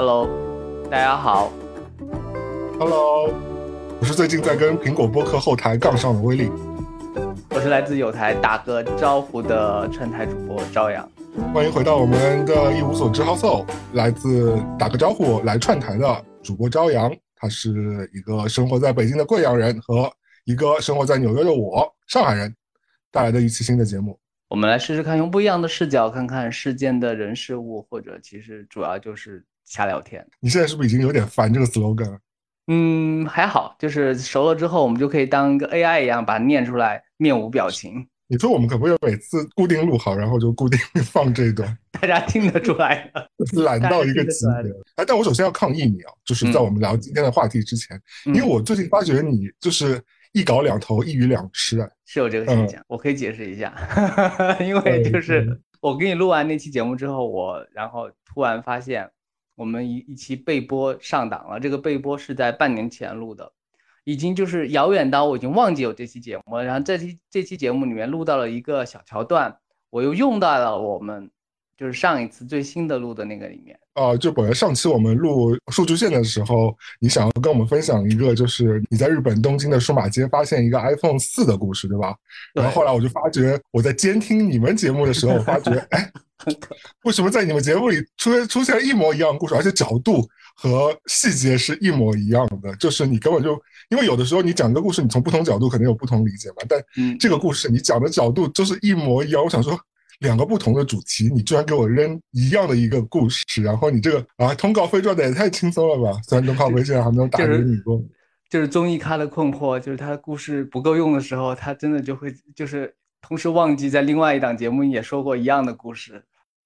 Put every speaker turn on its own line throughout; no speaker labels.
Hello，大家好。
Hello，我是最近在跟苹果播客后台杠上的威力，
我是来自有台打个招呼的串台主播朝阳。
欢迎回到我们的一无所知 House，来自打个招呼来串台的主播朝阳，他是一个生活在北京的贵阳人和一个生活在纽约的我上海人带来的一期新的节目。
我们来试试看，用不一样的视角看看世间的人事物，或者其实主要就是瞎聊天。
你现在是不是已经有点烦这个 slogan 了？
嗯，还好，就是熟了之后，我们就可以当一个 AI 一样把它念出来，面无表情，
你说我们可不可以每次固定录好，然后就固定 放这一段？
大家听得出来的。
懒到一个极点。哎，但我首先要抗议你啊，就是在我们聊今天的话题之前，
嗯
因为我最近发觉你就是一搞两头，一鱼两吃啊。
是有这个现象，我可以解释一下，因为就是我给你录完那期节目之后，我然后突然发现我们一一期备播上档了，这个备播是在半年前录的，已经就是遥远到我已经忘记有这期节目了。然后这期这期节目里面录到了一个小桥段，我又用到了我们就是上一次最新的录的那个里面。
呃，就本来上期我们录数据线的时候，你想要跟我们分享一个，就是你在日本东京的数码街发现一个 iPhone 四的故事，对吧？
对
然后后来我就发觉，我在监听你们节目的时候，我发觉，哎，为什么在你们节目里出现出现一模一样的故事，而且角度和细节是一模一样的？就是你根本就，因为有的时候你讲一个故事，你从不同角度肯定有不同理解嘛，但
嗯，
这个故事你讲的角度就是一模一样。我想说，两个不同的主题，你居然给我扔一样的一个故事，然后你这个啊通告费赚的也太轻松了吧？虽然通告费现在还没有打给你过。
就是综艺咖的困惑，就是他的故事不够用的时候，他真的就会就是同时忘记在另外一档节目也说过一样的故事，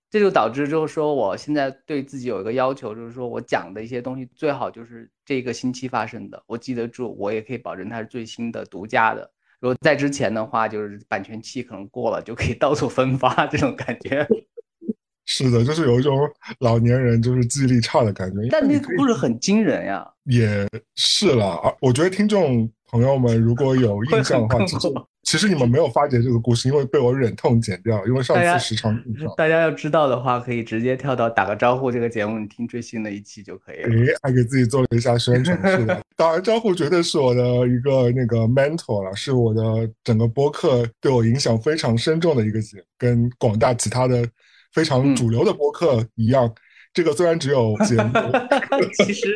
这就导致就是说我现在对自己有一个要求，就是说我讲的一些东西最好就是这个星期发生的，我记得住，我也可以保证它是最新的、独家的。如果在之前的话，就是版权期可能过了，就可以到处分发 这种感觉。
是的，就是有一种老年人就是记忆力差的感觉。
但那个故事很惊人呀，
也是了啊，我觉得听众朋友们如果有 印象的话，其实其实你们没有发觉这个故事，因为被我忍痛剪掉，因为上次时长。
大家要知道的话，可以直接跳到打个招呼这个节目，你听最新的一期就可以了。
诶，还给自己做了一下宣传，是的。打个招呼绝对是我的一个那个 mentor 了，是我的整个播客对我影响非常深重的一个节目，跟广大其他的非常
嗯
主流的播客一样。这个虽然只有节目，
其实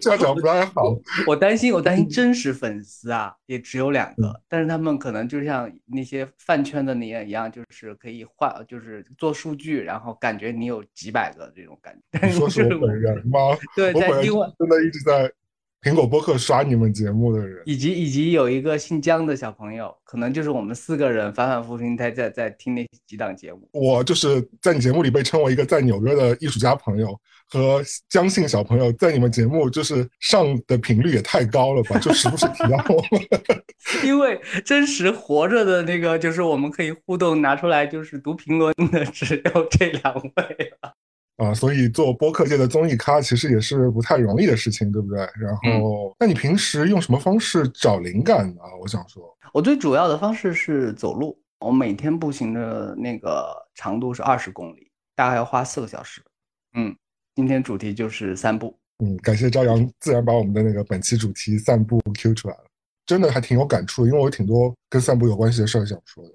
这样讲不太好。
我担心，我担
嗯
心真实粉丝啊，也只有两个，但是他们可能就像那些饭圈的你也一样，就是可以换，就是做数据，然后感觉你有几百个这种感觉。
说是
就是
我本人吗？
对，在另外
真的一直在苹果播客刷你们节目的人。
以及以及有一个姓姜的小朋友，可能就是我们四个人反反复复在在在听那几档节目。
我就是在你节目里被称为一个在纽约的艺术家朋友，和江姓小朋友在你们节目就是上的频率也太高了吧，就时不时提到我们。
因为真实活着的那个，就是我们可以互动拿出来，就是读评论的只有这两位了。
啊，所以做播客界的综艺咖其实也是不太容易的事情，对不对？然后，那你平时用什么方式找灵感呢？我想说，
我最主要的方式是走路，我每天步行的那个长度是二十公里，大概要花四个小时。嗯，今天主题就是散步。
嗯，感谢朝阳自然把我们的那个本期主题散步 Q 出来了，真的还挺有感触的，因为我有挺多跟散步有关系的事儿想说的。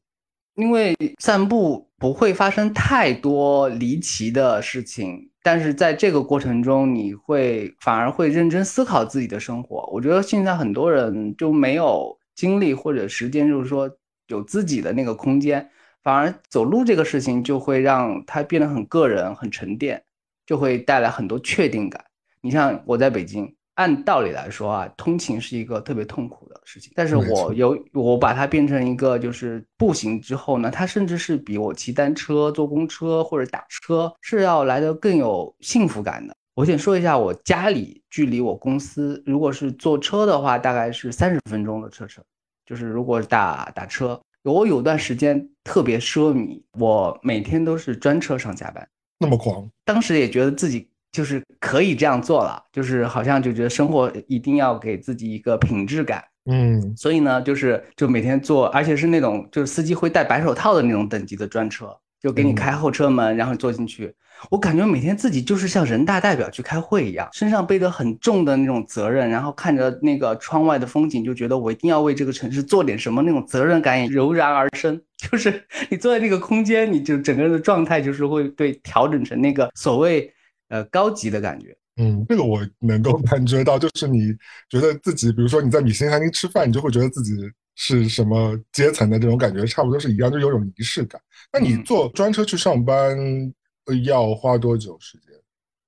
因为散步不会发生太多离奇的事情，但是在这个过程中，你会反而会认真思考自己的生活。我觉得现在很多人就没有精力或者时间，就是说有自己的那个空间，反而走路这个事情就会让它变得很个人、很沉淀，就会带来很多确定感。你像我在北京，按道理来说啊，通勤是一个特别痛苦的事情，但是我有我把它变成一个就是步行之后呢，它甚至是比我骑单车、坐公车或者打车是要来的更有幸福感的。我先说一下，我家里距离我公司，如果是坐车的话，大概是三十分钟的车程，就是如果打打车，我有段时间特别奢靡，我每天都是专车上下班。
那么狂，
当时也觉得自己就是可以这样做了，就是好像就觉得生活一定要给自己一个品质感，
嗯，
所以呢，就是就每天坐，而且是那种就是司机会戴白手套的那种等级的专车，就给你开后车门，然后坐进去。我感觉每天自己就是像人大代表去开会一样，身上背着很重的那种责任，然后看着那个窗外的风景，就觉得我一定要为这个城市做点什么，那种责任感也油然而生。就是你坐在那个空间，你就整个人的状态就是会对调整成那个所谓呃高级的感觉。
嗯，这个我能够感觉到，就是你觉得自己，比如说你在米其林餐厅吃饭，你就会觉得自己是什么阶层的这种感觉，差不多是一样，就有种仪式感。那你坐专车去上班？要花多久时间？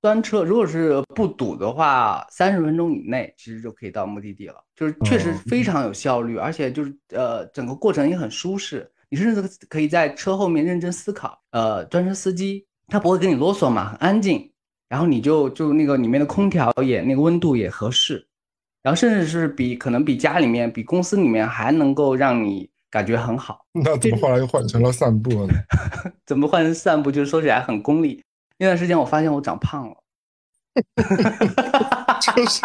专车如果是不堵的话，三十分钟以内其实就可以到目的地了。就是确实非常有效率，而且就是呃整个过程也很舒适。你甚至可以在车后面认真思考。呃，专车司机他不会跟你啰嗦嘛，很安静。然后你就就那个里面的空调也那个温度也合适，然后甚至是比可能比家里面比公司里面还能够让你。感觉很好，
那怎么后来又换成了散步了？
怎么换成散步？就是说起来很功利。那段时间我发现我长胖了，
就是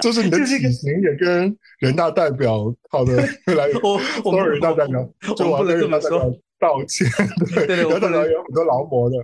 就是你的体型也跟人大代表靠的越来越。
我
我们人大代表就往人大代表道歉，对
对对，
人大代表有很多劳模的，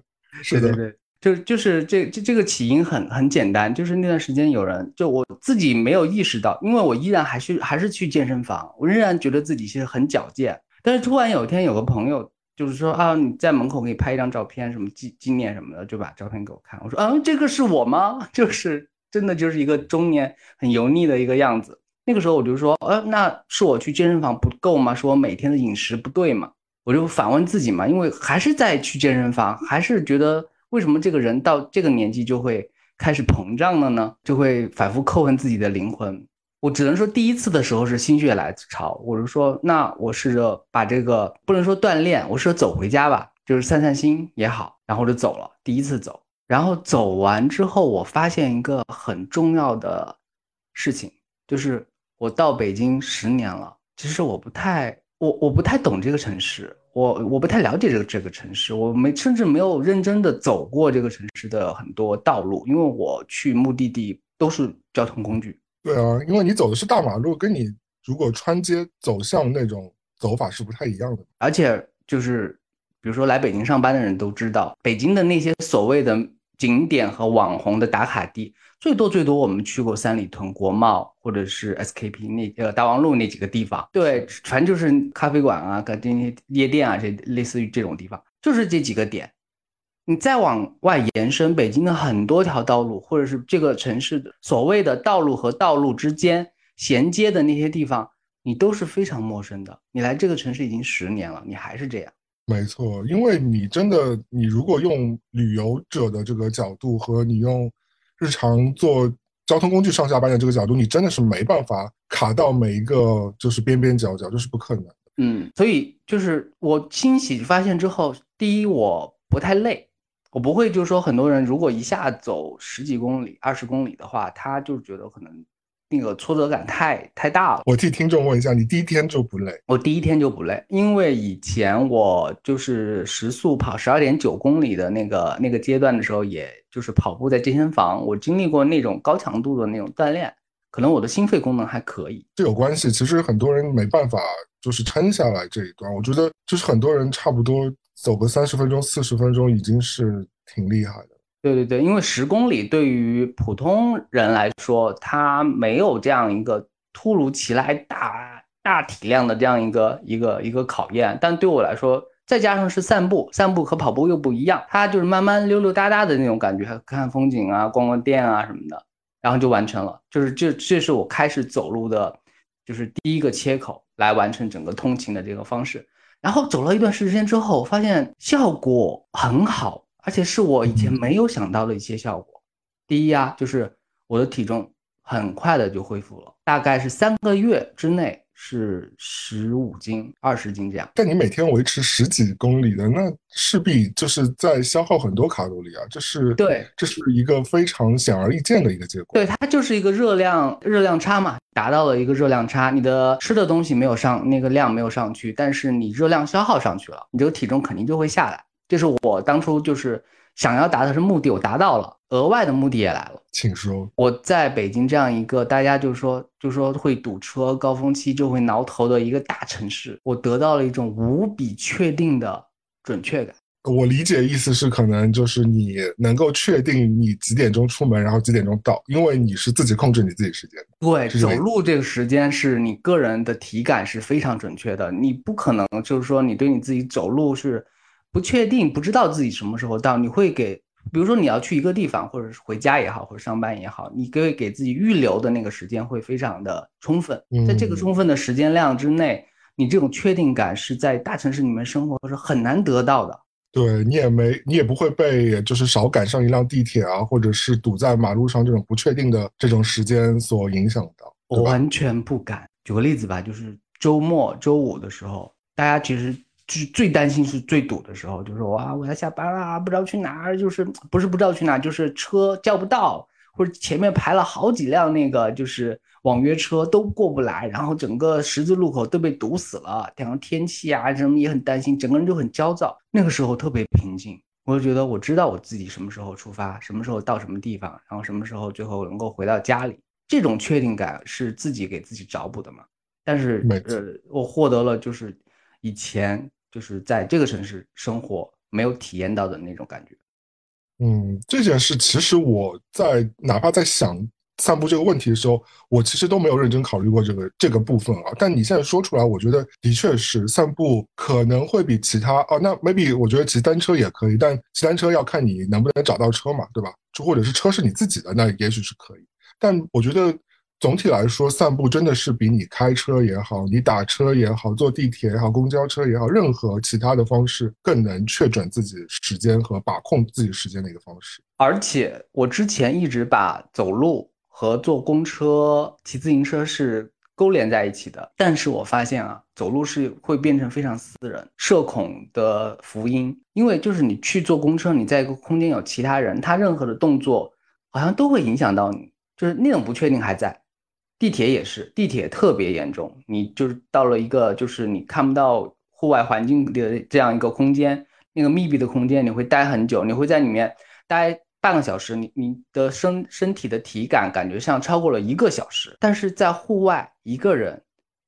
是的。
就就是这这这个起因很很简单，就是那段时间有人就我自己没有意识到，因为我依然还是还是去健身房，我仍然觉得自己其实很矫健。但是突然有一天有个朋友就是说啊，你在门口给你拍一张照片，什么纪纪念什么的，就把照片给我看。我说啊，这个是我吗？就是真的就是一个中年很油腻的一个样子。那个时候我就说，呃，那是我去健身房不够吗？是我每天的饮食不对吗？我就反问自己嘛，因为还是在去健身房，还是觉得。为什么这个人到这个年纪就会开始膨胀了呢？就会反复叩问自己的灵魂。我只能说，第一次的时候是心血来潮，我是说，那我试着把这个不能说锻炼，我试着走回家吧，就是散散心也好。然后就走了，第一次走。然后走完之后，我发现一个很重要的事情，就是我到北京十年了，其实我不太，我我不太懂这个城市。我我不太了解这个这个城市，我没甚至没有认真的走过这个城市的很多道路，因为我去目的地都是交通工具。
对啊，因为你走的是大马路，跟你如果穿街走巷那种走法是不太一样的。
而且就是，比如说来北京上班的人都知道，北京的那些所谓的景点和网红的打卡地。最多最多，我们去过三里屯、国贸或者是 SKP 那呃大望路那几个地方。对，反正就是咖啡馆啊、跟这些夜店啊，这类似于这种地方，就是这几个点。你再往外延伸，北京的很多条道路，或者是这个城市的所谓的道路和道路之间衔接的那些地方，你都是非常陌生的。你来这个城市已经十年了，你还是这样。
没错，因为你真的，你如果用旅游者的这个角度和你用。日常坐交通工具上下班的这个角度，你真的是没办法卡到每一个就是边边角角，这是不可能的。
嗯，所以就是我清洗发现之后，第一我不太累，我不会就是说很多人如果一下走十几公里、二十公里的话，他就觉得可能。那个挫折感太太大了。
我替听众问一下，你第一天就不累？
我第一天就不累，因为以前我就是时速跑十二点九公里的那个那个阶段的时候，也就是跑步在健身房，我经历过那种高强度的那种锻炼，可能我的心肺功能还可以。
这有关系，其实很多人没办法就是撑下来这一段。我觉得就是很多人差不多走个三十分钟、四十分钟已经是挺厉害的。
对对对，因为十公里对于普通人来说，他没有这样一个突如其来大大体量的这样一个一个一个考验。但对我来说，再加上是散步，散步和跑步又不一样，它就是慢慢溜溜达达的那种感觉，看风景啊，逛逛店啊什么的，然后就完成了。就是这这是我开始走路的，就是第一个切口，来完成整个通勤的这个方式。然后走了一段时间之后，发现效果很好。而且是我以前没有想到的一些效果。第一啊，就是我的体重很快的就恢复了，大概是三个月之内是十五斤、二十斤这样。
但你每天维持十几公里的，那势必就是在消耗很多卡路里啊，这是
对，
这是一个非常显而易见的一个结果。
对，它就是一个热量热量差嘛，达到了一个热量差，你的吃的东西没有上那个量没有上去，但是你热量消耗上去了，你这个体重肯定就会下来。这是我当初就是想要达的是目的，我达到了，额外的目的也来了。
请说。
我在北京这样一个大家就是说就是说会堵车、高峰期就会挠头的一个大城市，我得到了一种无比确定的准确感。
我理解意思是，可能就是你能够确定你几点钟出门，然后几点钟到，因为你是自己控制你自己时间。
对，走路这个时间是你个人的体感是非常准确的，你不可能就是说你对你自己走路是不确定，不知道自己什么时候到。你会给，比如说你要去一个地方，或者是回家也好，或者上班也好，你给给自己预留的那个时间会非常的充分，在这个充分的时间量之内，你这种确定感是在大城市里面生活是很难得到的。
对你也没，你也不会被就是少赶上一辆地铁啊，或者是堵在马路上这种不确定的这种时间所影响到。
完全不敢。举个例子吧，就是周末周五的时候，大家其实最最担心是最堵的时候，就是哇，我要下班啦，不知道去哪儿，就是不是不知道去哪儿，就是车叫不到，或者前面排了好几辆那个就是。网约车都过不来，然后整个十字路口都被堵死了。然后天气啊什么也很担心，整个人就很焦躁。那个时候特别平静，我就觉得我知道我自己什么时候出发，什么时候到什么地方，然后什么时候最后能够回到家里。这种确定感是自己给自己找补的嘛？但是呃，我获得了就是以前就是在这个城市生活没有体验到的那种感觉。
嗯，这件事其实我在哪怕在想。散步这个问题的时候，我其实都没有认真考虑过这个这个部分啊。但你现在说出来，我觉得的确是散步可能会比其他哦，那 maybe 我觉得骑单车也可以，但骑单车要看你能不能找到车嘛，对吧？就或者是车是你自己的，那也许是可以。但我觉得总体来说，散步真的是比你开车也好，你打车也好，坐地铁也好，公交车也好，任何其他的方式更能确准自己时间和把控自己时间的一个方式。
而且我之前一直把走路。和坐公车、骑自行车是勾连在一起的，但是我发现啊，走路是会变成非常私人、社恐的福音，因为就是你去坐公车，你在一个空间有其他人，他任何的动作好像都会影响到你，就是那种不确定还在。地铁也是，地铁特别严重，你就是到了一个就是你看不到户外环境的这样一个空间，那个密闭的空间，你会待很久，你会在里面待。半个小时，你你的身身体的体感感觉像超过了一个小时，但是在户外一个人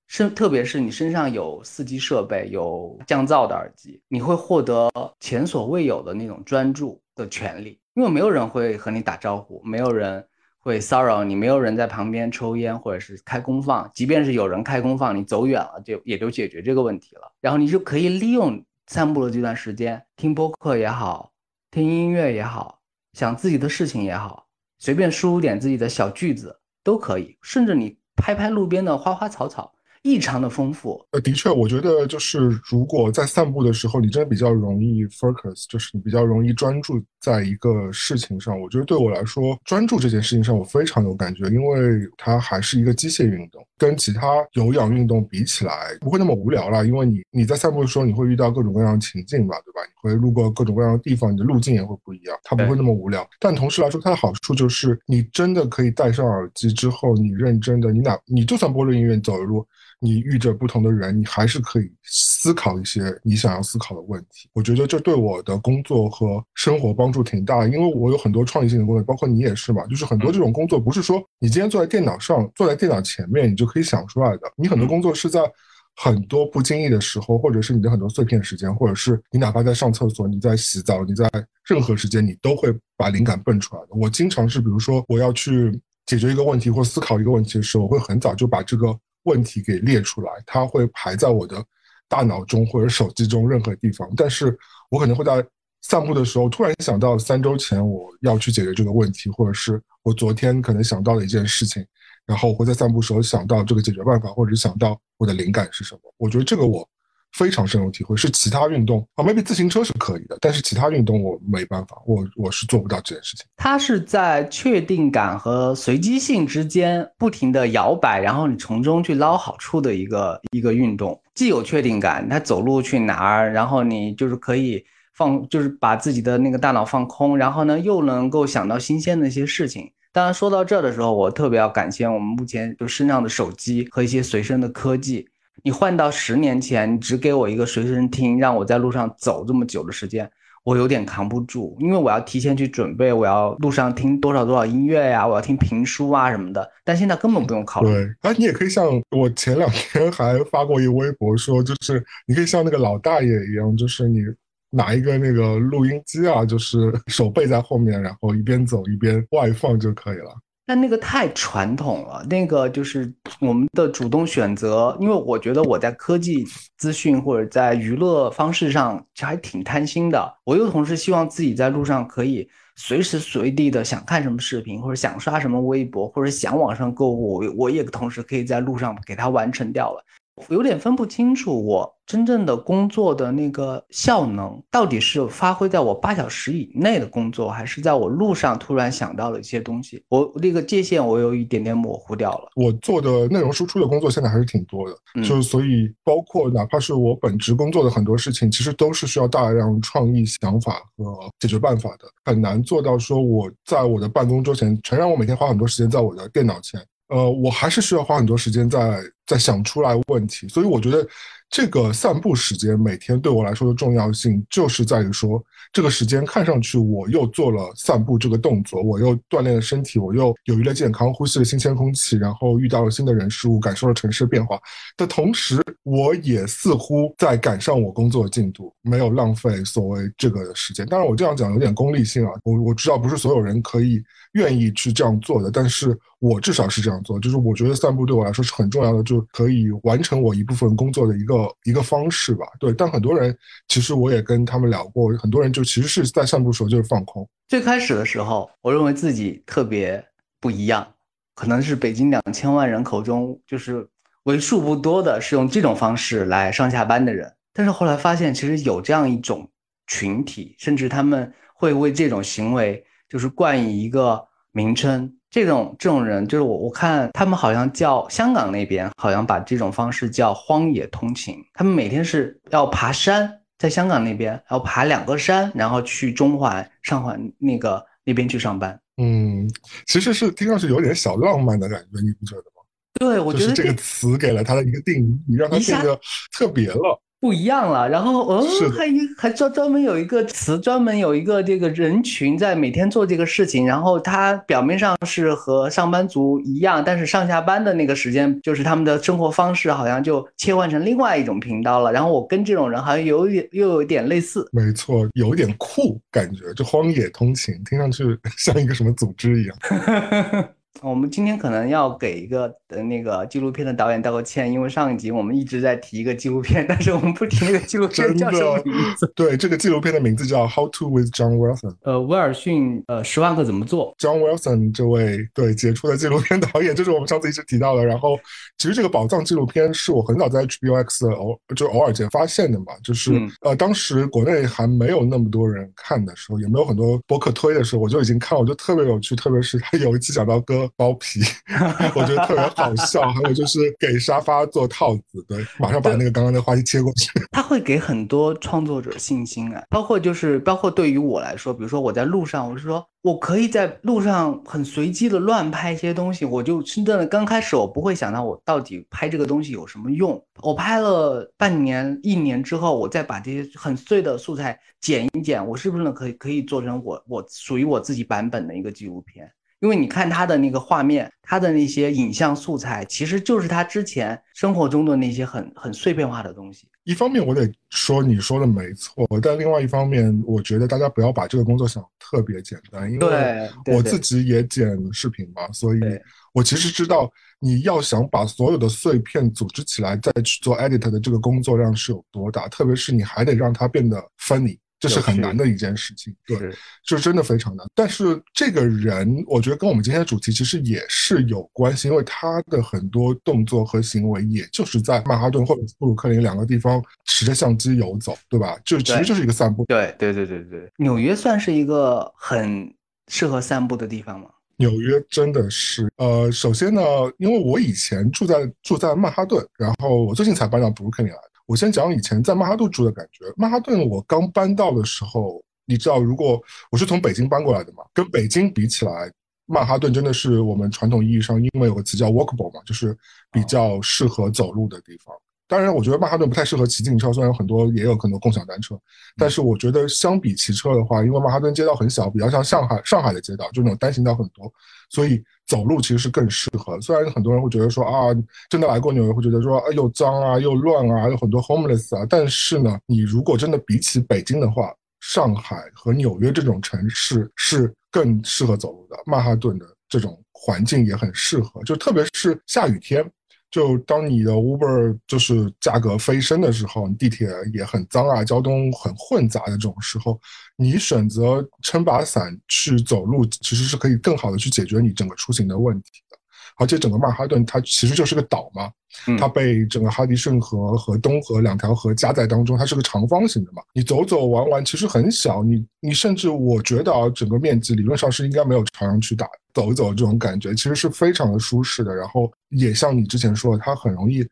身，特别是你身上有四 G 设备、有降噪的耳机，你会获得前所未有的那种专注的权利，因为没有人会和你打招呼，没有人会骚扰你，没有人在旁边抽烟或者是开功放，即便是有人开功放，你走远了就也就解决这个问题了，然后你就可以利用散步的这段时间听播客也好，听音乐也好。想自己的事情也好，随便输入点自己的小句子都可以，甚至你拍拍路边的花花草草。异常的丰富。
呃，的确，我觉得就是如果在散步的时候，你真的比较容易 focus，就是你比较容易专注在一个事情上。我觉得对我来说，专注这件事情上我非常有感觉，因为它还是一个机械运动，跟其他有氧运动比起来不会那么无聊了。因为你你在散步的时候，你会遇到各种各样的情境吧，对吧？你会路过各种各样的地方，你的路径也会不一样，它不会那么无聊。但同时来说，它的好处就是你真的可以戴上耳机之后，你认真的，你哪你就算播着音乐走路。你遇着不同的人，你还是可以思考一些你想要思考的问题。我觉得这对我的工作和生活帮助挺大，因为我有很多创意性的工作，包括你也是嘛。就是很多这种工作不是说你今天坐在电脑上，坐在电脑前面，你就可以想出来的。你很多工作是在很多不经意的时候，或者是你的很多碎片时间，或者是你哪怕在上厕所、你在洗澡、你在任何时间，你都会把灵感蹦出来的。我经常是，比如说我要去解决一个问题或思考一个问题的时候，我会很早就把这个。问题给列出来，它会排在我的大脑中或者手机中任何地方。但是我可能会在散步的时候突然想到三周前我要去解决这个问题，或者是我昨天可能想到的一件事情，然后我会在散步时候想到这个解决办法，或者想到我的灵感是什么。我觉得这个我。非常深有体会，是其他运动啊，maybe 自行车是可以的，但是其他运动我没办法，我我是做不到这件事情。
它是在确定感和随机性之间不停的摇摆，然后你从中去捞好处的一个一个运动，既有确定感，它走路去哪儿，然后你就是可以放，就是把自己的那个大脑放空，然后呢又能够想到新鲜的一些事情。当然说到这的时候，我特别要感谢我们目前就身上的手机和一些随身的科技。你换到十年前，你只给我一个随身听，让我在路上走这么久的时间，我有点扛不住，因为我要提前去准备，我要路上听多少多少音乐呀，我要听评书啊什么的。但现在根本不用考虑。
对，啊，你也可以像我前两天还发过一微博说，就是你可以像那个老大爷一样，就是你拿一个那个录音机啊，就是手背在后面，然后一边走一边外放就可以了。
但那个太传统了，那个就是我们的主动选择，因为我觉得我在科技资讯或者在娱乐方式上其实还挺贪心的。我又同时希望自己在路上可以随时随地的想看什么视频，或者想刷什么微博，或者想网上购物，我我也同时可以在路上给它完成掉了。有点分不清楚，我真正的工作的那个效能到底是发挥在我八小时以内的工作，还是在我路上突然想到了一些东西？我那个界限我有一点点模糊掉了。
我做的内容输出的工作现在还是挺多的，就是所以包括哪怕是我本职工作的很多事情，其实都是需要大量创意想法和解决办法的，很难做到说我在我的办公桌前，全让我每天花很多时间在我的电脑前。呃，我还是需要花很多时间在在想出来问题，所以我觉得这个散步时间每天对我来说的重要性，就是在于说这个时间看上去我又做了散步这个动作，我又锻炼了身体，我又有了健康，呼吸了新鲜空气，然后遇到了新的人事物，感受了城市变化的同时，我也似乎在赶上我工作的进度，没有浪费所谓这个时间。当然，我这样讲有点功利性啊，我我知道不是所有人可以愿意去这样做的，但是。我至少是这样做，就是我觉得散步对我来说是很重要的，就可以完成我一部分工作的一个一个方式吧。对，但很多人其实我也跟他们聊过，很多人就其实是在散步时候就是放空。
最开始的时候，我认为自己特别不一样，可能是北京两千万人口中就是为数不多的是用这种方式来上下班的人。但是后来发现，其实有这样一种群体，甚至他们会为这种行为就是冠以一个名称。这种这种人，就是我我看他们好像叫香港那边，好像把这种方式叫荒野通勤。他们每天是要爬山，在香港那边要爬两个山，然后去中环、上环那个那边去上班。
嗯，其实是听上去有点小浪漫的感觉，你不觉得吗？
对，我觉得
这个词给了他的一个定义，让他变得特别了。
不一样了，然后哦，还一还专专门有一个词，专门有一个这个人群在每天做这个事情，然后他表面上是和上班族一样，但是上下班的那个时间，就是他们的生活方式好像就切换成另外一种频道了。然后我跟这种人好像有点又有点类似，
没错，有点酷感觉，就荒野通勤，听上去像一个什么组织一样。
我们今天可能要给一个呃那个纪录片的导演道个歉，因为上一集我们一直在提一个纪录片，但是我们不提那个纪录片叫什么名字。
对，这个纪录片的名字叫《How to with John Wilson》。
呃，威尔逊呃十万个怎么做
？John Wilson 这位对杰出的纪录片导演，就是我们上次一直提到的。然后，其实这个宝藏纪录片是我很早在 HBO X 偶就偶尔间发现的嘛，就是呃当时国内还没有那么多人看的时候，也没有很多博客推的时候，我就已经看，我就特别有趣，特别是他有一期讲到歌。包皮，我觉得特别好笑。还有就是给沙发做套子，对，马上把那个刚刚的话题切过去。
他会给很多创作者信心啊，包括就是包括对于我来说，比如说我在路上，我是说我可以在路上很随机的乱拍一些东西。我就真的刚开始我不会想到我到底拍这个东西有什么用。我拍了半年、一年之后，我再把这些很碎的素材剪一剪，我是不是能可以可以做成我我属于我自己版本的一个纪录片？因为你看他的那个画面，他的那些影像素材，其实就是他之前生活中的那些很很碎片化的东西。
一方面我得说你说的没错，但另外一方面，我觉得大家不要把这个工作想特别简单，因为我自己也剪视频嘛，所以我其实知道你要想把所有的碎片组织起来再去做 edit 的这个工作量是有多大，特别是你还得让它变得 funny。这是很难的一件事情，对，是真的非常难。但是这个人，我觉得跟我们今天的主题其实也是有关系，因为他的很多动作和行为，也就是在曼哈顿或者布鲁克林两个地方持着相机游走，对吧？就其实就是一个散步。
对对对对对，纽约算是一个很适合散步的地方吗？
纽约真的是，呃，首先呢，因为我以前住在住在曼哈顿，然后我最近才搬到布鲁克林来。我先讲以前在曼哈顿住的感觉。曼哈顿我刚搬到的时候，你知道，如果我是从北京搬过来的嘛，跟北京比起来，曼哈顿真的是我们传统意义上，英文有个词叫 walkable 嘛，就是比较适合走路的地方。当然，我觉得曼哈顿不太适合骑自行车，虽然有很多也有可能共享单车，但是我觉得相比骑车的话，因为曼哈顿街道很小，比较像上海上海的街道，就那种单行道很多，所以走路其实是更适合。虽然很多人会觉得说啊，真的来过纽约会觉得说啊又脏啊又乱啊，有很多 homeless 啊，但是呢，你如果真的比起北京的话，上海和纽约这种城市是更适合走路的。曼哈顿的这种环境也很适合，就特别是下雨天。就当你的 Uber 就是价格飞升的时候，地铁也很脏啊，交通很混杂的这种时候，你选择撑把伞去走路，其实是可以更好的去解决你整个出行的问题。而且整个曼哈顿它其实就是个岛嘛，它被整个哈迪逊河和东河两条河夹在当中，它是个长方形的嘛。你走走玩玩其实很小，你你甚至我觉得啊，整个面积理论上是应该没有朝阳区大。走一走这种感觉其实是非常的舒适的，然后也像你之前说的，它很容易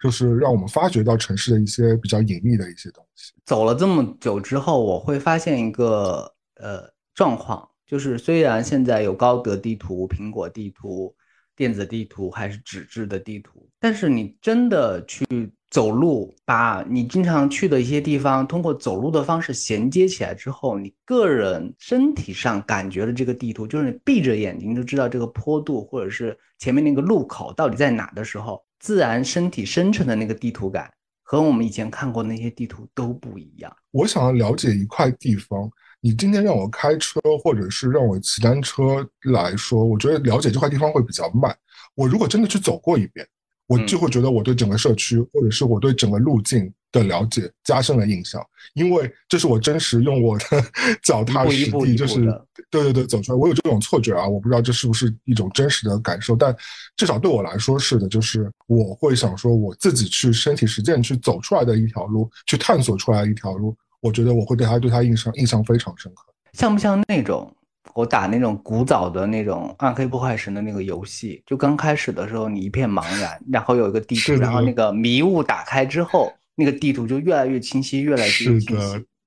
就是让我们发掘到城市的一些比较隐秘的一些东西。
走了这么久之后，我会发现一个呃状况，就是虽然现在有高德地图、苹果地图。电子地图还是纸质的地图，但是你真的去走路，把你经常去的一些地方通过走路的方式衔接起来之后，你个人身体上感觉的这个地图，就是你闭着眼睛就知道这个坡度或者是前面那个路口到底在哪的时候，自然身体生成的那个地图感和我们以前看过那些地图都不一样。
我想要了解一块地方。你今天让我开车，或者是让我骑单车来说，我觉得了解这块地方会比较慢。我如果真的去走过一遍，我就会觉得我对整个社区，或者是我对整个路径的了解加深了印象，因为这是我真实用我的 脚踏实地，就是对对对走出来。我有这种错觉啊，我不知道这是不是一种真实的感受，但至少对我来说是的，就是我会想说，我自己去身体实践去走出来的一条路，去探索出来一条路。我觉得我会对他对他印象印象非常深刻，
像不像那种我打那种古早的那种暗黑破坏神的那个游戏？就刚开始的时候你一片茫然，然后有一个地图，然后那个迷雾打开之后，那个地图就越来越清晰，越来越清晰，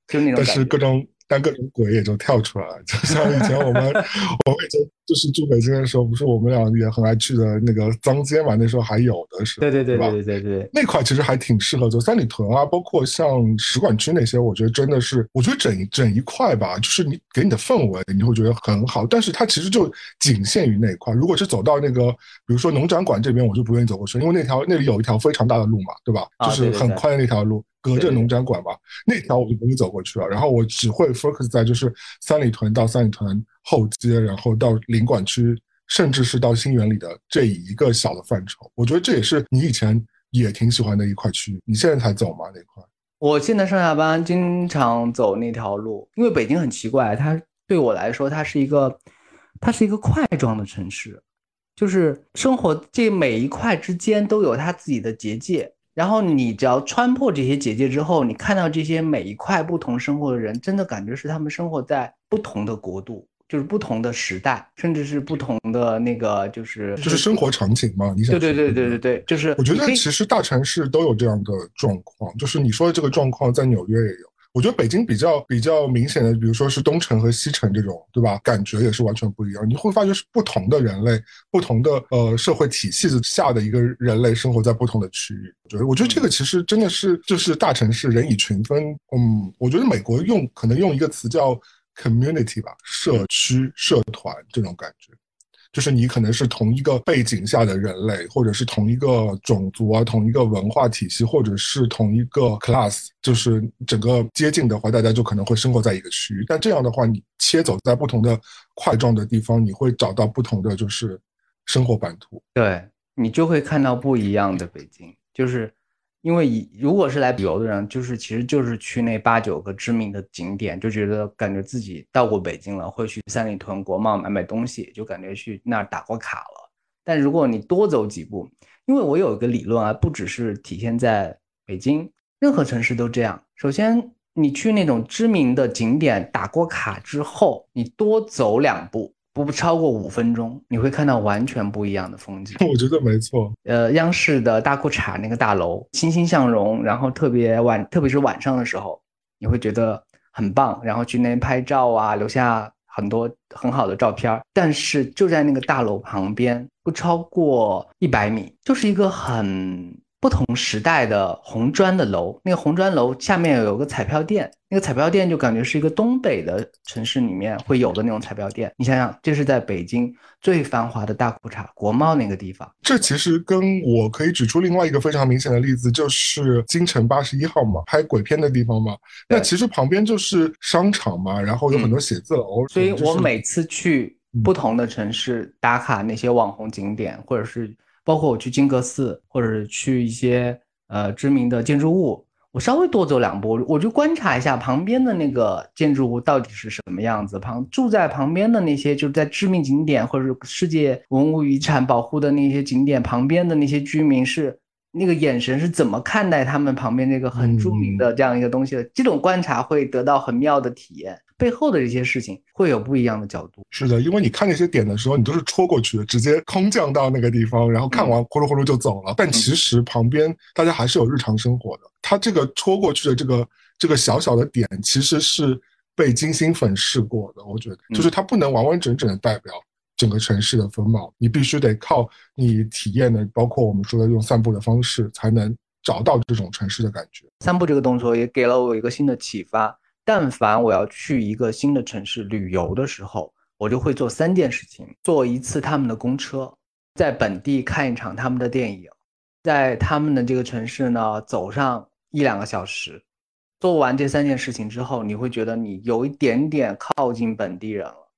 就那种但
是各种。但各种鬼也就跳出来了，就像以前我们，我们就是住北京的时候，不是我们俩也很爱去的那个脏街嘛？那时候还有的是，
对对对对对对，
那块其实还挺适合走三里屯啊，包括像使馆区那些，我觉得真的是，我觉得整整一块吧，就是你给你的氛围，你会觉得很好。但是它其实就仅限于那一块。如果是走到那个，比如说农展馆这边，我就不愿意走过去，因为那条那里有一条非常大的路嘛，对吧？就是很宽的那条路。隔着农展馆吧，那条我就不会走过去了。然后我只会 focus 在就是三里屯到三里屯后街，然后到领馆区，甚至是到新源里的这一个小的范畴。我觉得这也是你以前也挺喜欢的一块区域。你现在才走吗？那块？
我现在上下班经常走那条路，因为北京很奇怪，它对我来说，它是一个，它是一个块状的城市，就是生活这每一块之间都有它自己的结界。然后你只要穿破这些结界之后，你看到这些每一块不同生活的人，真的感觉是他们生活在不同的国度，就是不同的时代，甚至是不同的那个，就是
就是生活场景嘛。你想
对对对对对对，就是
我觉得其实大城市都有这样的状况，就是你说的这个状况在纽约也有。我觉得北京比较比较明显的，比如说是东城和西城这种，对吧？感觉也是完全不一样。你会发觉是不同的人类，不同的呃社会体系下的一个人类生活在不同的区域。我觉得，我觉得这个其实真的是就是大城市人以群分。嗯，我觉得美国用可能用一个词叫 community 吧，社区、社团这种感觉。就是你可能是同一个背景下的人类，或者是同一个种族啊，同一个文化体系，或者是同一个 class，就是整个接近的话，大家就可能会生活在一个区域。但这样的话，你切走在不同的块状的地方，你会找到不同的就是生活版图。
对你就会看到不一样的北京，就是。因为以如果是来旅游的人，就是其实就是去那八九个知名的景点，就觉得感觉自己到过北京了，会去三里屯国贸买买东西，就感觉去那儿打过卡了。但如果你多走几步，因为我有一个理论啊，不只是体现在北京，任何城市都这样。首先，你去那种知名的景点打过卡之后，你多走两步。不超过五分钟，你会看到完全不一样的风景。
我觉得没错。
呃，央视的大裤衩那个大楼欣欣向荣，然后特别晚，特别是晚上的时候，你会觉得很棒，然后去那边拍照啊，留下很多很好的照片。但是就在那个大楼旁边，不超过一百米，就是一个很。不同时代的红砖的楼，那个红砖楼下面有个彩票店，那个彩票店就感觉是一个东北的城市里面会有的那种彩票店。你想想，这是在北京最繁华的大裤衩国贸那个地方。
这其实跟我可以指出另外一个非常明显的例子，就是京城八十一号嘛，拍鬼片的地方嘛。那其实旁边就是商场嘛，然后有很多写字楼。
所以我每次去不同的城市打卡那些网红景点，或者是。包括我去金阁寺，或者是去一些呃知名的建筑物，我稍微多走两步，我就观察一下旁边的那个建筑物到底是什么样子。旁住在旁边的那些，就是在知名景点或者是世界文物遗产保护的那些景点旁边的那些居民是那个眼神是怎么看待他们旁边那个很著名的这样一个东西的？这种观察会得到很妙的体验。背后的这些事情会有不一样的角度。
是的，因为你看那些点的时候，你都是戳过去的，直接空降到那个地方，然后看完呼噜呼噜就走了。但其实旁边大家还是有日常生活的。它这个戳过去的这个这个小小的点，其实是被精心粉饰过的。我觉得，就是它不能完完整整的代表整个城市的风貌，你必须得靠你体验的，包括我们说的用散步的方式，才能找到这种城市的感觉。
散步这个动作也给了我一个新的启发。但凡我要去一个新的城市旅游的时候，我就会做三件事情：坐一次他们的公车，在本地看一场他们的电影，在他们的这个城市呢走上一两个小时。做完这三件事情之后，你会觉得你有一点点靠近本地人了。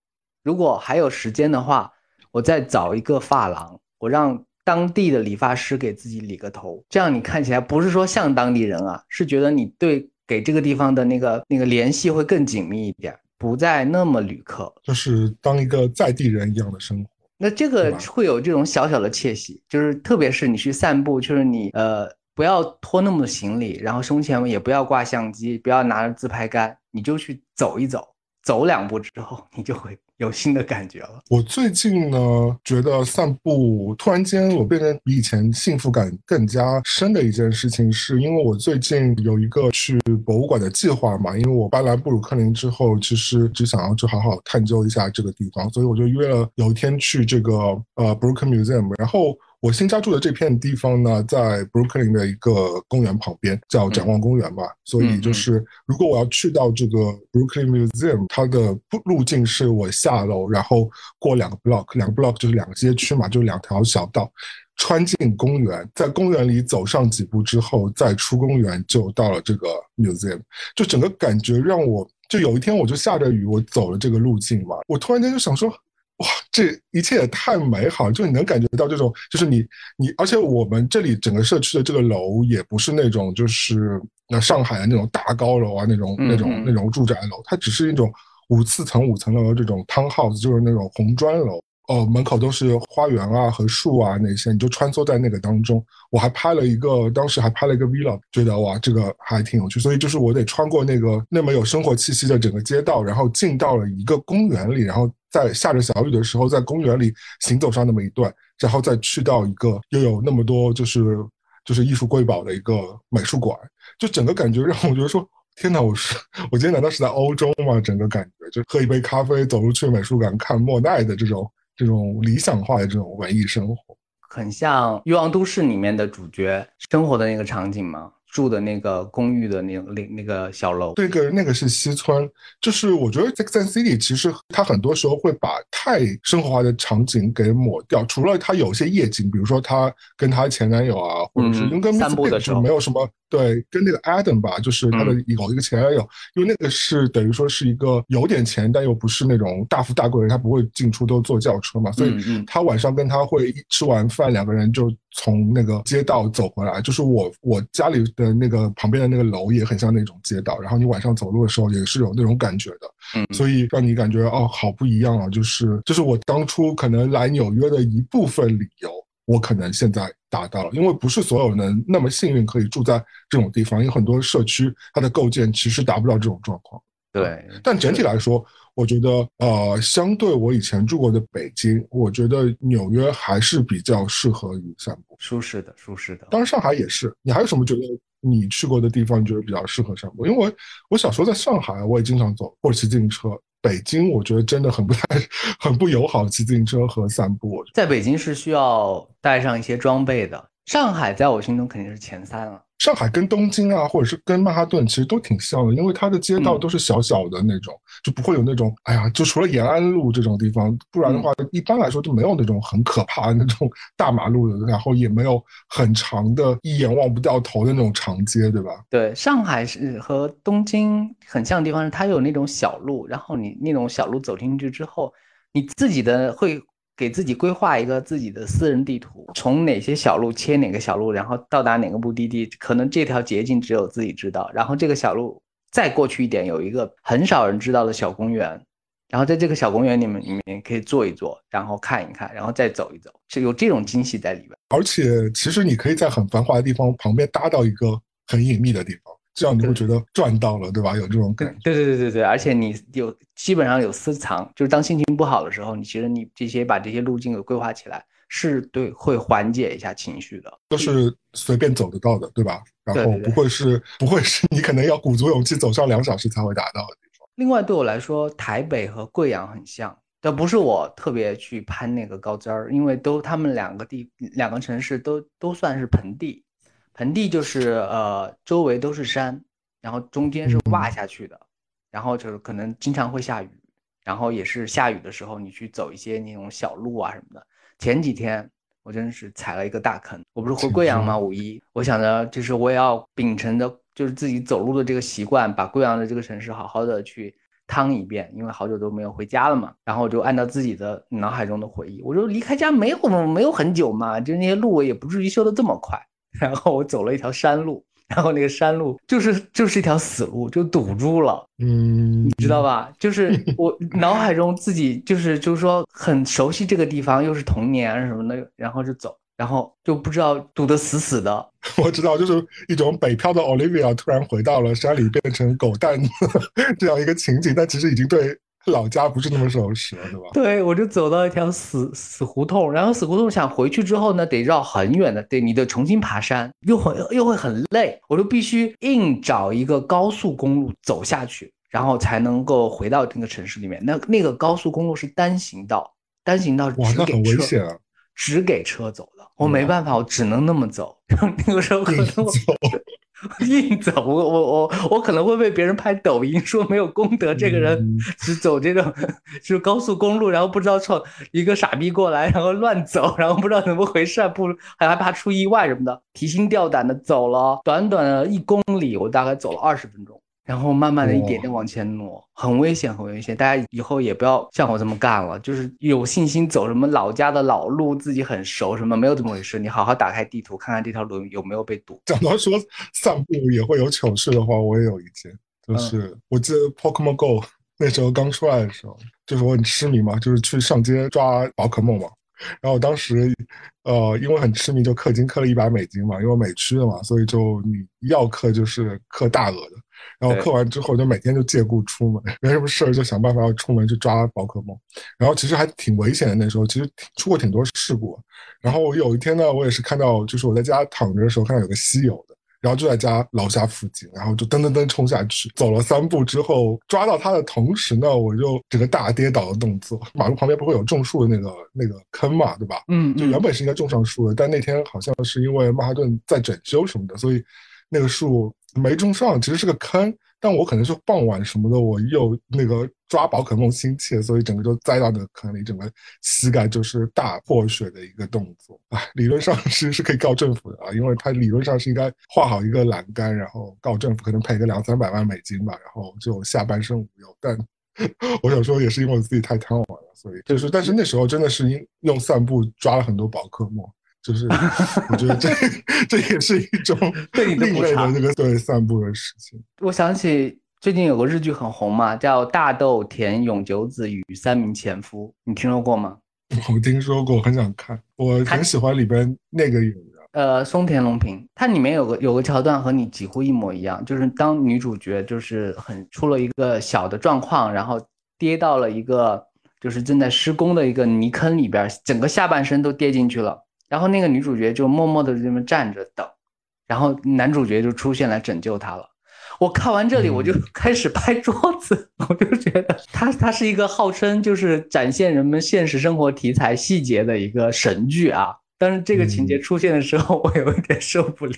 如果还有时间的话，我再找一个发廊，我让当地的理发师给自己理个头，这样你看起来不是说像当地人啊，是觉得你对。给这个地方的那个那个联系会更紧密一点，不再那么旅客，
就是当一个在地人一样的生活。
那这个会有这种小小的窃喜，就是特别是你去散步，就是你呃不要拖那么多行李，然后胸前也不要挂相机，不要拿着自拍杆，你就去走一走，走两步之后，你就会。有新的感觉了。
我最近呢，觉得散步突然间我变得比以前幸福感更加深的一件事情，是因为我最近有一个去博物馆的计划嘛。因为我搬来布鲁克林之后，其实只想要去好好探究一下这个地方，所以我就约了有一天去这个呃 Brooklyn Museum，然后。我新家住的这片地方呢，在 Brooklyn 的一个公园旁边，叫展望公园吧。所以就是，如果我要去到这个 Brooklyn Museum，它的路径是我下楼，然后过两个 block，两个 block 就是两个街区嘛，就两条小道，穿进公园，在公园里走上几步之后，再出公园就到了这个 museum。就整个感觉让我，就有一天我就下着雨，我走了这个路径嘛，我突然间就想说。哇，这一切也太美好！就你能感觉到这种，就是你你，而且我们这里整个社区的这个楼也不是那种就是那上海的那种大高楼啊，那种那种那种住宅楼，它只是一种五四层五层楼的这种 townhouse，就是那种红砖楼。哦，门口都是花园啊和树啊那些，你就穿梭在那个当中。我还拍了一个，当时还拍了一个 vlog，觉得哇，这个还挺有趣。所以就是我得穿过那个那么有生活气息的整个街道，然后进到了一个公园里，然后在下着小雨的时候，在公园里行走上那么一段，然后再去到一个又有那么多就是就是艺术瑰宝的一个美术馆，就整个感觉让我觉得说，天哪，我是我今天难道是在欧洲吗？整个感觉就喝一杯咖啡，走路去美术馆看莫奈的这种。这种理想化的这种文艺生活，
很像《欲望都市》里面的主角生活的那个场景吗？住的那个公寓的那那那个小楼，
那个那个是西村，就是我觉得在 San City 其实它很多时候会把太生活化的场景给抹掉，除了它有些夜景，比如说他跟她前男友啊，或者是因为
散步的时候。
没有什么。对，跟那个 Adam 吧，就是他的有一个前男友，因为那个是等于说是一个有点钱，但又不是那种大富大贵人，他不会进出都坐轿车嘛，所以他晚上跟他会吃完饭，两个人就从那个街道走回来。就是我我家里的那个旁边的那个楼也很像那种街道，然后你晚上走路的时候也是有那种感觉的，嗯，所以让你感觉哦，好不一样啊，就是就是我当初可能来纽约的一部分理由。我可能现在达到了，因为不是所有人那么幸运可以住在这种地方，因为很多社区它的构建其实达不到这种状况。
对，
但整体来说，我觉得呃，相对我以前住过的北京，我觉得纽约还是比较适合于散步，
舒适的，舒适的。
当然上海也是。你还有什么觉得你去过的地方你觉得比较适合散步？因为我我小时候在上海，我也经常走或者骑自行车。北京我觉得真的很不太、很不友好骑自行车和散步。
在北京是需要带上一些装备的，上海在我心中肯定是前三了。
上海跟东京啊，或者是跟曼哈顿其实都挺像的，因为它的街道都是小小的那种，就不会有那种，哎呀，就除了延安路这种地方，不然的话，一般来说就没有那种很可怕的那种大马路的，然后也没有很长的一眼望不掉头的那种长街，对吧？
对，上海是和东京很像的地方是它有那种小路，然后你那种小路走进去之后，你自己的会。给自己规划一个自己的私人地图，从哪些小路切哪个小路，然后到达哪个目的地，可能这条捷径只有自己知道。然后这个小路再过去一点，有一个很少人知道的小公园，然后在这个小公园里面里面可以坐一坐，然后看一看，然后再走一走，是有这种惊喜在里边。
而且其实你可以在很繁华的地方旁边搭到一个很隐秘的地方。这样你会觉得赚到了，对吧？有这种感觉。
对对对对对，而且你有基本上有私藏，就是当心情不好的时候，你其实你这些把这些路径给规划起来，是对会缓解一下情绪的。
都是随便走得到的，对吧？然后不会是不会是你可能要鼓足勇气走上两小时才会达到的地方。
另外，对我来说，台北和贵阳很像，但不是我特别去攀那个高枝儿，因为都他们两个地两个城市都都算是盆地。盆地就是呃，周围都是山，然后中间是挖下去的，然后就是可能经常会下雨，然后也是下雨的时候，你去走一些那种小路啊什么的。前几天我真是踩了一个大坑，我不是回贵阳吗？五一，我想着就是我也要秉承着就是自己走路的这个习惯，把贵阳的这个城市好好的去趟一遍，因为好久都没有回家了嘛。然后我就按照自己的脑海中的回忆，我说离开家没有没有很久嘛，就那些路也不至于修得这么快。然后我走了一条山路，然后那个山路就是就是一条死路，就堵住了。
嗯，
你知道吧？就是我脑海中自己就是就是说很熟悉这个地方，又是童年什么的，然后就走，然后就不知道堵得死死的。
我知道，就是一种北漂的 Olivia 突然回到了山里，变成狗蛋 这样一个情景，但其实已经对。老家不是那么熟悉了，对吧？
对，我就走到一条死死胡同，然后死胡同想回去之后呢，得绕很远的，得你得重新爬山，又很又会很累，我就必须硬找一个高速公路走下去，然后才能够回到那个城市里面。那那个高速公路是单行道，单行道
哇，那很危险啊！
只给车走的，我没办法，我只能那么走。那个时候可能我。硬走，我我我我可能会被别人拍抖音说没有功德，这个人只走这种就是高速公路，然后不知道从一个傻逼过来，然后乱走，然后不知道怎么回事，不还害怕出意外什么的，提心吊胆的走了短短的一公里，我大概走了二十分钟。然后慢慢的一点点往前挪，很危险，很危险。大家以后也不要像我这么干了，就是有信心走什么老家的老路，自己很熟，什么没有这么回事。你好好打开地图，看看这条路有没有被堵。
讲到说散步也会有糗事的话，我也有一件，就是我记得 Pokemon Go 那时候刚出来的时候，就是我很痴迷嘛，就是去上街抓宝可梦嘛。然后当时，呃，因为很痴迷，就氪金氪了一百美金嘛，因为美区的嘛，所以就你要氪就是氪大额的。然后刻完之后，就每天就借故出门，没什么事儿就想办法要出门去抓宝可梦。然后其实还挺危险的，那时候其实出过挺多事故。然后我有一天呢，我也是看到，就是我在家躺着的时候，看到有个稀有的。然后就在家楼下附近，然后就噔噔噔冲下去，走了三步之后抓到它的同时呢，我就整个大跌倒的动作。马路旁边不会有种树的那个那个坑嘛，对吧？
嗯，
就原本是应该种上树的，但那天好像是因为曼哈顿在整修什么的，所以那个树没种上，其实是个坑。但我可能是傍晚什么的，我又那个抓宝可梦心切，所以整个就栽到那个坑里，整个膝盖就是大破血的一个动作啊。理论上其实是可以告政府的啊，因为他理论上是应该画好一个栏杆，然后告政府可能赔个两三百万美金吧，然后就下半身无忧。但 我想说，也是因为我自己太贪玩了，所以就是，但是那时候真的是因用散步抓了很多宝可梦。就是，我觉得这这也是一种
对你的
另类的这个对散步的事情。
我想起最近有个日剧很红嘛，叫《大豆田永久子与三名前夫》，你听说过吗？
我听说过，很想看。我很喜欢里边那个演员，
呃，松田龙平。它里面有个有个桥段和你几乎一模一样，就是当女主角就是很出了一个小的状况，然后跌到了一个就是正在施工的一个泥坑里边，整个下半身都跌进去了。然后那个女主角就默默的这么站着等，然后男主角就出现来拯救她了。我看完这里，我就开始拍桌子，我就觉得它它是一个号称就是展现人们现实生活题材细节的一个神剧啊。但是这个情节出现的时候，我有一点受不了。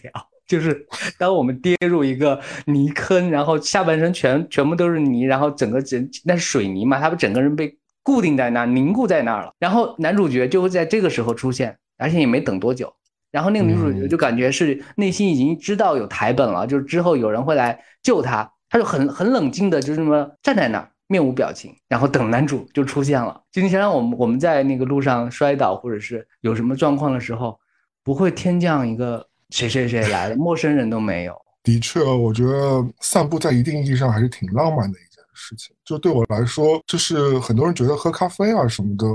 就是当我们跌入一个泥坑，然后下半身全全部都是泥，然后整个整那是水泥嘛，他们整个人被固定在那儿，凝固在那儿了。然后男主角就会在这个时候出现，而且也没等多久。然后那个女主角就感觉是内心已经知道有台本了，就是之后有人会来救她，她就很很冷静的就这么站在那儿，面无表情，然后等男主就出现了。就你想想，我们我们在那个路上摔倒或者是有什么状况的时候，不会天降一个谁谁谁来了，陌生人都没有。
的确，我觉得散步在一定意义上还是挺浪漫的一件事情。就对我来说，就是很多人觉得喝咖啡啊什么的。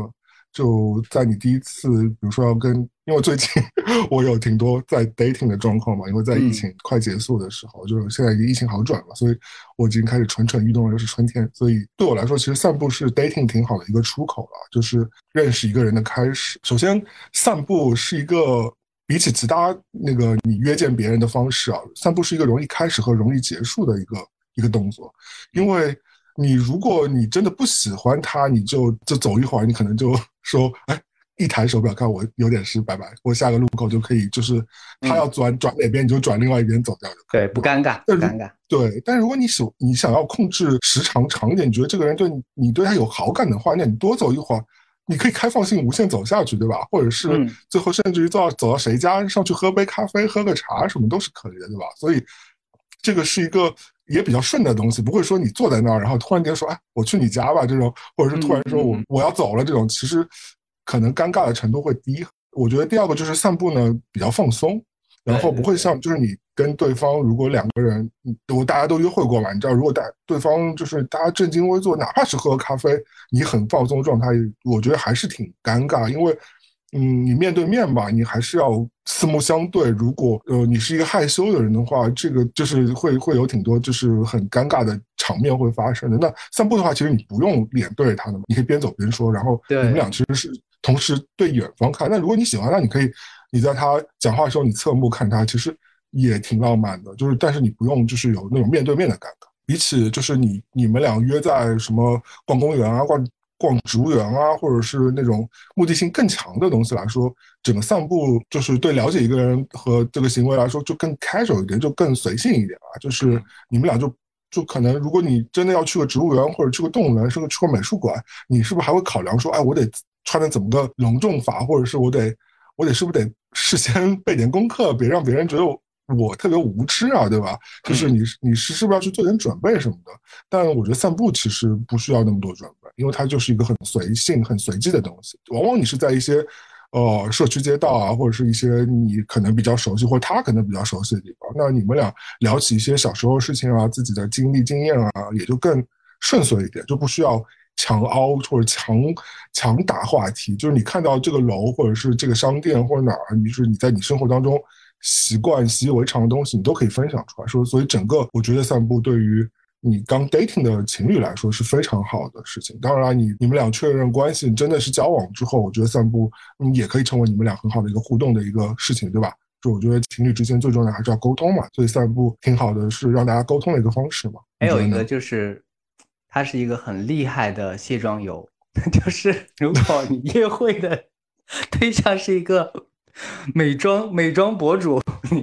就在你第一次，比如说要跟，因为最近 我有挺多在 dating 的状况嘛，因为在疫情快结束的时候，就是现在已经疫情好转了，所以我已经开始蠢蠢欲动了，又是春天，所以对我来说，其实散步是 dating 挺好的一个出口了，就是认识一个人的开始。首先，散步是一个比起其他那个你约见别人的方式啊，散步是一个容易开始和容易结束的一个一个动作，因为。你如果你真的不喜欢他，你就就走一会儿，你可能就说，哎，一抬手表看我有点事，拜拜，我下个路口就可以，就是他要转转哪边，你就转另外一边走掉就可
以，对，不尴尬，不尴尬。
对，但如果你想你想要控制时长长一点，你觉得这个人对你你对他有好感的话，那你多走一会儿，你可以开放性无限走下去，对吧？或者是最后甚至于走到走到谁家上去喝杯咖啡、喝个茶什么都是可以的，对吧？所以这个是一个。也比较顺的东西，不会说你坐在那儿，然后突然间说，哎，我去你家吧，这种，或者是突然说我我要走了，这种，其实可能尴尬的程度会低。我觉得第二个就是散步呢比较放松，然后不会像就是你跟对方如果两个人，我大家都约会过嘛，你知道，如果大对方就是大家正襟危坐，哪怕是喝咖啡，你很放松的状态，我觉得还是挺尴尬，因为。嗯，你面对面吧，你还是要四目相对。如果呃你是一个害羞的人的话，这个就是会会有挺多就是很尴尬的场面会发生的。那散步的话，其实你不用脸对着他的嘛，你可以边走边说，然后你们俩其实是同时对远方看。那如果你喜欢他，你可以你在他讲话的时候你侧目看他，其实也挺浪漫的。就是但是你不用就是有那种面对面的尴尬。比起就是你你们俩约在什么逛公园啊逛。逛植物园啊，或者是那种目的性更强的东西来说，整个散步就是对了解一个人和这个行为来说就更 casual 一点，就更随性一点啊。就是你们俩就就可能，如果你真的要去个植物园或者去个动物园，甚至去个美术馆，你是不是还会考量说，哎，我得穿的怎么个隆重法，或者是我得我得是不是得事先 备点功课，别让别人觉得。我特别无知啊，对吧？就是你，你是是不是要去做点准备什么的？但我觉得散步其实不需要那么多准备，因为它就是一个很随性、很随机的东西。往往你是在一些，呃，社区街道啊，或者是一些你可能比较熟悉，或者他可能比较熟悉的地方，那你们俩聊起一些小时候事情啊，自己的经历经验啊，也就更顺遂一点，就不需要强凹或者强强打话题。就是你看到这个楼，或者是这个商店，或者哪儿，你是你在你生活当中。习惯习以为常的东西，你都可以分享出来说。所以整个，我觉得散步对于你刚 dating 的情侣来说是非常好的事情。当然，你你们俩确认关系真的是交往之后，我觉得散步嗯也可以成为你们俩很好的一个互动的一个事情，对吧？就我觉得情侣之间最重要的还是要沟通嘛。所以散步挺好的，是让大家沟通的一个方式嘛。
还有一个就是，它是一个很厉害的卸妆油，就是如果你约会的对象是一个。美妆美妆博主，你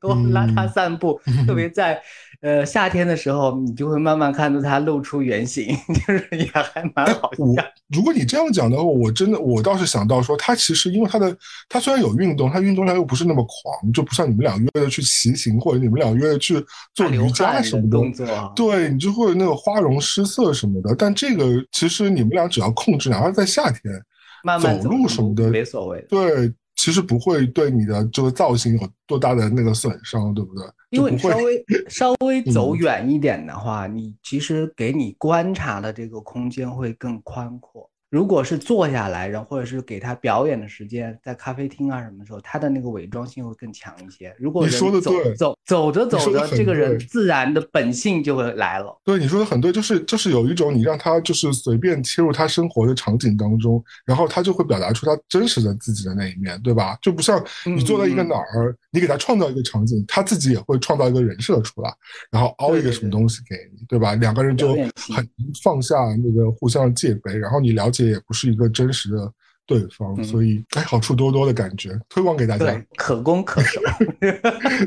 多拉他散步，特别 在呃夏天的时候，你就会慢慢看到他露出原形，就是也还蛮好
看。如果你这样讲的话，我真的我倒是想到说，他其实因为他的他虽然有运动，他运动量又不是那么狂，就不像你们俩约着去骑行，或者你们俩约着去做瑜伽什么的
动作，
对你就会那个花容失色什么的。但这个其实你们俩只要控制，哪怕在夏天
慢慢
走路什么的，
没所谓。
对。其实不会对你的这个造型有多大的那个损伤，对不对？
因为你稍微 稍微走远一点的话，你其实给你观察的这个空间会更宽阔。如果是坐下来，然后或者是给他表演的时间，在咖啡厅啊什么时候，他的那个伪装性会更强一些。如果
你说的对，
走走着走着，这个人自然的本性就会来了。
对，你说的很对，就是就是有一种你让他就是随便切入他生活的场景当中，然后他就会表达出他真实的自己的那一面，对吧？就不像你坐在一个哪儿，你给他创造一个场景，他自己也会创造一个人设出来，然后凹一个什么东西给你，对吧？两个人就很放下那个互相的戒备，然后你了解。也不是一个真实的对方，所以哎，好处多多的感觉，推广给大家，
对，可攻可守。
对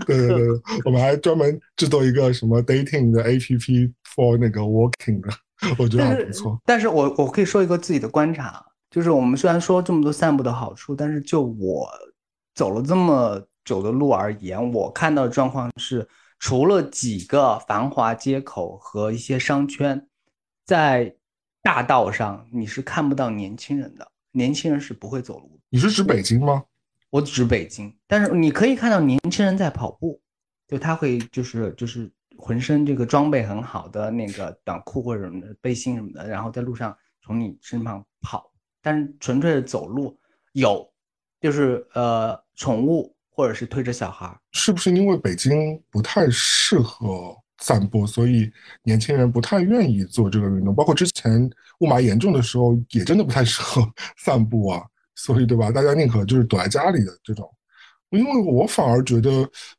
对对，我们还专门制作一个什么 dating 的 A P P for 那个 walking 的，我觉得还不错。
但是我我可以说一个自己的观察，就是我们虽然说这么多散步的好处，但是就我走了这么久的路而言，我看到的状况是，除了几个繁华街口和一些商圈，在大道上你是看不到年轻人的。年轻人是不会走路。
你是指北京吗？
我指北京，但是你可以看到年轻人在跑步，就他会就是就是浑身这个装备很好的那个短裤或者什么的背心什么的，然后在路上从你身旁跑。但是纯粹的走路有，就是呃宠物或者是推着小孩。
是不是因为北京不太适合？散步，所以年轻人不太愿意做这个运动。包括之前雾霾严重的时候，也真的不太适合 散步啊。所以，对吧？大家宁可就是躲在家里的这种。因为我反而觉得，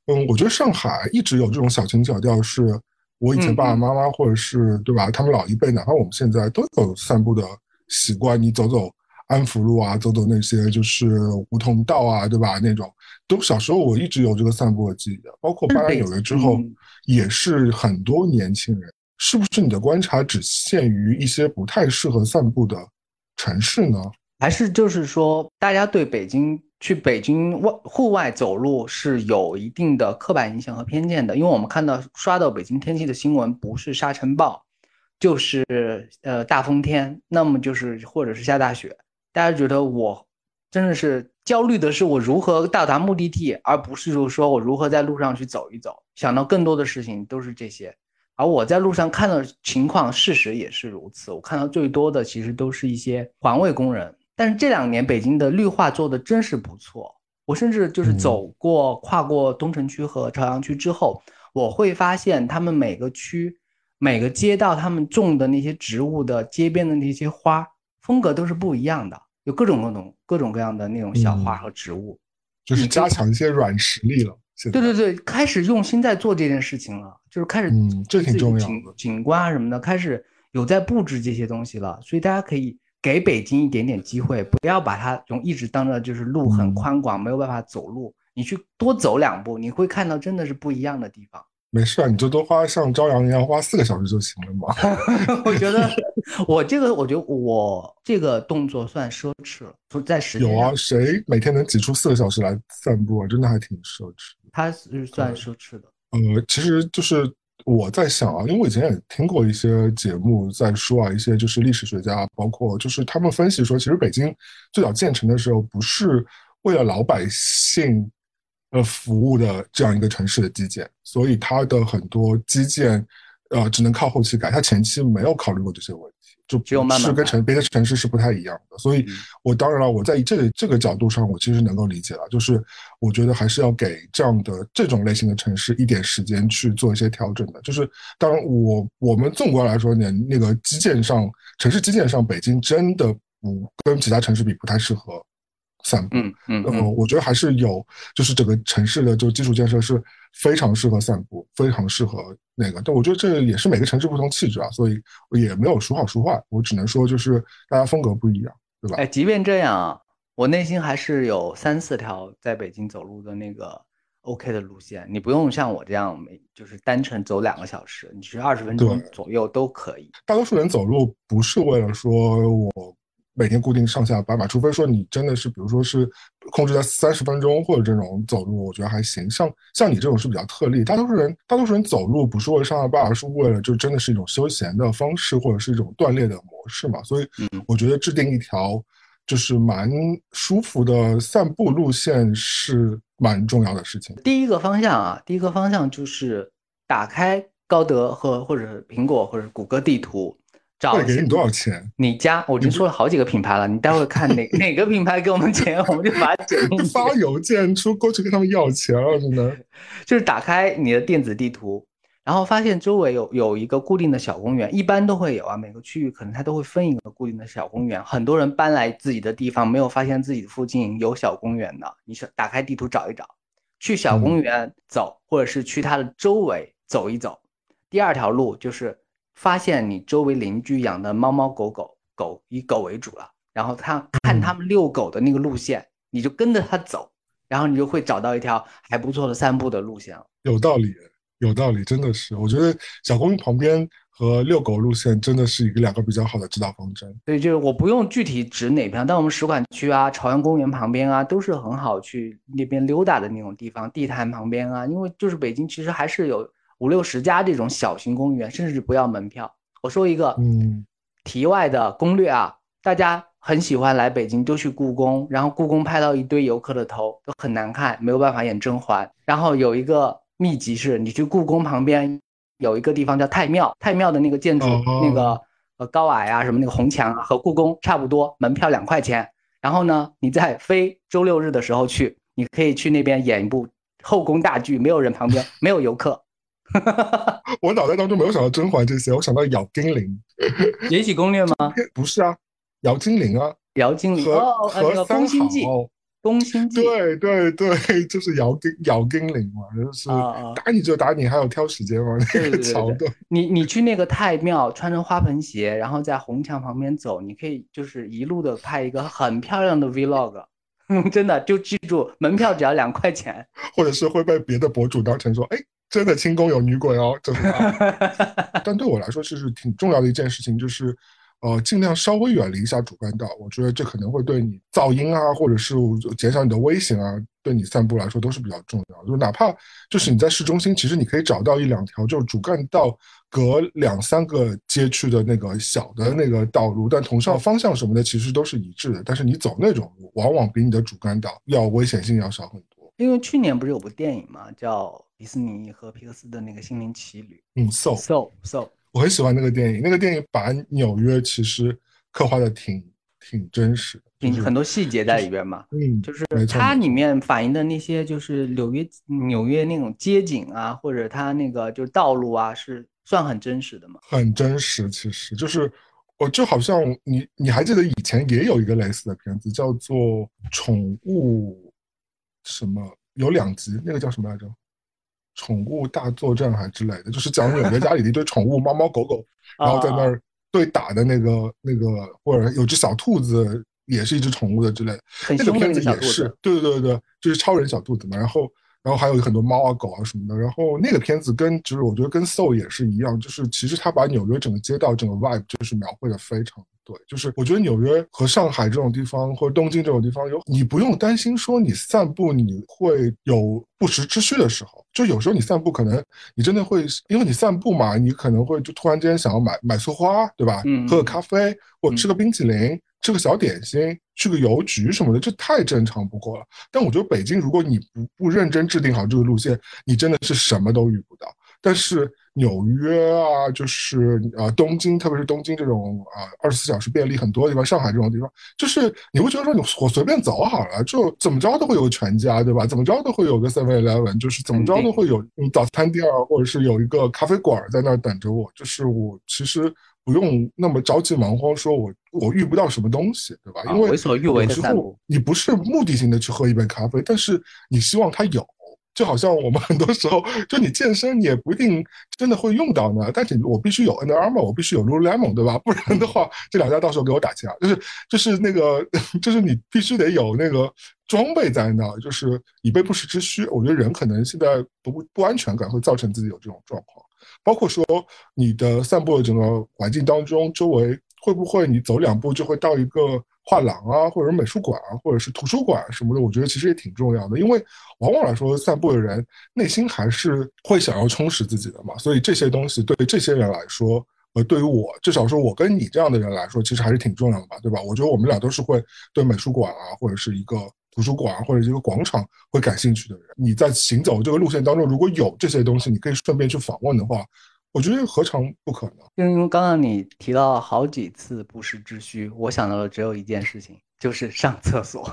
嗯，我觉得上海一直有这种小情小调，是我以前爸爸妈妈或者是对吧，他们老一辈，哪怕我们现在都有散步的习惯。你走走安福路啊，走走那些就是梧桐道啊，对吧？那种都小时候我一直有这个散步的记忆的。包括搬来纽约之后。也是很多年轻人，是不是你的观察只限于一些不太适合散步的城市呢？
还是就是说，大家对北京去北京外户外走路是有一定的刻板印象和偏见的？因为我们看到刷到北京天气的新闻，不是沙尘暴，就是呃大风天，那么就是或者是下大雪，大家觉得我真的是。焦虑的是我如何到达目的地，而不是就是说我如何在路上去走一走。想到更多的事情都是这些，而我在路上看到情况，事实也是如此。我看到最多的其实都是一些环卫工人。但是这两年北京的绿化做的真是不错。我甚至就是走过跨过东城区和朝阳区之后，我会发现他们每个区、每个街道他们种的那些植物的街边的那些花风格都是不一样的。有各种各种各种各样的那种小花和植物，
就是加强一些软实力了。
对对对，开始用心在做这件事情了，就是开始
嗯，这挺重要
景景观啊什么的，开始有在布置这些东西了。所以大家可以给北京一点点机会，不要把它用一直当着就是路很宽广，没有办法走路。你去多走两步，你会看到真的是不一样的地方。
没事啊，你就多花像朝阳一样花四个小时就行了嘛。
我觉得我这个，我觉得我这个动作算奢侈了，不在时间。
有啊，谁每天能挤出四个小时来散步啊？真的还挺奢侈。
他是算奢侈的。
呃，其实就是我在想啊，因为我以前也听过一些节目在说啊，一些就是历史学家，包括就是他们分析说，其实北京最早建成的时候不是为了老百姓。呃，服务的这样一个城市的基建，所以它的很多基建，呃，只能靠后期改，它前期没有考虑过这些问题，就
只有慢慢。
是跟城别的城市是不太一样的，所以我当然了，我在这这个角度上，我其实能够理解了，就是我觉得还是要给这样的这种类型的城市一点时间去做一些调整的。就是当然，我我们纵观来说，呢，那个基建上，城市基建上，北京真的不跟其他城市比不太适合。散步，
嗯嗯，呃，
我觉得还是有，就是整个城市的就基础建设是非常适合散步，非常适合那个。但我觉得这也是每个城市不同气质啊，所以也没有孰好孰坏。我只能说就是大家风格不一样，对吧？
哎，即便这样，我内心还是有三四条在北京走路的那个 OK 的路线。你不用像我这样每就是单程走两个小时，你其实二十分钟左右都可以。
大多数人走路不是为了说我。每天固定上下班吧，除非说你真的是，比如说是控制在三十分钟或者这种走路，我觉得还行。像像你这种是比较特例，大多数人大多数人走路不是为了上下班，而是为了就真的是一种休闲的方式或者是一种锻炼的模式嘛。所以我觉得制定一条就是蛮舒服的散步路线是蛮重要的事情。
第一个方向啊，第一个方向就是打开高德和或者苹果或者谷歌地图。
会给你多少钱？
你家我已经说了好几个品牌了，你待会看哪 哪个品牌给我们钱，我们就把它剪进去。
发邮件出过去跟他们要钱了，真的。
就是打开你的电子地图，然后发现周围有有一个固定的小公园，一般都会有啊，每个区域可能它都会分一个固定的小公园。很多人搬来自己的地方，没有发现自己附近有小公园的，你是打开地图找一找，去小公园走，或者是去它的周围走一走。第二条路就是。发现你周围邻居养的猫猫狗狗，狗以狗为主了，然后他看他们遛狗的那个路线，你就跟着他走，然后你就会找到一条还不错的散步的路线了。
有道理，有道理，真的是，我觉得小公寓旁边和遛狗路线真的是一个两个比较好的指导方针。
所以就是我不用具体指哪边，但我们使馆区啊、朝阳公园旁边啊，都是很好去那边溜达的那种地方。地坛旁边啊，因为就是北京其实还是有五六十家这种小型公园，甚至不要门票。我说一个
嗯
题外的攻略啊，大家很喜欢来北京，都去故宫，然后故宫拍到一堆游客的头都很难看，没有办法演甄嬛。然后有一个秘籍是，你去故宫旁边有一个地方叫太庙，太庙的那个建筑、
哦
那个呃高矮啊什么那个红墙啊和故宫差不多，门票两块钱。然后呢，你在非周六日的时候去，你可以去那边演一部后宫大剧，没有人旁边，没有游客。
我脑袋当中没有想到甄嬛这些，我想到咬金陵，《
延禧攻略》吗？
不是啊，姚金陵啊，
姚经理
和
哦，呃那个
和三
宫心计，
好，
宫心计，
对对对，就是姚金姚金陵嘛，就是打你就打你，还有挑时间嘛，那个桥段。
你你去那个太庙，穿着花盆鞋，然后在红墙旁边走，你可以就是一路的拍一个很漂亮的 vlog，真的就记住门票只要两块钱。
或者是会被别的博主当成说，哎，真的清宫有女鬼哦，这种啊。但对我来说，其实挺重要的一件事情，就是呃，尽量稍微远离一下主干道。我觉得这可能会对你噪音啊，或者是减少你的危险啊，对你散步来说都是比较重要的。就哪怕就是你在市中心，其实你可以找到一两条，就是主干道隔两三个街区的那个小的那个道路，但同上方向什么的其实都是一致的。但是你走那种路，往往比你的主干道要危险性要少很多。
因为去年不是有部电影嘛，叫迪士尼和皮克斯的那个《心灵奇旅
嗯，so》
，So So，
我很喜欢那个电影，那个电影把纽约其实刻画的挺挺真实的，就是
很很多细节在里边嘛。
嗯，
就是它里面反映的那些，就是纽约纽约那种街景啊，或者它那个就是道路啊，是算很真实的吗。
很真实。其实就是我就好像你你还记得以前也有一个类似的片子，叫做《宠物什么》，有两集，那个叫什么来着？宠物大作战还之类的，就是讲纽约家里的一堆宠物，猫猫狗狗，然后在那儿对打的那个那个，或者有只小兔子也是一只宠物的之类的。那个片子也是对对对对，就是超人小兔子嘛。然后，然后还有很多猫啊、狗啊什么的。然后那个片子跟就是我觉得跟 Soul 也是一样，就是其实他把纽约整个街道、整个 vibe 就是描绘的非常对。就是我觉得纽约和上海这种地方，或者东京这种地方，有你不用担心说你散步你会有不时之需的时候。就有时候你散步，可能你真的会，因为你散步嘛，你可能会就突然间想要买买束花，对吧？
嗯
喝个咖啡，或者吃个冰淇淋，吃个小点心，去个邮局什么的，这太正常不过了。但我觉得北京，如果你不不认真制定好这个路线，你真的是什么都遇不到。但是纽约啊，就是啊东京，特别是东京这种啊二十四小时便利很多的地方，上海这种地方，就是你会觉得说你我随便走好了，就怎么着都会有个全家，对吧？怎么着都会有个 Seven Eleven，就是怎么着都会有嗯早餐店儿，或者是有一个咖啡馆儿在那儿等着我。就是我其实不用那么着急忙慌，说我我遇不到什么东西，对吧？
啊
因为你不是目的性的去喝一杯咖啡，但是你希望它有。就好像我们很多时候，就你健身，你也不一定真的会用到呢。但是我必须有 Under Armour，我必须有 Lululemon，对吧？不然的话，这两家到时候给我打架。就是就是那个，就是你必须得有那个装备在那，就是以备不时之需。我觉得人可能现在不不安全感会造成自己有这种状况，包括说你的散步的整个环境当中，周围会不会你走两步就会到一个画廊啊，或者美术馆啊，或者是图书馆什么的？我觉得其实也挺重要的，因为往往来说，散步的人内心还是会想要充实自己的嘛，所以这些东西对这些人来说。呃，对于我，至少说我跟你这样的人来说，其实还是挺重要的吧，对吧？我觉得我们俩都是会对美术馆啊，或者是一个图书馆啊，或者一个广场会感兴趣的人。你在行走这个路线当中，如果有这些东西，你可以顺便去访问的话，我觉得何尝不可能？
因为刚刚你提到好几次不时之需，我想到了只有一件事情，就是上厕所。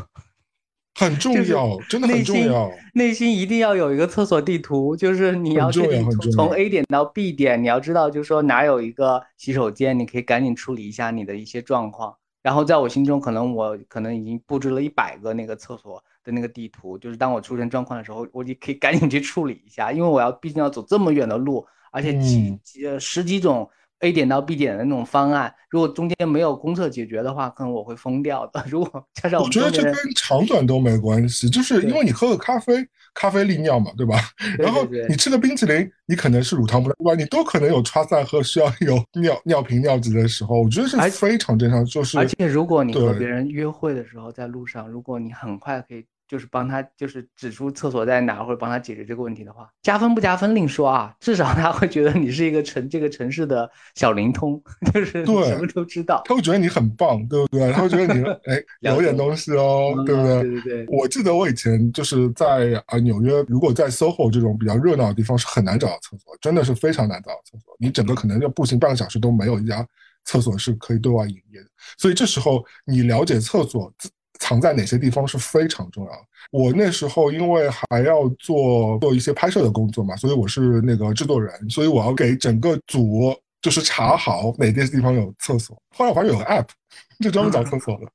很重要，真的很重要。
内心一定要有一个厕所地图，就是你要从从 A 点到 B 点，你要知道，就是说哪有一个洗手间，你可以赶紧处理一下你的一些状况。然后在我心中，可能我可能已经布置了一百个那个厕所的那个地图，就是当我出现状况的时候，我就可以赶紧去处理一下，因为我要毕竟要走这么远的路，而且几
嗯
几呃十几种 A 点到 B 点的那种方案，如果中间没有公厕解决的话，可能我会疯掉的。如果加上
我觉得这跟长短都没关系，就是因为你喝个咖啡，咖啡利尿嘛，对吧？然后你吃个冰淇淋，你可能是乳糖不耐，对吧？你都可能有插塞喝需要有尿尿频尿急的时候，我觉得是非常正常。就是
而且如果你和别人约会的时候，在路上，如果你很快可以。就是帮他，就是指出厕所在哪，或者帮他解决这个问题的话，加分不加分另说啊。至少他会觉得你是一个城这个城市的小灵通，就是什么都知道。
他会觉得你很棒，对不对？他会觉得你 哎有点东西哦，对不
对？对对对。
我记得我以前就是在啊纽约，如果在 SOHO 这种比较热闹的地方是很难找到厕所，真的是非常难找到厕所。你整个可能要步行半个小时都没有一家厕所是可以对外营业的。所以这时候你了解厕所。藏在哪些地方是非常重要的。我那时候因为还要做做一些拍摄的工作嘛，所以我是那个制作人，所以我要给整个组就是查好哪些地方有厕所。后来我发现有个 app，就专门找厕所的，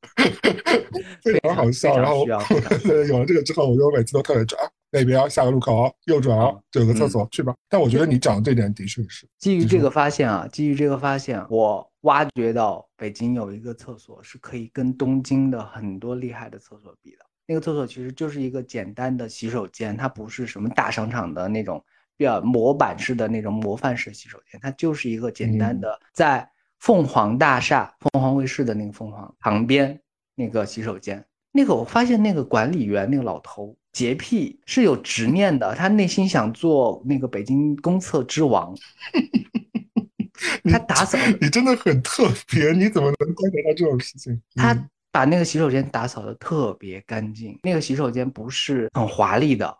非常好笑。然后 有了这个之后，我就每次都特别抓那边下个路口右转有个厕所去吧。但我觉得你讲的这点的确是
基于这个发现啊，基于这个发现，我。挖掘到北京有一个厕所是可以跟东京的很多厉害的厕所比的。那个厕所其实就是一个简单的洗手间，它不是什么大商场的那种比较模板式的那种模范式洗手间，它就是一个简单的在凤凰大厦、凤凰卫视的那个凤凰旁边那个洗手间。那个我发现那个管理员那个老头洁癖是有执念的，他内心想做那个北京公厕之王。他打扫，
你真的很特别，你怎么能观察到这种事情？
他把那个洗手间打扫的特别干净，那个洗手间不是很华丽的，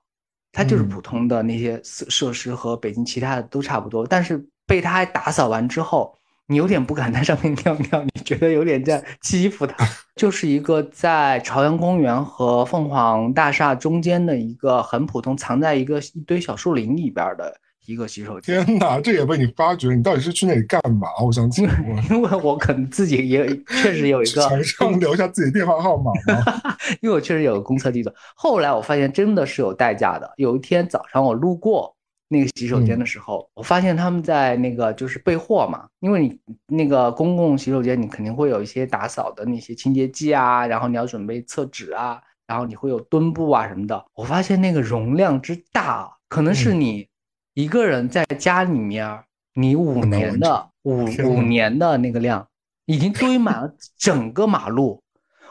它就是普通的那些设设施和北京其他的都差不多。但是被他打扫完之后，你有点不敢在上面尿尿，你觉得有点在欺负他。就是一个在朝阳公园和凤凰大厦中间的一个很普通，藏在一个一堆小树林里边的。一个洗手间，
天哪，这也被你发觉，你到底是去那里干嘛？我想请问，
因为我可能自己也 确实有一个
墙上留下自己电话号码吗？
因为我确实有个公厕地址。后来我发现真的是有代价的。有一天早上我路过那个洗手间的时候，我发现他们在那个就是备货嘛，因为你那个公共洗手间你肯定会有一些打扫的那些清洁剂啊，然后你要准备厕纸啊，然后你会有墩布啊什么的。我发现那个容量之大，可能是你。一个人在家里面，你五年的五五年的那个量，已经堆满了整个马路。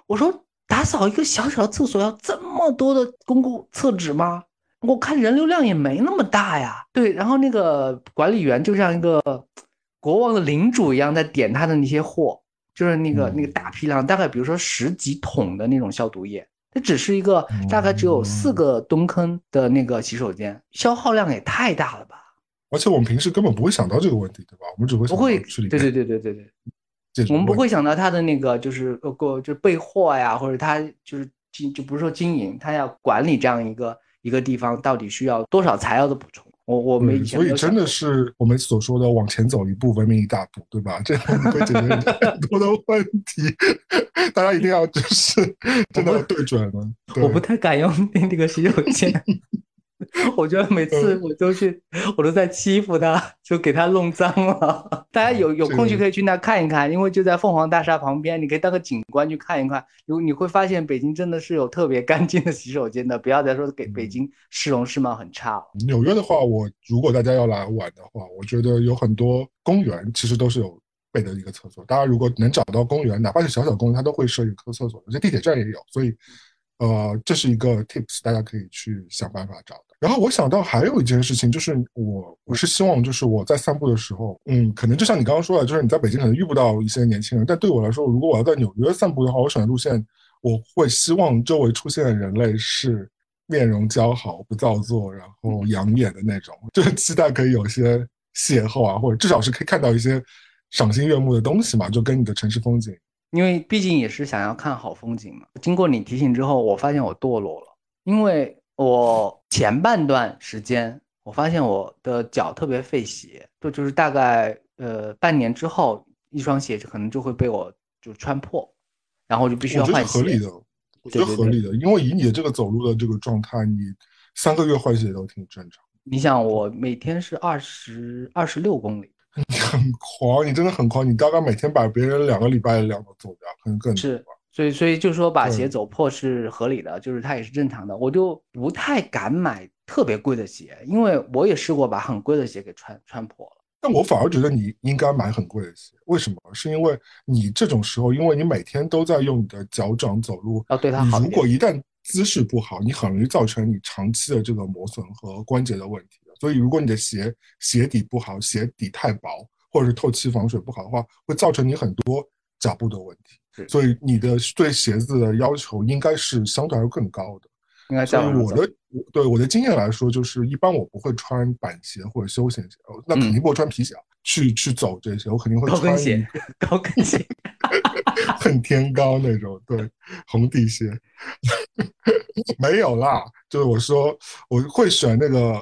我说打扫一个小小的厕所要这么多的公共厕纸吗？我看人流量也没那么大呀。对，然后那个管理员就像一个国王的领主一样，在点他的那些货，就是那个那个大批量，大概比如说十几桶的那种消毒液。这只是一个大概只有四个蹲坑的那个洗手间，消耗量也太大了吧！
而且我们平时根本不会想到这个问题，对吧？我们只会
不会对对对对对对，我们不会想到他的那个就是呃过就是备货呀，或者他就是经就不是说经营，他要管理这样一个一个地方，到底需要多少材料的补充。我我们以前
所以真的是我们所说的往前走一步，文明一大步，对吧？这样会解决很多的问题。大家一定要就是真的对准了。
我不太敢用那个洗手间。我觉得每次我都去，我都在欺负他，就给他弄脏了。大家有有空去可以去那看一看，因为就在凤凰大厦旁边，你可以当个景观去看一看。如你会发现，北京真的是有特别干净的洗手间的。不要再说给北京市容市貌很差。
纽约的话，我如果大家要来玩的话，我觉得有很多公园其实都是有备的一个厕所。大家如果能找到公园，哪怕是小小公园，它都会设一个厕所。有些地铁站也有，所以呃，这是一个 tips，大家可以去想办法找的。然后我想到还有一件事情，就是我我是希望，就是我在散步的时候，嗯，可能就像你刚刚说的，就是你在北京可能遇不到一些年轻人，但对我来说，如果我要在纽约散步的话，我选的路线，我会希望周围出现的人类是面容姣好、不造作，然后养眼的那种，就是期待可以有些邂逅啊，或者至少是可以看到一些赏心悦目的东西嘛，就跟你的城市风景，
因为毕竟也是想要看好风景嘛。经过你提醒之后，我发现我堕落了，因为。我前半段时间，我发现我的脚特别费鞋，就就是大概呃半年之后，一双鞋可能就会被我就穿破，然后就必须要换
鞋。合理的，我觉得合理的，因为以你的这个走路的这个状态，你三个月换鞋都挺正常。
你想，我每天是二十二十六公里，
你很狂，你真的很狂，你大概每天把别人两个礼拜的量都走掉，可能更
是。所以，所以就是说把鞋走破是合理的，就是它也是正常的。我就不太敢买特别贵的鞋，因为我也试过把很贵的鞋给穿穿破了。
但我反而觉得你应该买很贵的鞋，为什么？是因为你这种时候，因为你每天都在用你的脚掌走路，
要对它好
如果。一旦姿势不好，你很容易造成你长期的这个磨损和关节的问题。所以，如果你的鞋鞋底不好，鞋底太薄，或者是透气防水不好的话，会造成你很多脚部的问题。
是
所以你的对鞋子的要求应该是相对来说更高的。
应该
所
再往上走。
以我的对我的经验来说，就是一般我不会穿板鞋或者休闲鞋，哦那肯定不会穿皮鞋啊去去走这些，我肯定会
穿高跟鞋，高跟鞋。
恨天高那种，对，红底鞋 没有啦，就是我说我会选那个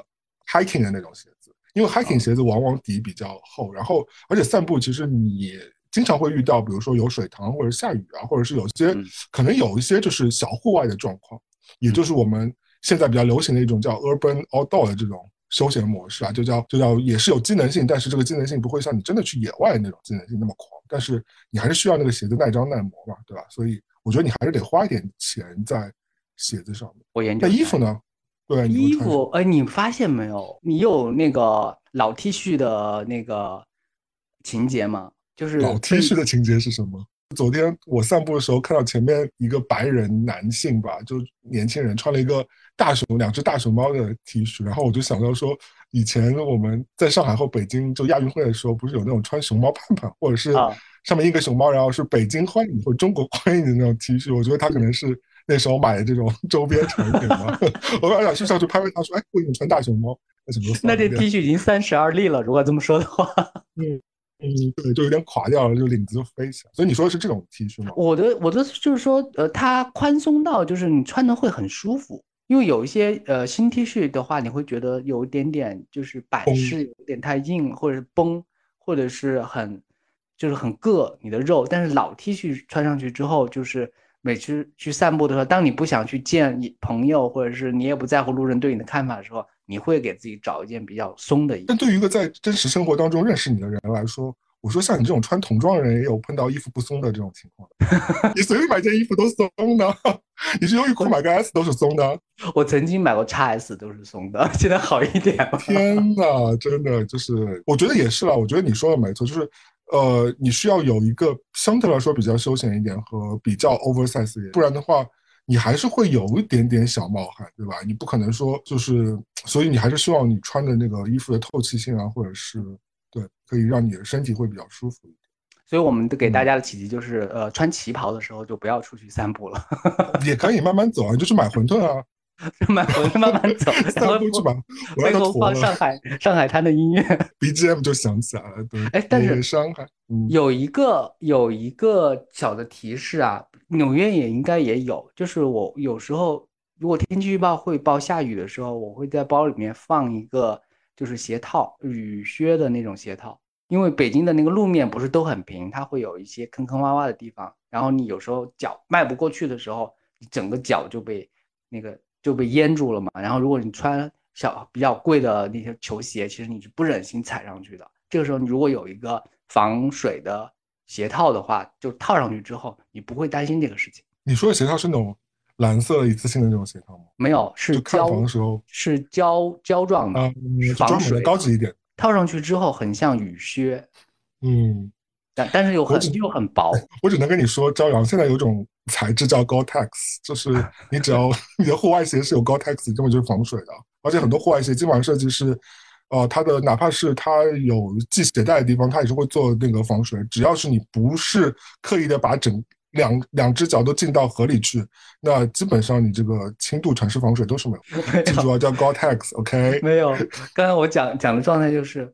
hiking 的那种鞋子，因为 hiking 鞋子往往底比较厚，然后而且散步其实你经常会遇到，比如说有水塘或者下雨啊，或者是有些
嗯
可能有一些就是小户外的状况，也就是我们现在比较流行的一种叫 urban outdoor 的这种休闲模式啊，就叫就叫也是有机能性，但是这个机能性不会像你真的去野外那种机能性那么狂，但是你还是需要那个鞋子耐脏耐磨嘛，对吧？所以我觉得你还是得花一点钱在鞋子上面。
我研究
那衣服呢？对，
衣服，哎，你发现没有？你有那个老 T 恤的那个情节吗？就是
老 T 恤的情节是什么？昨天我散步的时候看到前面一个白人男性吧，就年轻人穿了一个大熊两只大熊猫的 T 恤，然后我就想到说，以前我们在上海或北京就亚运会的时候，不是有那种穿熊猫 盼盼，或者是
啊
上面印个熊猫，然后是北京欢迎或者中国欢迎的那种 T 恤，我觉得他可能是那时候买的这种周边产品吧。我本来想去上去拍拍他，说，哎，为什么穿大熊猫？那什么？
那这 T 恤已经三十而立了。如果这么说的话，
嗯，对，就有点垮掉了，就领子就飞起来。所以你说的是这种 T 恤吗？
我的我的就是说，呃，它宽松到就是你穿的会很舒服。因为有一些呃新 T 恤的话，你会觉得有一点点就是版
崩
式有点太硬，或者是崩，或者是很就是很硌你的肉。但是老 T 恤穿上去之后，就是每次去散步的时候，当你不想去见你朋友，或者是你也不在乎路人对你的看法的时候，你会给自己找一件比较松的衣服
但。对于一个在真实生活当中认识你的人来说，我说像你这种穿童装的人，也有碰到衣服不松的这种情况。你随便买件衣服都松的，你是优衣库买个 S 都是松的。
我曾经买过 x S 都是松的，现在好一点了。
天呐，真的就是，我觉得也是啦。我觉得你说的没错，就是呃，你需要有一个相对来说比较休闲一点和比较 oversize 一点，不然的话，你还是会有一点点小冒汗，对吧？你不可能说就是，所以你还是希望你穿的那个衣服的透气性啊，或者是对，可以让你的身体会比较舒服一点。
所以我们给
嗯
大家的启迪就是，呃，穿旗袍的时候就不要出去散步了，
也可以慢慢走啊，你就是买馄饨啊，
慢慢慢走，然后
散步去买，我
背
让它坨
后放上海上海滩的音乐。
，BGM 就响起来了。对，
哎但是
夜夜山海，嗯，
有一个有一个小的提示啊，纽约也应该也有，就是我有时候如果天气预报会报下雨的时候，我会在包里面放一个就是鞋套，雨靴的那种鞋套，因为北京的那个路面不是都很平，它会有一些坑坑洼洼的地方，然后你有时候脚迈不过去的时候，你整个脚就被那个就被淹住了嘛。然后如果你穿小比较贵的那些球鞋，其实你是不忍心踩上去的。这个时候你如果有一个防水的鞋套的话，就套上去之后，你不会担心这个事情。
你说的鞋套是那种蓝色一次性的那种鞋套吗？
没有，是胶
的时候
是胶胶状的，
啊，
防水
高级一点。
套上去之后很像雨靴，
嗯，
但但是又很又很薄。
我只能跟你说，朝阳现在有种材质叫 Gore-Tex，就是你只要 你的户外鞋是有 Gore-Tex，根本就是防水的。而且很多户外鞋基本上设计是，呃，它的哪怕是它有系鞋带的地方，它也是会做那个防水。只要是你不是刻意的把整两两只脚都进到河里去，那基本上你这个轻度城市防水都是没有。记住啊，叫 Gore-Tex，OK？、
没有，刚才我讲讲的状态就是，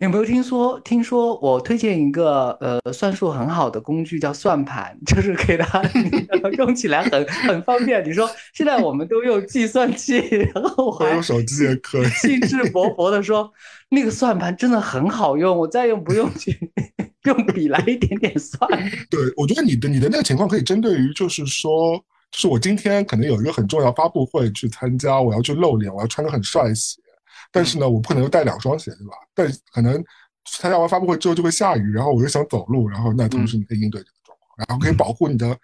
有没有听说？听说我推荐一个呃算术很好的工具叫算盘，就是给它 用起来很很方便。你说现在我们都用计算器，然后我还
我用手机也可以。
兴致勃勃的说，那个算盘真的很好用，我再用不用去 用笔来一点点算。
对，我觉得你的你的那个情况可以针对于，就是说，就是我今天可能有一个很重要发布会去参加，我要去露脸，我要穿的很帅的鞋，但是呢，我不可能又带两双鞋，对吧？但可能参加完发布会之后就会下雨，然后我又想走路，然后那同时你可以应对这个状况，然后可以保护你的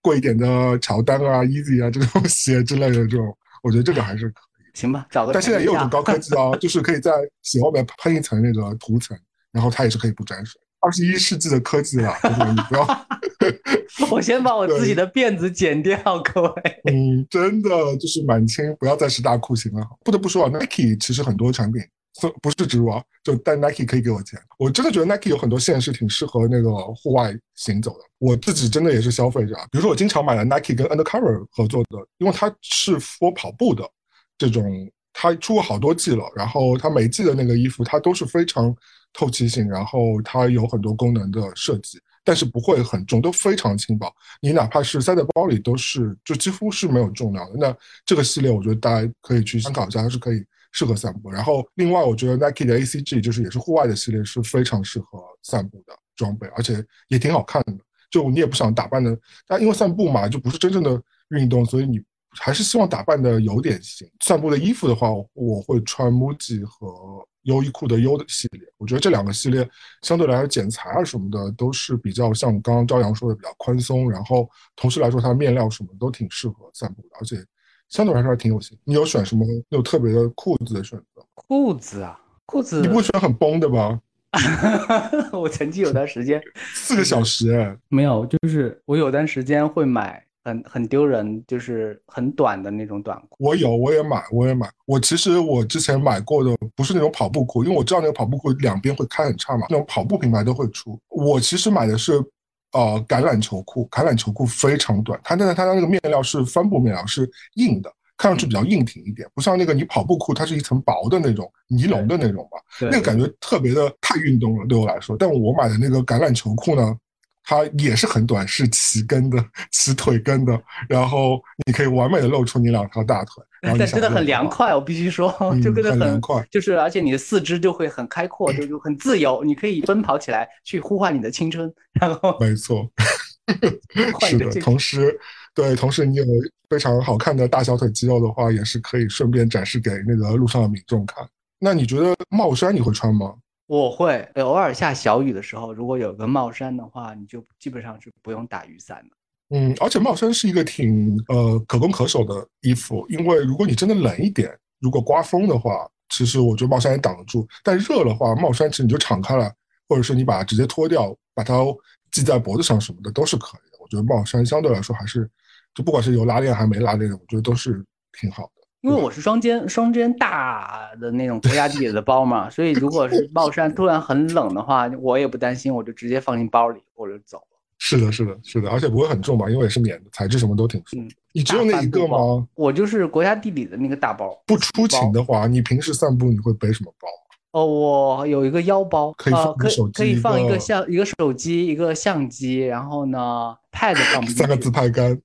贵一点的乔丹啊、Easy 啊这种 鞋之类的这种，我觉得这个还是可以。
行吧，找个。
但现在也有种高科技啊，就是可以在鞋后面喷一层那个涂层，然后它也是可以不沾水。二十一世纪的科技了，你不要。
我先把我自己的辫子剪掉，各位。
嗯，真的就是满清，不要再是大酷刑了。不得不说啊，Nike 其实很多产品，不是植入啊，就但 Nike 可以给我钱。我真的觉得 Nike 有很多线是挺适合那个户外行走的。我自己真的也是消费者，比如说我经常买了 Nike 跟 Undercover 合作的，因为它是 for 跑步的这种，它出过好多季了，然后它每季的那个衣服它都是非常。透气性，然后它有很多功能的设计，但是不会很重，都非常轻薄。你哪怕是塞在包里，都是就几乎是没有重量的。那这个系列，我觉得大家可以去参考一下，它是可以适合散步。然后另外，我觉得 Nike 的 ACG 就是也是户外的系列，是非常适合散步的装备，而且也挺好看的。就你也不想打扮的，但因为散步嘛，就不是真正的运动，所以你还是希望打扮的有点型。散步的衣服的话，我会穿 MUJI 和。优衣库的优的系列，我觉得这两个系列相对来说剪裁啊什么的都是比较像刚刚朝阳说的比较宽松，然后同时来说它的面料什么都挺适合散步的，而且相对来说还挺有型。你有选什么有特别的裤子的选择？
裤子啊，裤子
你不会选很崩的吧？
我曾经有段时间
四个小时哎，
没有，就是我有段时间会买。很很丢人，就是很短的那种短裤。
我有，我也买，我也买。我其实我之前买过的不是那种跑步裤，因为我知道那个跑步裤两边会开很差嘛，那种跑步品牌都会出。我其实买的是，呃，橄榄球裤。橄榄球裤非常短，它但是它的那个面料是帆布面料，是硬的，看上去比较硬挺一点，不像那个你跑步裤，它是一层薄的那种尼龙的那种吧，那个感觉特别的太运动了，对我来说。但我买的那个橄榄球裤呢？它也是很短，是齐跟的，齐腿跟的，然后你可以完美的露出你两条大腿，但
真的很凉快，我必须说，就真的
很凉快，
就是而且你的四肢就会很开阔，就就很自由，你可以奔跑起来去呼唤你的青春，然后
没错，是的，同时对，同时你有非常好看的大小腿肌肉的话，也是可以顺便展示给那个路上的民众看。那你觉得帽衫你会穿吗？
我会偶尔下小雨的时候，如果有个帽衫的话，你就基本上是不用打雨伞的。
嗯，而且帽衫是一个挺呃可攻可守的衣服，因为如果你真的冷一点，如果刮风的话，其实我觉得帽衫也挡得住。但热的话，帽衫其实你就敞开了，或者是你把它直接脱掉，把它系在脖子上什么的都是可以的。我觉得帽衫相对来说还是，就不管是有拉链还是没拉链的，我觉得都是挺好的。
因为我是双肩双肩大的那种国家地理的包嘛，所以如果是 帽衫突然很冷的话，我也不担心，我就直接放进包里，我就走了。
是的，是的，是的，而且不会很重吧？因为也是棉的，材质什么都挺。嗯，你只有那一个吗？
我就是国家地理的那个大包。
不出勤的话，你平时散步你会背什么包？
哦，我有一个腰包，
可以放手
机，可以放一个相一个手机，一个相机，然后呢，pad 放不进
三个自拍杆。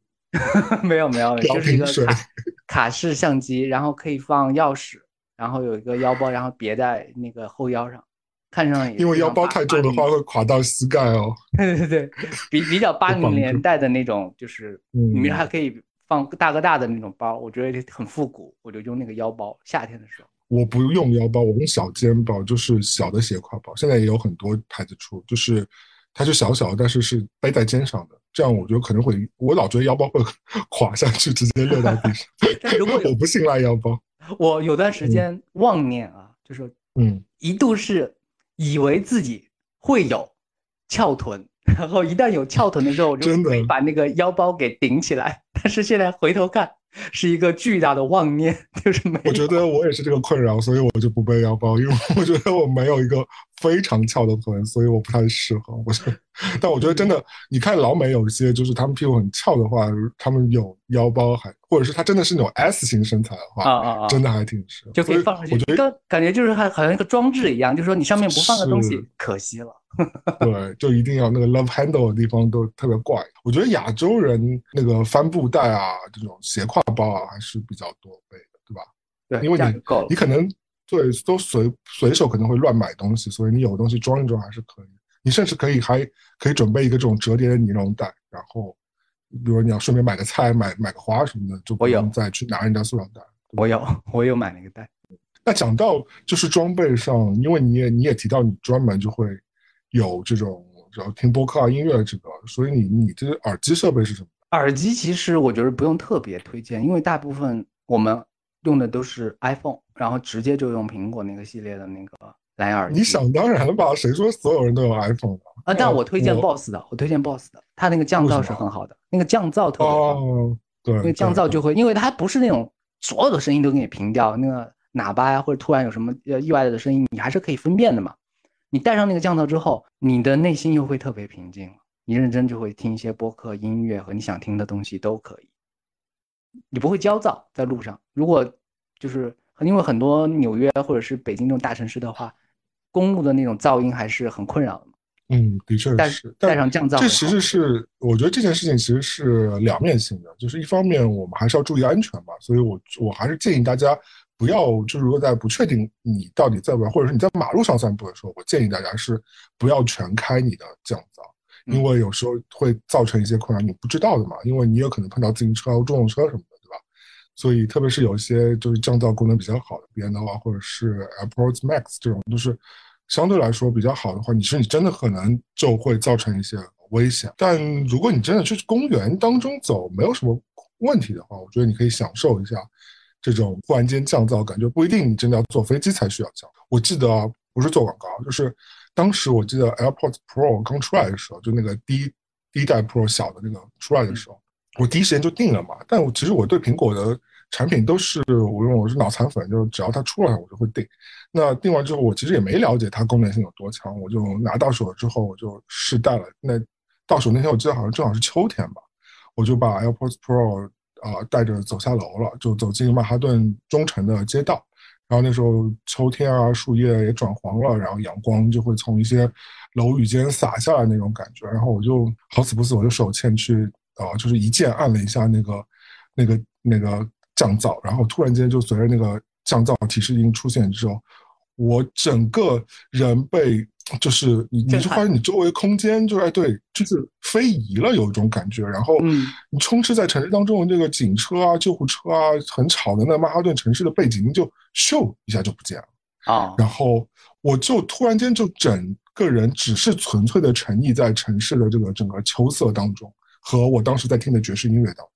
没 有没有，就是一个卡 卡式相机，然后可以放钥匙，然后有一个腰包，然后别在那个后腰上，看上
因为腰包太重的话会垮到膝盖哦。
对对对，比比较 八零年代的那种，就是里面还可以放大哥大的那种包，我觉得很复古，我就用那个腰包。夏天的时候，
我不用腰包，我用小肩包，就是小的斜挎包。现在也有很多牌子出，就是它就小小的，但是是背在肩上的。这样我觉得可能会，我老觉得腰包会 垮下去，直接落到地上。
但如果
我不信赖腰包，
我有段时间妄念啊，就是嗯，一度是以为自己会有翘臀，然后一旦有翘臀的时候，我就会把那个腰包给顶起来。但是现在回头看。是一个巨大的妄念，就是没。
我觉得我也是这个困扰，所以我就不背腰包，因为我觉得我没有一个非常翘的臀，所以我不太适合。我觉得，但我觉得真的，你看老美有一些，就是他们屁股很翘的话，他们有腰包，还或者是他真的是那种 S 型身材的话，啊啊啊，真的还挺适合，
就可以放上去。我觉得感觉就是还好像一个装置一样，就是说你上面不放个东西，可惜了。
对，就一定要那个 love handle 的地方都特别怪。我觉得亚洲人那个帆布袋啊，这种斜挎包啊，还是比较多背的，对吧？
对，
因为你你可能对都随随手可能会乱买东西，所以你有东西装一装还是可以。你甚至可以还可以准备一个这种折叠的尼龙袋，然后比如你要顺便买个菜、买买个花什么的，就不用再去拿人家塑料袋。
我有，我有买那个袋。
那讲到就是装备上，因为你也你也提到你专门就会有这种然后听播客啊音乐这个，所以你你这耳机设备是什么？
耳机其实我觉得不用特别推荐，因为大部分我们用的都是 iPhone，然后直接就用苹果那个系列的那个蓝牙耳机。
你想当然吧？谁说所有人都有 iPhone 的？
啊，但我推荐 BOSS 的，我推荐 BOSS 的，它那个降噪是很好的，那个降噪特别好。
哦，对，
那个降噪就会，因为它不是那种所有的声音都给你平掉，那个喇叭呀或者突然有什么呃意外的声音，你还是可以分辨的嘛。你戴上那个降噪之后，你的内心又会特别平静。你认真就会听一些播客、音乐和你想听的东西都可以，你不会焦躁在路上。如果就是因为很多纽约或者是北京这种大城市的话，公路的那种噪音还是很困扰的。
嗯，的确是。
带上降噪，
这其实是我觉得这件事情其实是两面性的，就是一方面我们还是要注意安全嘛，所以我我还是建议大家不要，就是如果在不确定你到底在不在，或者是你在马路上散步的时候，我建议大家是不要全开你的降噪。因为有时候会造成一些困扰，你不知道的嘛。因为你有可能碰到自行车、重用车什么的，对吧？所以特别是有一些就是降噪功能比较好的 B N O 啊，或者是 AirPods Max 这种，就是相对来说比较好的话，你说你真的可能就会造成一些危险。但如果你真的去公园当中走，没有什么问题的话，我觉得你可以享受一下这种忽然间降噪感觉。不一定你真的要坐飞机才需要降。我记得啊，不是做广告，就是。当时我记得 AirPods Pro 刚出来的时候，就那个第一第一代 Pro 小的那个出来的时候，我第一时间就定了嘛。但我其实我对苹果的产品都是我用我是脑残粉，就是只要它出来我就会定。那定完之后，我其实也没了解它功能性有多强，我就拿到手了之后我就试戴了。那到手那天我记得好像正好是秋天吧，我就把 AirPods Pro 啊带着走下楼了，就走进曼哈顿中城的街道。然后那时候秋天啊，树叶也转黄了，然后阳光就会从一些楼宇间洒下来那种感觉。然后我就好死不死，我就手欠去啊，就是一键按了一下那个那个那个降噪，然后突然间就随着那个降噪提示音出现之后，我整个人被。就是你，你就发现你周围空间就哎对，就是非遗了，有一种感觉。然后，你充斥在城市当中，这个警车啊、救护车啊，很吵的那曼哈顿城市的背景就咻一下就不见了啊。然后我就突然间就整个人只是纯粹的沉溺在城市的这个整个秋色当中，和我当时在听的爵士音乐当中，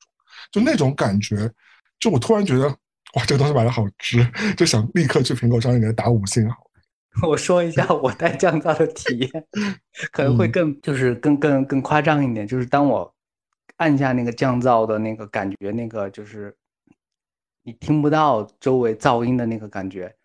就那种感觉，就我突然觉得哇，这个东西买的好值，就想立刻去苹果商店给它打五星好。
我说一下 我带降噪的体验，可能会更就是更更更夸张一点，就是当我按下那个降噪的那个感觉，那个就是你听不到周围噪音的那个感觉，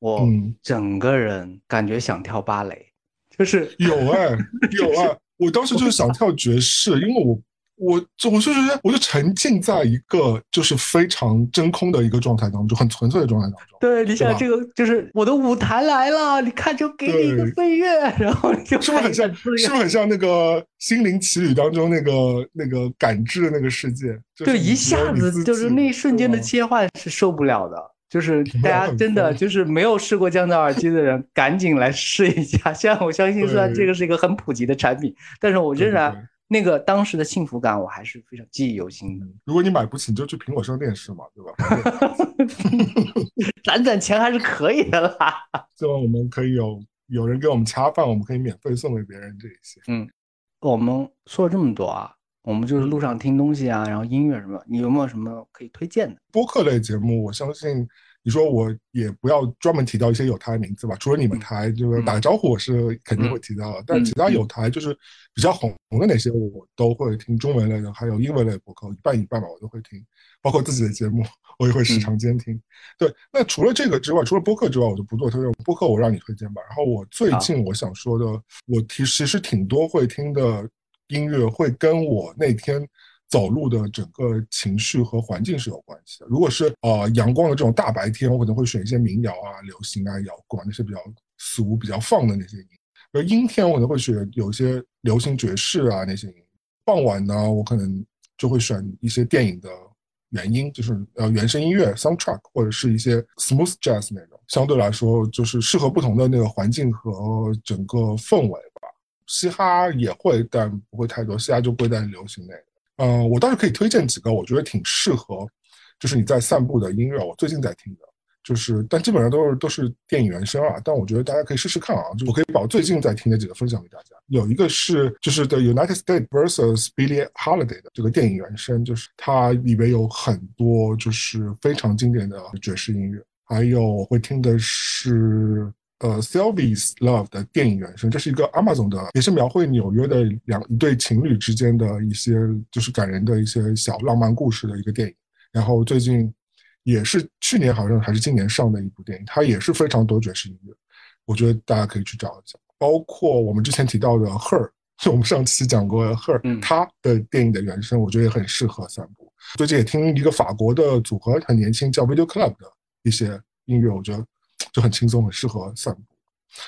我整个人感觉想跳芭蕾，就是
有哎 有啊，我当时就是想跳爵士，因为我。我就我就觉得，我就沉浸在一个就是非常真空的一个状态当中，很纯粹的状态当中。
对，你想这个就是我的舞台来了，你看就给你一个飞跃，然后就
是不是很像？是不是很像那个《心灵奇旅》当中那个那个感知的那个世界？
对，一下子就是那一瞬间的切换是受不了的。就是大家真的就是没有试过降噪耳机的人，赶紧来试一下。虽然我相信，虽然这个是一个很普及的产品，但是我仍然。那个当时的幸福感，我还是非常记忆犹新的。
如果你买不起，你就去苹果商店试嘛，对吧？
攒攒钱还是可以的啦。
希望我们可以有有人给我们恰饭，我们可以免费送给别人这一些。
嗯，我们说了这么多啊，我们就是路上听东西啊，然后音乐什么，你有没有什么可以推荐的
播客类节目？我相信。你说我也不要专门提到一些有台的名字吧，除了你们台，就是打个招呼，我是肯定会提到的。但其他有台就是比较红的那些，我都会听中文类的，还有英文类播客，一半一半吧，我都会听。包括自己的节目，我也会时常监听。对，那除了这个之外，除了播客之外，我就不做推荐。播客我让你推荐吧。然后我最近我想说的，我其实挺多会听的音乐，会跟我那天。走路的整个情绪和环境是有关系的。如果是呃阳光的这种大白天，我可能会选一些民谣啊、流行啊、摇滚那些比较俗、比较放的那些音。而阴天我可能会选有一些流行爵士啊那些音。傍晚呢，我可能就会选一些电影的原音，就是呃原声音乐 （soundtrack） 或者是一些 smooth jazz 那种。相对来说，就是适合不同的那个环境和整个氛围吧。嘻哈也会，但不会太多。嘻哈就归在流行类。嗯，我倒是可以推荐几个我觉得挺适合，就是你在散步的音乐。我最近在听的，就是，但基本上都是都是电影原声啊。但我觉得大家可以试试看啊，就我可以把我最近在听的几个分享给大家。有一个是就是《The United States vs Billie Holiday》的这个电影原声，就是它里面有很多就是非常经典的爵士音乐。还有我会听的是呃《Sylvie's Love》的电影原声，这是一个 Amazon 的，也是描绘纽约的两一对情侣之间的一些就是感人的一些小浪漫故事的一个电影。然后最近。也是去年好像还是今年上的一部电影，它也是非常多爵士音乐，我觉得大家可以去找一下。包括我们之前提到的《Her》，就我们上期讲过《Her》，它的电影的原声，我觉得也很适合散步。最近也听一个法国的组合，很年轻，叫 Video Club 的一些音乐，我觉得就很轻松，很适合散步。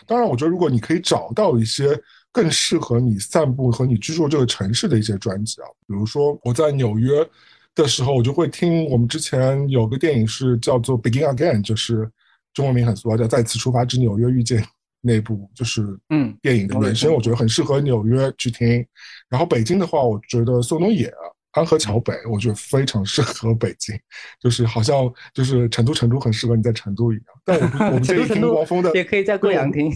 当然，我觉得如果你可以找到一些更适合你散步和你居住这个城市的一些专辑啊，比如说我在纽约。的时候，我就会听我们之前有个电影是叫做《Begin Again》，就是中文名很俗啊，叫《再次出发之纽约遇见》那部，就是嗯电影的原声，我觉得很适合纽约去听。然后北京的话，我觉得宋冬野。安河桥北，我觉得非常适合北京，就是好像就是成都，成都很适合你在成都一样。但我不我不建议听汪峰的，
也可以在贵阳听。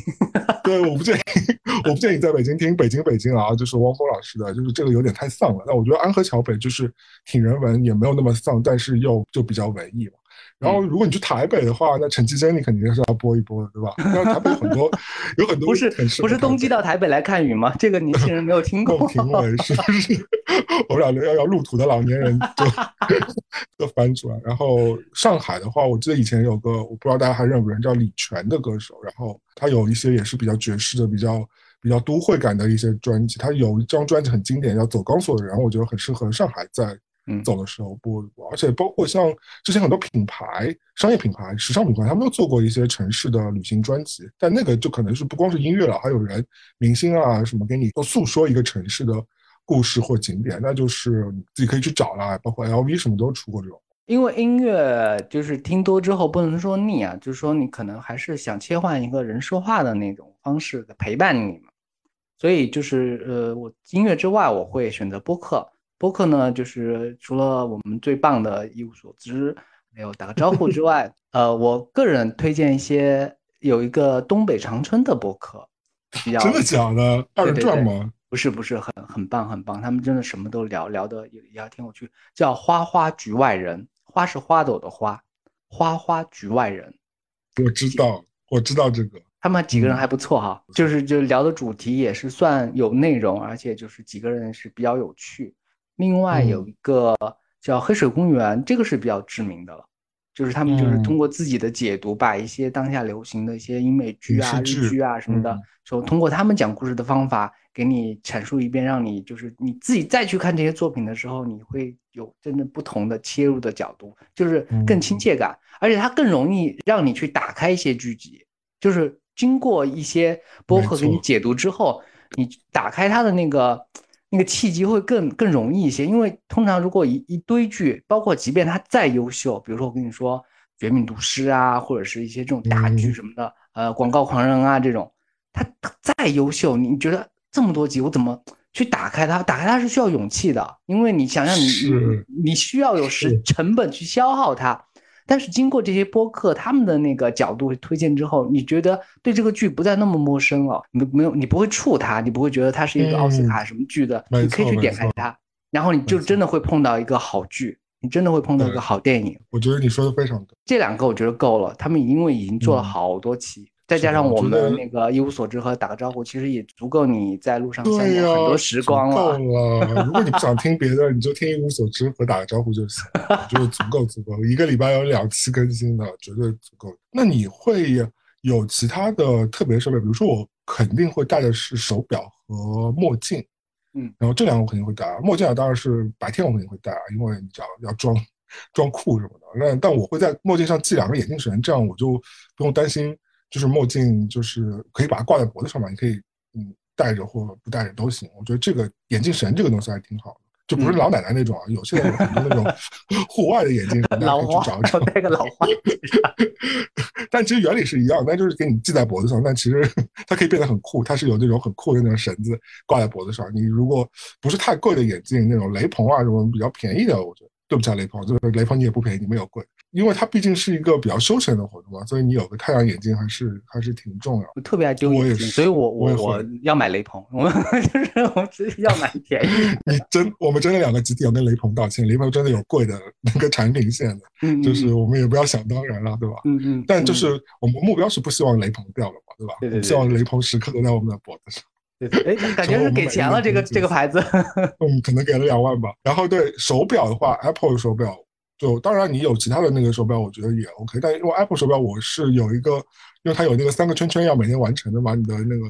对，我不建议，我不建议在北京听北京北京啊，就是汪峰老师的，就是这个有点太丧了。那我觉得安河桥北就是挺人文，也没有那么丧，但是又就比较文艺嘛。然后，如果你去台北的话，那陈绮贞你肯定是要播一播的，对吧？那台北很多 有很多
不是不是冬季到台北来看雨吗？这个年轻人没有听过。
评委是不是？我们俩要要入土的老年人就 都翻出来。然后上海的话，我记得以前有个我不知道大家还认不认叫李泉的歌手，然后他有一些也是比较爵士的、比较比较都会感的一些专辑。他有一张专辑很经典，叫《走钢索的人》，我觉得很适合上海在。走的时候播一播，而且包括像之前很多品牌、商业品牌、时尚品牌，他们都做过一些城市的旅行专辑。但那个就可能是不光是音乐了，还有人、明星啊什么给你诉说一个城市的故事或景点，那就是自己可以去找啦。包括 LV 什么都出过这种。
因为音乐就是听多之后不能说腻啊，就是说你可能还是想切换一个人说话的那种方式陪伴你嘛。所以就是呃，我音乐之外，我会选择播客。播客呢，就是除了我们最棒的一无所知，还有打个招呼之外，呃，我个人推荐一些有一个东北长春的播客，比较
真的假的二人转吗？
不是不是，很很棒很棒，他们真的什么都聊聊的也也挺有趣，叫花花局外人，花是花朵的花，花花局外人，
我知道我知道这个，
他们几个人还不错哈，就是就聊的主题也是算有内容，而且就是几个人是比较有趣。另外有一个叫黑水公园，这个是比较知名的了，就是他们就是通过自己的解读，把一些当下流行的一些英美剧啊、日剧啊什么的，说通过他们讲故事的方法给你阐述一遍，让你就是你自己再去看这些作品的时候，你会有真正不同的切入的角度，就是更亲切感，而且它更容易让你去打开一些剧集，就是经过一些播客给你解读之后，你打开它的那个。那个契机会更更容易一些，因为通常如果一一堆剧，包括即便它再优秀，比如说我跟你说《绝命毒师》啊，或者是一些这种大剧什么的，呃，《广告狂人》啊这种，它再优秀，你觉得这么多集我怎么去打开它？打开它是需要勇气的，因为你想想你你你需要有时成本去消耗它。但是经过这些播客他们的那个角度推荐之后，你觉得对这个剧不再那么陌生了？你没有，你不会触它，你不会觉得它是一个奥斯卡什么剧的，你可以去点开它，然后你就真的会碰到一个好剧，你真的会碰到一个好电影。
我觉得你说的非常对，
这两个我觉得够了，他们因为已经做了好多期。再加上我们那个一无所知和打个招呼，其实也足够你在路上享受很多时光了。
够了，如果你不想听别的，你就听一无所知和打个招呼就行，就足够足够。一个礼拜有两期更新的，绝对足够。那你会有其他的特别设备？比如说，我肯定会戴的是手表和墨镜，
嗯，
然后这两个我肯定会带。墨镜啊，当然是白天我肯定会戴啊，因为你知道要装装酷什么的。那但我会在墨镜上系两个眼镜绳，这样我就不用担心。就是墨镜，就是可以把它挂在脖子上嘛，你可以嗯戴着或不戴着都行。我觉得这个眼镜绳这个东西还挺好的，就不是老奶奶那种啊，有些人很多那种 户外的眼镜绳，
老花，戴个老花。
但其实原理是一样，但就是给你系在脖子上，但其实 它可以变得很酷，它是有那种很酷的那种绳子挂在脖子上。你如果不是太贵的眼镜，那种雷朋啊什么比较便宜的，我觉得对不起啊雷朋，就是雷朋你也不便宜，你们有贵。因为它毕竟是一个比较休闲的活动嘛，所以你有个太阳眼镜还是还是挺重要。
我特别爱丢眼镜，所以我我我要买雷朋，我们 就是我直接要买便宜。
你真，我们真的两个集体要跟雷朋道歉，雷朋真的有贵的那个产品线的，就是我们也不要想当然了，对吧？
嗯嗯。
但就是我们目标是不希望雷朋掉了嘛，对吧？
对对。
希望雷朋时刻都在我们的脖子上。
对，哎，感觉是给钱了这个这个牌子。
嗯，可能给了两万吧。然后对手表的话，Apple 手表。就当然，你有其他的那个手表，我觉得也 OK。但因为 Apple 手表，我是有一个，因为它有那个三个圈圈要每天完成的嘛，你的那个，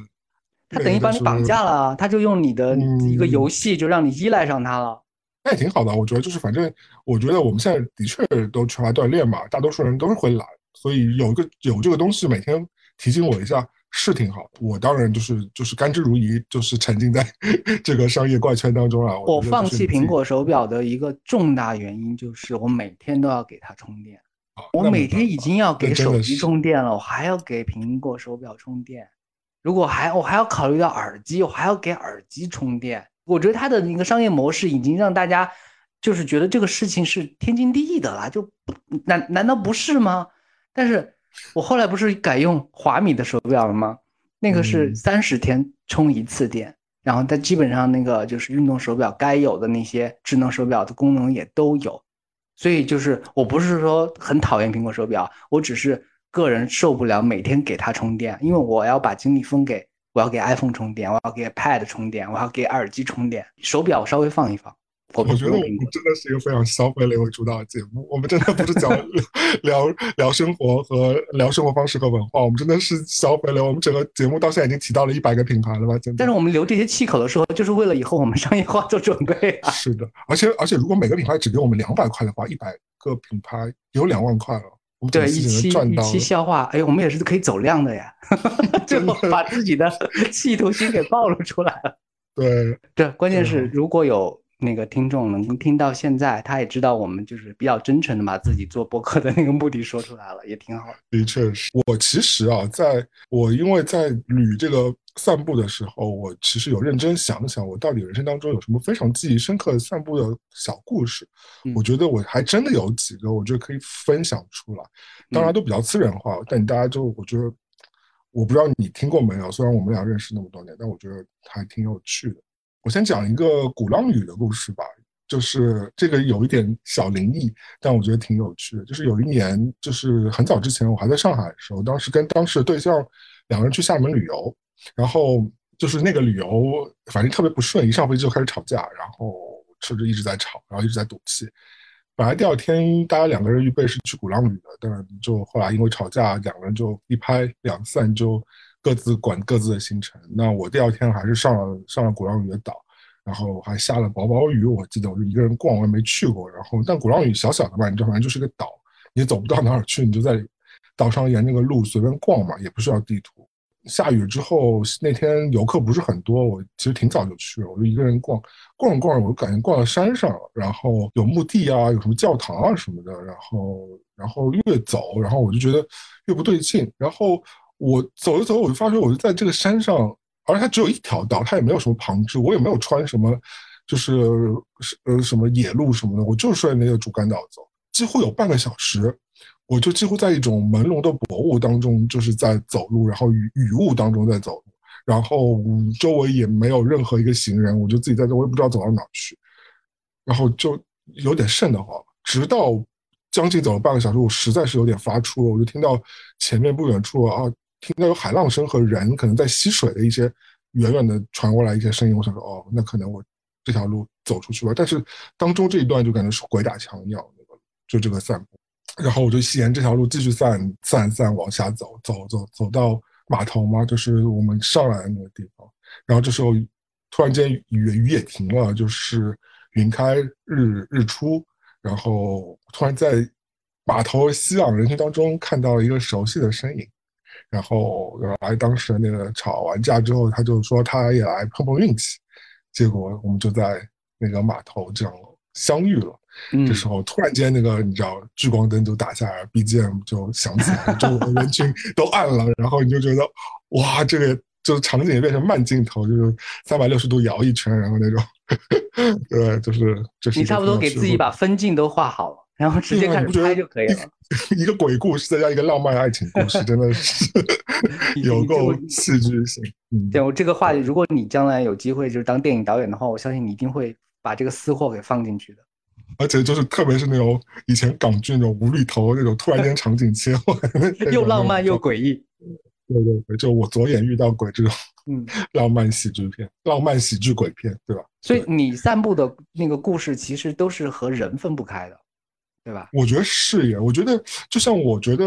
它等于把你绑架了，它就用你的一个游戏就让你依赖上它了。
那也挺好的，我觉得就是反正我觉得我们现在的确都缺乏锻炼嘛，大多数人都是会懒，所以有个有这个东西每天提醒我一下。是挺好，我当然就是就是甘之如饴，就是沉浸在 这个商业怪圈当中了。
我放弃苹果手表的一个重大原因就是我每天都要给它充电。我每天已经要给手机充电了，我还要给苹果手表充电。如果还我还要考虑到耳机，我还要给耳机充电。我觉得它的一个商业模式已经让大家就是觉得这个事情是天经地义的了，就难难道不是吗？但是。我后来不是改用华米的手表了吗？那个是三十天充一次电，然后它基本上那个就是运动手表该有的那些智能手表的功能也都有。所以就是我不是说很讨厌苹果手表，我只是个人受不了每天给它充电，因为我要把精力分给我要给 iPhone 充电，我要给 Pad 充电，我要给耳机充电，手表稍微放一放。
我觉得我们真的是一个非常消费类为主导的节目，我们真的不是讲 聊聊生活和聊生活方式和文化，我们真的是消费类。我们整个节目到现在已经提到了一百个品牌了吧？
但是我们留这些气口的时候，就是为了以后我们商业化做准备啊。
是的，而且而且如果每个品牌只给我们两百块的话，一百个品牌有两万块了，我们
对一期一期消化，哎，我们也是可以走量的呀，最后把自己的企图心给暴露出来了。
对，
这关键是如果有。那个听众能听到现在，他也知道我们就是比较真诚的把自己做播客的那个目的说出来了，也挺好
的。的确是我其实啊，在我因为在捋这个散步的时候，我其实有认真想想，我到底人生当中有什么非常记忆深刻的散步的小故事。我觉得我还真的有几个，我觉得可以分享出来。当然都比较私人化，但大家就我觉得，我不知道你听过没有？虽然我们俩认识那么多年，但我觉得还挺有趣的。我先讲一个鼓浪屿的故事吧，就是这个有一点小灵异，但我觉得挺有趣的。就是有一年，就是很早之前，我还在上海的时候，当时跟当时的对象两个人去厦门旅游，然后就是那个旅游反正特别不顺，一上飞机就开始吵架，然后车就一直在吵，然后一直在赌气。本来第二天大家两个人预备是去鼓浪屿的，但就后来因为吵架，两个人就一拍两散就。各自管各自的行程。那我第二天还是上了上了鼓浪屿的岛，然后还下了薄薄雨。我记得我就一个人逛，我也没去过。然后，但鼓浪屿小小的嘛，你知道，反正就是个岛，你走不到哪儿去，你就在岛上沿那个路随便逛嘛，也不需要地图。下雨之后，那天游客不是很多，我其实挺早就去了，我就一个人逛，逛着逛着，我就感觉逛到山上了，然后有墓地啊，有什么教堂啊什么的，然后然后越走，然后我就觉得越不对劲，然后。我走着走着，我就发觉我就在这个山上，而且它只有一条道，它也没有什么旁支，我也没有穿什么，就是呃什么野路什么的，我就顺着那个主干道走，几乎有半个小时，我就几乎在一种朦胧的薄雾当中，就是在走路，然后雨雨雾当中在走路，然后周围也没有任何一个行人，我就自己在这，我也不知道走到哪去，然后就有点瘆得慌，直到将近走了半个小时，我实在是有点发怵了，我就听到前面不远处啊。听到有海浪声和人可能在吸水的一些远远的传过来一些声音，我想说哦，那可能我这条路走出去吧。但是当中这一段就感觉是鬼打墙一样，那个就这个散步，然后我就沿这条路继续散散散往下走，走走走到码头嘛，就是我们上来的那个地方。然后这时候突然间雨雨也停了，就是云开日日出，然后突然在码头熙攘人群当中看到了一个熟悉的身影。然后来当时那个吵完架之后，他就说他也来碰碰运气，结果我们就在那个码头这样相遇了。这时候突然间那个你知道聚光灯就打下来，BGM 就响起来，周围的人群都暗了，然后你就觉得哇，这个就是场景变成慢镜头，就是三百六十度摇一圈，然后那种，对，就是就是
你差不多给自己把分镜都画好了。然后直接开始拍就可以了。
一个鬼故事再加一个浪漫爱情故事，真的是 有够戏剧性。
对，我这个话，如果你将来有机会就是当电影导演的话，我相信你一定会把这个私货给放进去的。
而且就是特别是那种以前港剧那种无厘头那种，突然间场景切换，
又浪漫又诡异。
对对对，就我左眼遇到鬼这种，嗯，浪漫喜剧片，浪漫喜剧鬼片，对吧？
所以你散步的那个故事其实都是和人分不开的，对吧？
我觉得是耶，我觉得就像我觉得，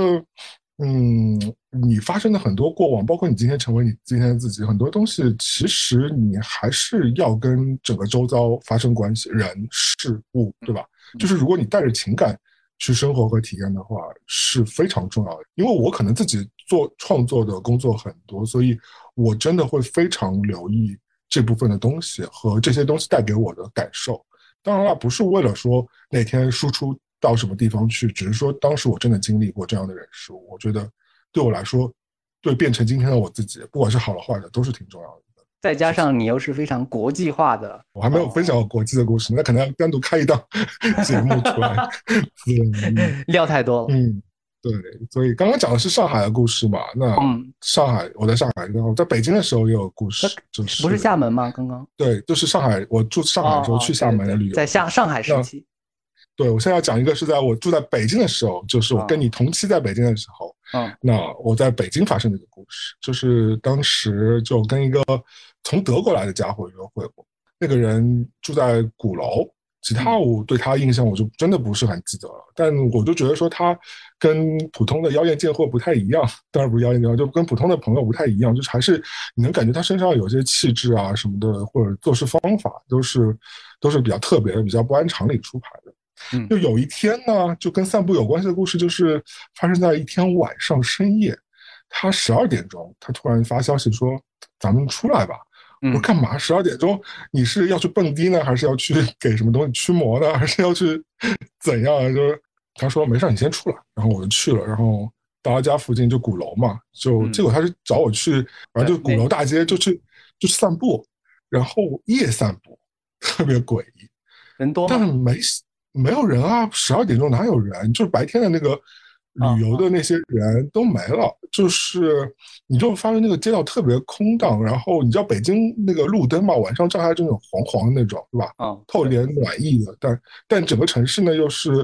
嗯，你发生的很多过往，包括你今天成为你今天的自己，很多东西其实你还是要跟整个周遭发生关系，人事物，对吧？就是如果你带着情感。去生活和体验的话是非常重要的，因为我可能自己做创作的工作很多，所以我真的会非常留意这部分的东西和这些东西带给我的感受。当然了，不是为了说哪天输出到什么地方去，只是说当时我真的经历过这样的人事物，我觉得对我来说，对变成今天的我自己，不管是好的坏的，都是挺重要的。
再加上你又是非常国际化的，
我还没有分享过国际的故事，那可能要单独开一档 节目出来。
料太多了。
嗯，对，所以刚刚讲的是上海的故事嘛？那上海，我在上海，然后在北京的时候也有故事，就是
不是厦门吗？刚刚
对，就是上海，我住上海的时候去厦门的旅游，
在上上海时期。
对，我现在要讲一个是在我住在北京的时候，就是我跟你同期在北京的时候，嗯，那我在北京发生的一个故事，就是当时就跟一个。从德国来的家伙约会过，那个人住在鼓楼，其他我对他印象我就真的不是很记得了。但我就觉得说他跟普通的妖艳贱货不太一样，当然不是妖艳贱货，就跟普通的朋友不太一样，就是还是你能感觉他身上有些气质啊什么的，或者做事方法都是都是比较特别的，比较不按常理出牌的。嗯，就有一天呢，就跟散步有关系的故事，就是发生在一天晚上深夜，他十二点钟，他突然发消息说：“咱们出来吧。”我说干嘛？十二点钟你是要去蹦迪呢，还是要去 给什么东西驱魔呢，还是要去 怎样？就是他说没事，你先出来。然后我就去了，然后到他家附近就鼓楼嘛，就结果他是找我去，反正就鼓楼大街就去就去散步，然后夜散步特别诡异，
人多，
但是没没有人啊，十二点钟哪有人？就是白天的那个。旅游的那些人都没了，就是你就发现那个街道特别空荡，然后你知道北京那个路灯嘛，晚上照下来就那种黄黄的那种，对吧？啊，透点暖意的，但但整个城市呢又是，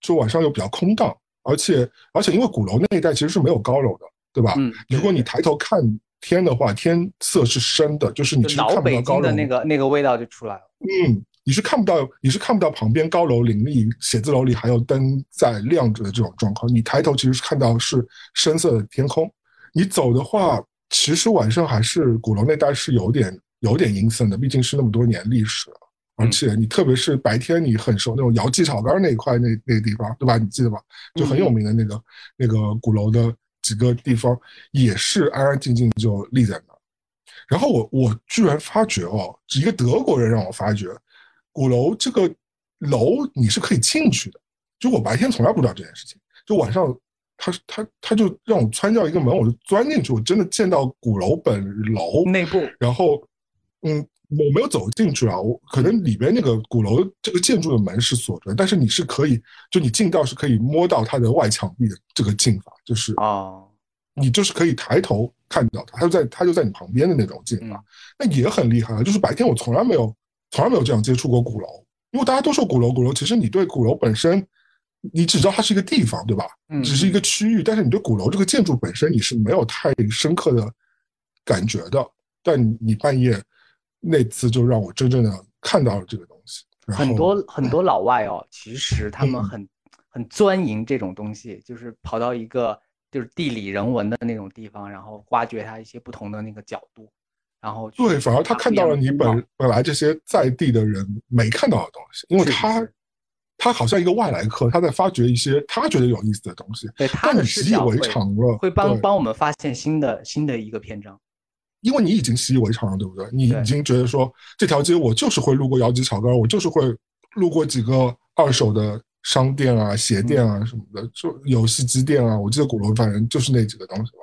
就晚上又比较空荡，而且而且因为鼓楼那一带其实是没有高楼的，对吧？嗯，如果你抬头看天的话，天色是深的，就是你其实看不到高楼
的那个那个味道就出来了。
嗯。你是看不到，你是看不到旁边高楼林立，写字楼里还有灯在亮着的这种状况。你抬头其实是看到是深色的天空。你走的话，其实晚上还是鼓楼那带是有点有点阴森的，毕竟是那么多年历史了。而且你特别是白天，你很熟那种姚记草根那一块那那个地方，对吧？你记得吧？就很有名的那个那个鼓楼的几个地方，也是安安静静就立在那。然后我我居然发觉哦，一个德国人让我发觉。鼓楼这个楼你是可以进去的，就我白天从来不知道这件事情，就晚上他他他就让我穿掉一个门，我就钻进去，我真的见到鼓楼本楼
内部，
然后嗯，我没有走进去啊，我可能里边那个鼓楼这个建筑的门是锁着，但是你是可以，就你进到是可以摸到它的外墙壁的这个进法，就是
啊，
你就是可以抬头看到它，它就在它就在你旁边的那种进法，那也很厉害啊，就是白天我从来没有。从来没有这样接触过鼓楼，因为大家都说鼓楼，鼓楼其实你对鼓楼本身，你只知道它是一个地方，对吧？嗯，只是一个区域，但是你对鼓楼这个建筑本身你是没有太深刻的感觉的。但你半夜那次就让我真正的看到了这个东西。
很多很多老外哦，其实他们很很钻营这种东西，就是跑到一个就是地理人文的那种地方，然后挖掘它一些不同的那个角度。然后
对，反而他看到了你本本来这些在地的人没看到的东西，因为他他好像一个外来客，他在发掘一些他觉得有意思的东西，
对他的
习以为常了，
会帮帮我们发现新的新的一个篇章。
因为你已经习以为常了，对不对？你已经觉得说这条街我就是会路过姚记草根，我就是会路过几个二手的商店啊、鞋店啊什么的，就游戏机店啊。我记得鼓楼反正就是那几个东西吧。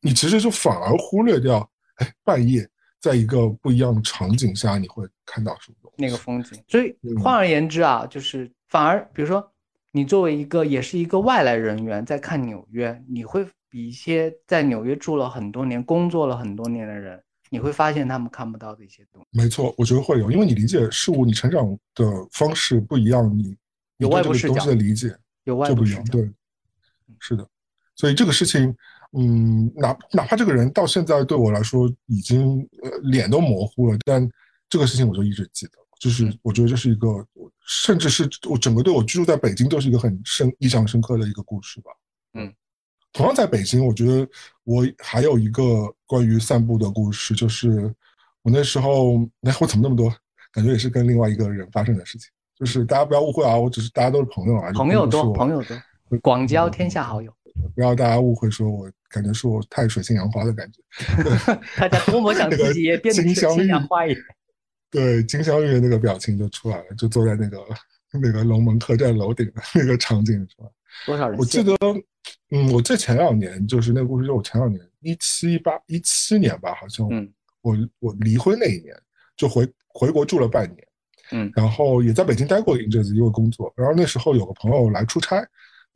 你其实就反而忽略掉，哎，半夜。在一个不一样的场景下，你会看到什么？
那个风景。所以换而言之啊，就是反而，比如说你作为一个也是一个外来人员在看纽约，你会比一些在纽约住了很多年、工作了很多年的人，你会发现他们看不到的一些东西。
没错，我觉得会有，因为你理解事物、你成长的方式不一样，你
有外部视角
的理解
有外
部不一样。对，是的，所以这个事情。嗯，哪哪怕这个人到现在对我来说已经呃脸都模糊了，但这个事情我就一直记得，就是我觉得这是一个，甚至是我整个对我居住在北京都是一个很深印象深刻的一个故事吧。
嗯，
同样在北京，我觉得我还有一个关于散步的故事，就是我那时候，哎，我怎么那么多？感觉也是跟另外一个人发生的事情，就是大家不要误会啊，我只是大家都是朋友啊，
朋友多，朋友多，广交天下好友。
不要大家误会，说我感觉是我太水性杨花的感觉。
大家多么想自己也变成水性杨花一
对，金镶玉的那个表情就出来了，就坐在那个那个龙门客栈楼顶的那个场景是吧？
多少人？
我记得，嗯，我这前两年就是那个故事，就我前两年一七一八一七年吧，好像，
嗯，
我我离婚那一年就回回国住了半年，
嗯，
然后也在北京待过一阵子，因为工作，然后那时候有个朋友来出差。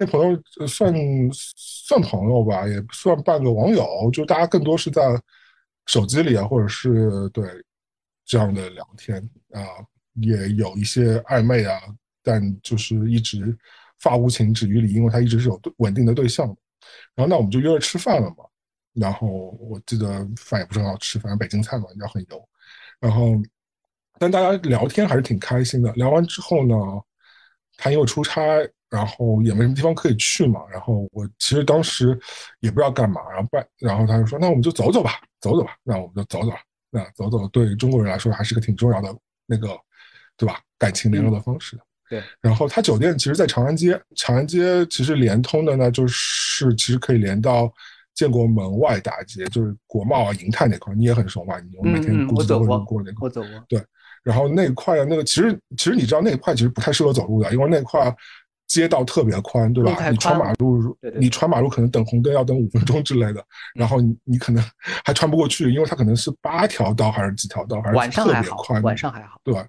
那朋友算算朋友吧，也算半个网友，就大家更多是在手机里啊，或者是对这样的聊天啊，也有一些暧昧啊，但就是一直发无情止于理，因为他一直是有稳定的对象。然后那我们就约着吃饭了嘛，然后我记得饭也不是很好吃，反正北京菜嘛，应该很油。然后但大家聊天还是挺开心的。聊完之后呢，他因为出差。然后也没什么地方可以去嘛，然后我其实当时也不知道干嘛，然后办，然后他就说，那我们就走走吧，走走吧，那我们就走走，那走走对中国人来说还是个挺重要的那个，对吧？感情联络的方式。
对。
然后他酒店其实，在长安街，长安街其实连通的呢，就是其实可以连到建国门外大街，就是国贸啊、银泰那块，你也很熟嘛，你每天估计都会路过那块。
我走过。
对。然后那块那个其实其实你知道那块其实不太适合走路的，因为那块。街道特别宽，对吧？你穿马路，你穿马路可能等红灯要等五分钟之类的，然后你你可能还穿不过去，因为它可能是八条道还是几条道，还是特别宽。
晚上还好，
对吧？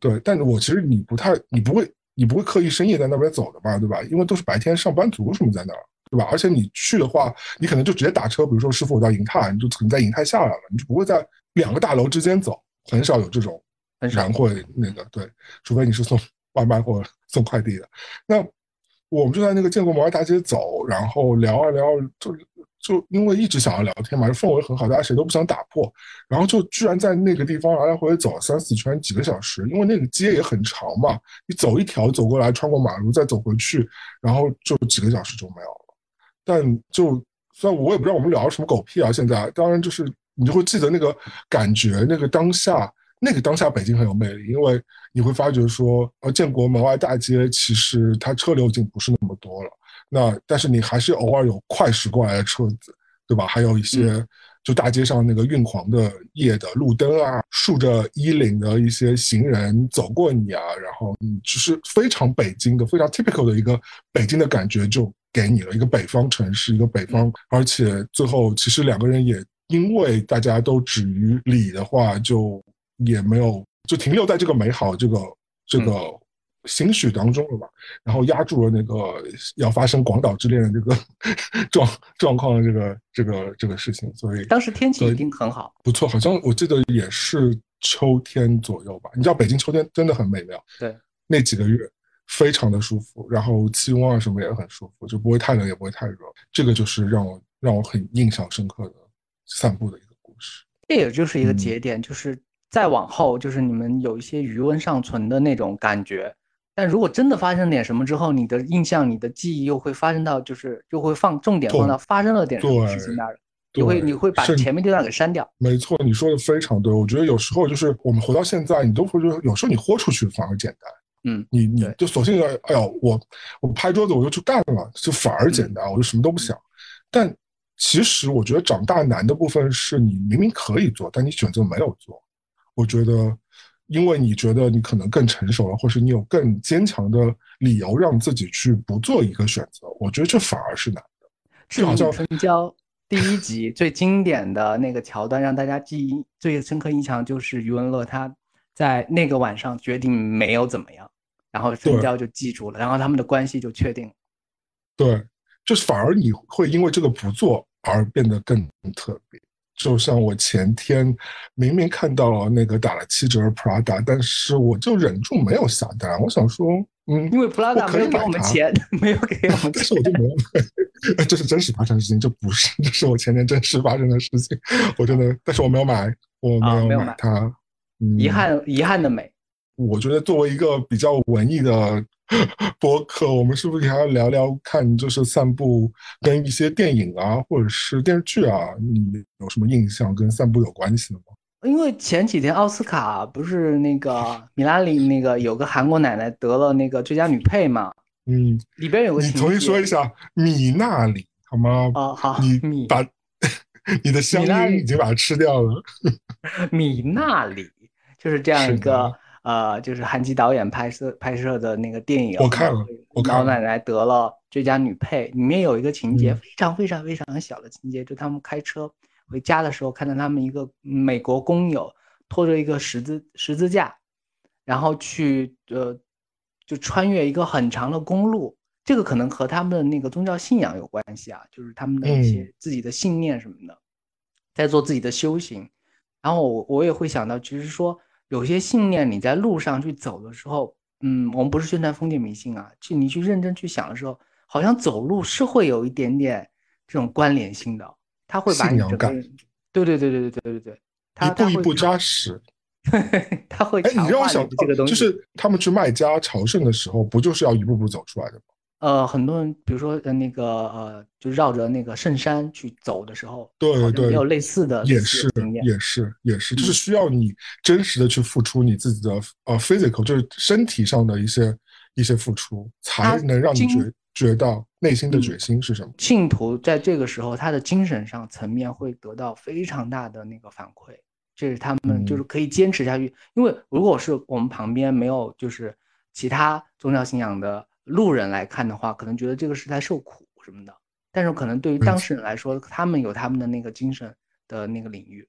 对，但我其实你不太，你不会，你不会刻意深夜在那边走的吧？对吧？因为都是白天上班族什么在那儿，对吧？而且你去的话，你可能就直接打车，比如说师傅我到银泰，你就可能在银泰下来了，你就不会在两个大楼之间走，很少有这种人会那个对，除非你是送外卖或。送快递的，那我们就在那个建国门外大街走，然后聊啊聊，就就因为一直想要聊天嘛，氛围很好，大家谁都不想打破，然后就居然在那个地方来来回回走了三四圈，几个小时，因为那个街也很长嘛，你走一条走过来，穿过马路再走回去，然后就几个小时就没有了。但就虽然我也不知道我们聊了什么狗屁啊，现在当然就是你就会记得那个感觉，那个当下。那个当下北京很有魅力，因为你会发觉说，呃，建国门外大街其实它车流已经不是那么多了，那但是你还是偶尔有快驶过来的车子，对吧？还有一些就大街上那个晕黄的夜的路灯啊，竖着衣领的一些行人走过你啊，然后你就是非常北京的、非常 typical 的一个北京的感觉就给你了一个北方城市，一个北方，而且最后其实两个人也因为大家都止于礼的话就。也没有就停留在这个美好这个这个兴许当中了吧，然后压住了那个要发生广岛之恋的这个 状状况的这个这个这个事情，所以
当时天气一定很好，
不错，好像我记得也是秋天左右吧。你知道北京秋天真的很美妙，
对，
那几个月非常的舒服，然后气温啊什么也很舒服，就不会太冷也不会太热，这个就是让我让我很印象深刻的散步的一个故事。
这也就是一个节点，就是。再往后就是你们有一些余温尚存的那种感觉，但如果真的发生点什么之后，你的印象、你的记忆又会发生到，就是又会放重点放到发生了点什么事情那儿，你会你会把前面这段给删掉。
没错，你说的非常对。我觉得有时候就是我们活到现在，你都会觉得有时候你豁出去反而简单。
嗯，
你你就索性哎呦，我我拍桌子我就去干了，就反而简单，我就什么都不想。但其实我觉得长大难的部分是你明明可以做，但你选择没有做。我觉得，因为你觉得你可能更成熟了，或是你有更坚强的理由让自己去不做一个选择，我觉得这反而是难的。
是好像春娇第一集 最经典的那个桥段，让大家记忆最深刻印象就是余文乐他在那个晚上决定没有怎么样，然后深交就记住了，然后他们的关系就确定了。
对，就是反而你会因为这个不做而变得更特别。就像我前天明明看到了那个打了七折 Prada，但是我就忍住没有下单。我想说，嗯，
因为 Prada 没有给我们钱，没有给我们，
但是我就没有买。这是真实发生的事情，这不是，这是我前天真实发生的事情。我真的，但是我没有买，我没有买它。
遗憾，遗憾的美。
我觉得作为一个比较文艺的 播客，我们是不是还要聊聊看，就是散步跟一些电影啊，或者是电视剧啊，你有什么印象跟散步有关系的吗？
因为前几天奥斯卡不是那个米拉里那个有个韩国奶奶得了那个最佳女配嘛？
嗯，
里边有个
你重新说一下米娜里好吗？
哦，好，
你把你的乡音已经把它吃掉了。
米娜里就是这样一个。呃，就是韩琦导演拍摄拍摄的那个电影，
我看了，我
老奶奶得了最佳女配。里面有一个情节，非常非常非常小的情节，就他们开车回家的时候，看到他们一个美国工友拖着一个十字十字架，然后去呃，就穿越一个很长的公路。这个可能和他们的那个宗教信仰有关系啊，就是他们的一些自己的信念什么的，在做自己的修行。然后我我也会想到，其实说。有些信念，你在路上去走的时候，嗯，我们不是宣传封建迷信啊，去你去认真去想的时候，好像走路是会有一点点这种关联性的，他会把你整个，对对对对对对对对，
一步一步扎实，
他会
哎，你让我想
这个东
西，就是他们去麦加朝圣的时候，不就是要一步步走出来的吗？
呃，很多人，比如说呃，那个呃，就绕着那个圣山去走的时候，
对对，
也有类似的，
也是也是也是，就是需要你真实的去付出你自己的呃 physical，就是身体上的一些一些付出，才能让你觉觉到内心的决心是什么。
信徒在这个时候，他的精神上层面会得到非常大的那个反馈，这是他们就是可以坚持下去。因为如果是我们旁边没有就是其他宗教信仰的。路人来看的话，可能觉得这个是在受苦什么的，但是可能对于当事人来说，他们有他们的那个精神的那个领域。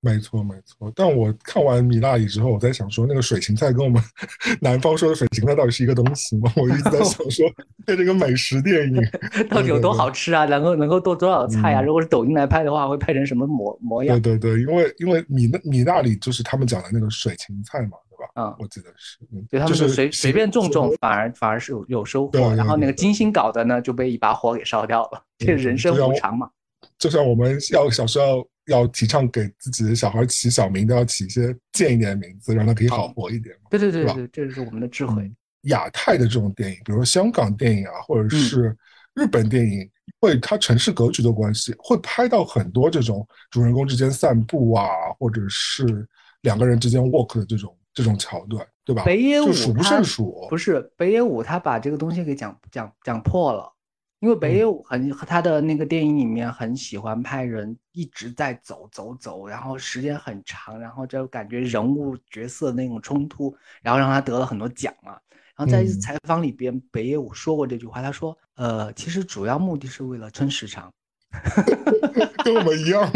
没错，没错。但我看完米娜里之后，我在想说，那个水芹菜跟我们 南方说的水芹菜到底是一个东西吗？我一直在 想说，这个美食电影
到底有多好吃啊？能够能够做多少菜啊？如果是抖音来拍的话，会拍成什么模模样？
对对对，因为因为米那米那里就是他们讲的那个水芹菜嘛。嗯，我记得是，
就他们是随随便种种，反而反而是有有收获，然后那个精心搞的呢，就被一把火给烧掉了。这人生无常嘛。
就像我们要小时候要提倡给自己的小孩起小名，都要起一些贱一点的名字，让他可以好活一点。
对对对对，这是我们的智慧。
亚太的这种电影，比如说香港电影啊，或者是日本电影，因为它城市格局的关系，会拍到很多这种主人公之间散步啊，或者是两个人之间 walk 的这种。这种桥段，对吧？
北野武
数不胜数。
不是北野武，他把这个东西给讲讲讲破了。因为北野武很他的那个电影里面很喜欢拍人一直在走走走，然后时间很长，然后就感觉人物角色那种冲突，然后让他得了很多奖嘛。然后在一次采访里边，北野武说过这句话，他说：“呃，其实主要目的是为了撑时长。”
跟我们一样，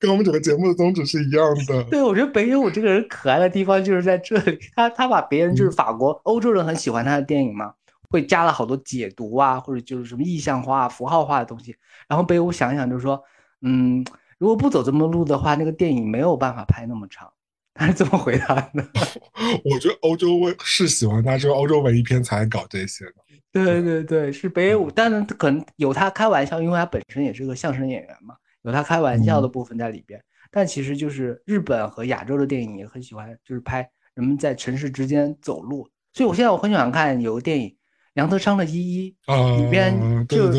跟我们整个节目的宗旨是一样的。
对，我觉得北野武这个人可爱的地方就是在这里，他他把别人就是法国欧洲人很喜欢他的电影嘛，会加了好多解读啊，或者就是什么意象化、符号化的东西。然后北野武想一想，就是说，嗯，如果不走这么路的话，那个电影没有办法拍那么长。他是这么回答的。
我觉得欧洲文是喜欢他，就是欧洲文艺片才搞这些的。
对对对，是北野武，但是可能有他开玩笑，因为他本身也是个相声演员嘛，有他开玩笑的部分在里边。但其实就是日本和亚洲的电影也很喜欢，就是拍人们在城市之间走路。所以我现在我很喜欢看有个电影，梁德昌的《一一》里边，就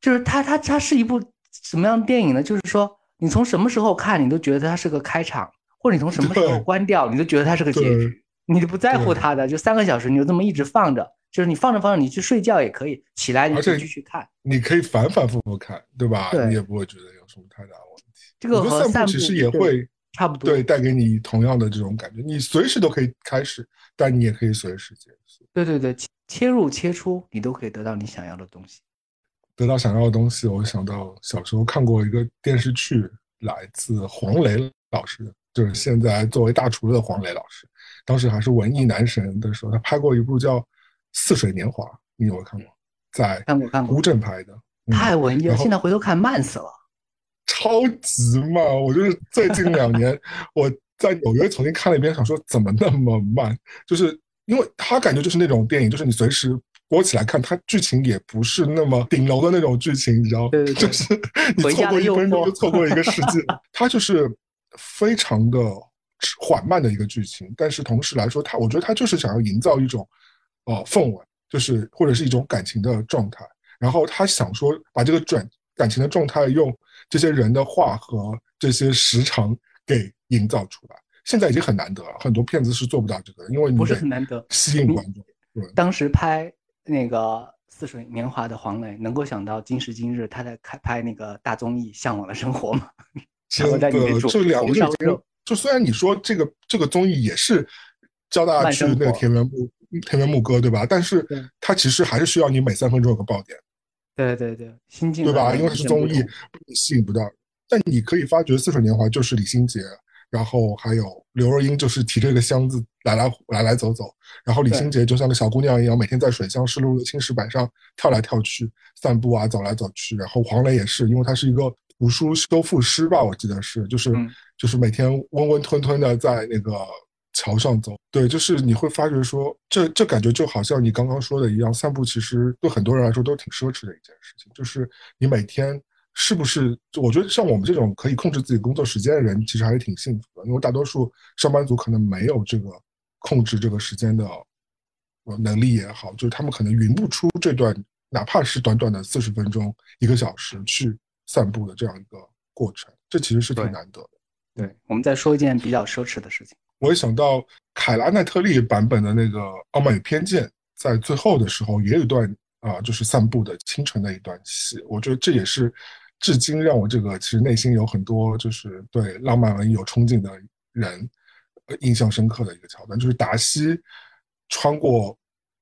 就是他他他是一部什么样的电影呢？就是说你从什么时候看，你都觉得它是个开场，或者你从什么时候关掉，你都觉得它是个结局，你都不在乎它的，就三个小时你就这么一直放着。就是你放着放着，你去睡觉也可以，起来你就继续看。
你可以反反复复看，对吧？你也不会觉得有什么太大问题。
这个和
散步其实也会
差不多，
对，带给你同样的这种感觉。你随时都可以开始，但你也可以随时结束。
对对对，切入切出，你都可以得到你想要的东西。
得到想要的东西，我想到小时候看过一个电视剧，来自黄磊老师的，就是现在作为大厨的黄磊老师，当时还是文艺男神的时候，他拍过一部叫《似水年华》，你有没有看过？在
看过看过
乌镇拍的，
太文艺了，现在回头看慢死了。
超级慢！我就是最近两年我在纽约重新看了一遍，想说怎么那么慢？就是因为他感觉就是那种电影，就是你随时播起来看，它剧情也不是那么顶楼的那种剧情，你知道？
对对
对，就是你错过一分钟就错过了一个世界。它就是非常的缓慢的一个剧情，但是同时来说，他我觉得他就是想要营造一种呃氛围，就是或者是一种感情的状态。然后他想说把这个转感情的状态用。这些人的话和这些时长给营造出来，现在已经很难得了。很多片子是做不到这个，因为
不是很难得
吸引观众。对，
当时拍那个《似水年华》的黄磊，能够想到今时今日他在开拍那个大综艺《向往的生活》吗？
真的，这两个就就虽然你说这个这个综艺也是教大家去那个田园牧田园牧歌，对吧？但是它其实还是需要你每三分钟有个爆点。
对对对，心境
对吧？因为它是综艺，吸引不到。但你可以发觉《似水年华》就是李心洁，然后还有刘若英，就是提着一个箱子来来来来走走。然后李心洁就像个小姑娘一样，每天在水乡湿漉漉的青石板上跳来跳去，散步啊，走来走去。然后黄磊也是，因为他是一个图书修复师吧，我记得是，就是就是每天温温吞吞的在那个。桥上走，对，就是你会发觉说，这这感觉就好像你刚刚说的一样，散步其实对很多人来说都挺奢侈的一件事情。就是你每天是不是？就我觉得像我们这种可以控制自己工作时间的人，其实还是挺幸福的，因为大多数上班族可能没有这个控制这个时间的呃能力也好，就是他们可能匀不出这段哪怕是短短的四十分钟、一个小时去散步的这样一个过程，这其实是挺难得的。
对，我们再说一件比较奢侈的事情。
我也想到凯拉奈特利版本的那个《傲慢与偏见》，在最后的时候也有一段啊，就是散步的清晨的一段戏。我觉得这也是至今让我这个其实内心有很多就是对浪漫文艺有憧憬的人印象深刻的一个桥段，就是达西穿过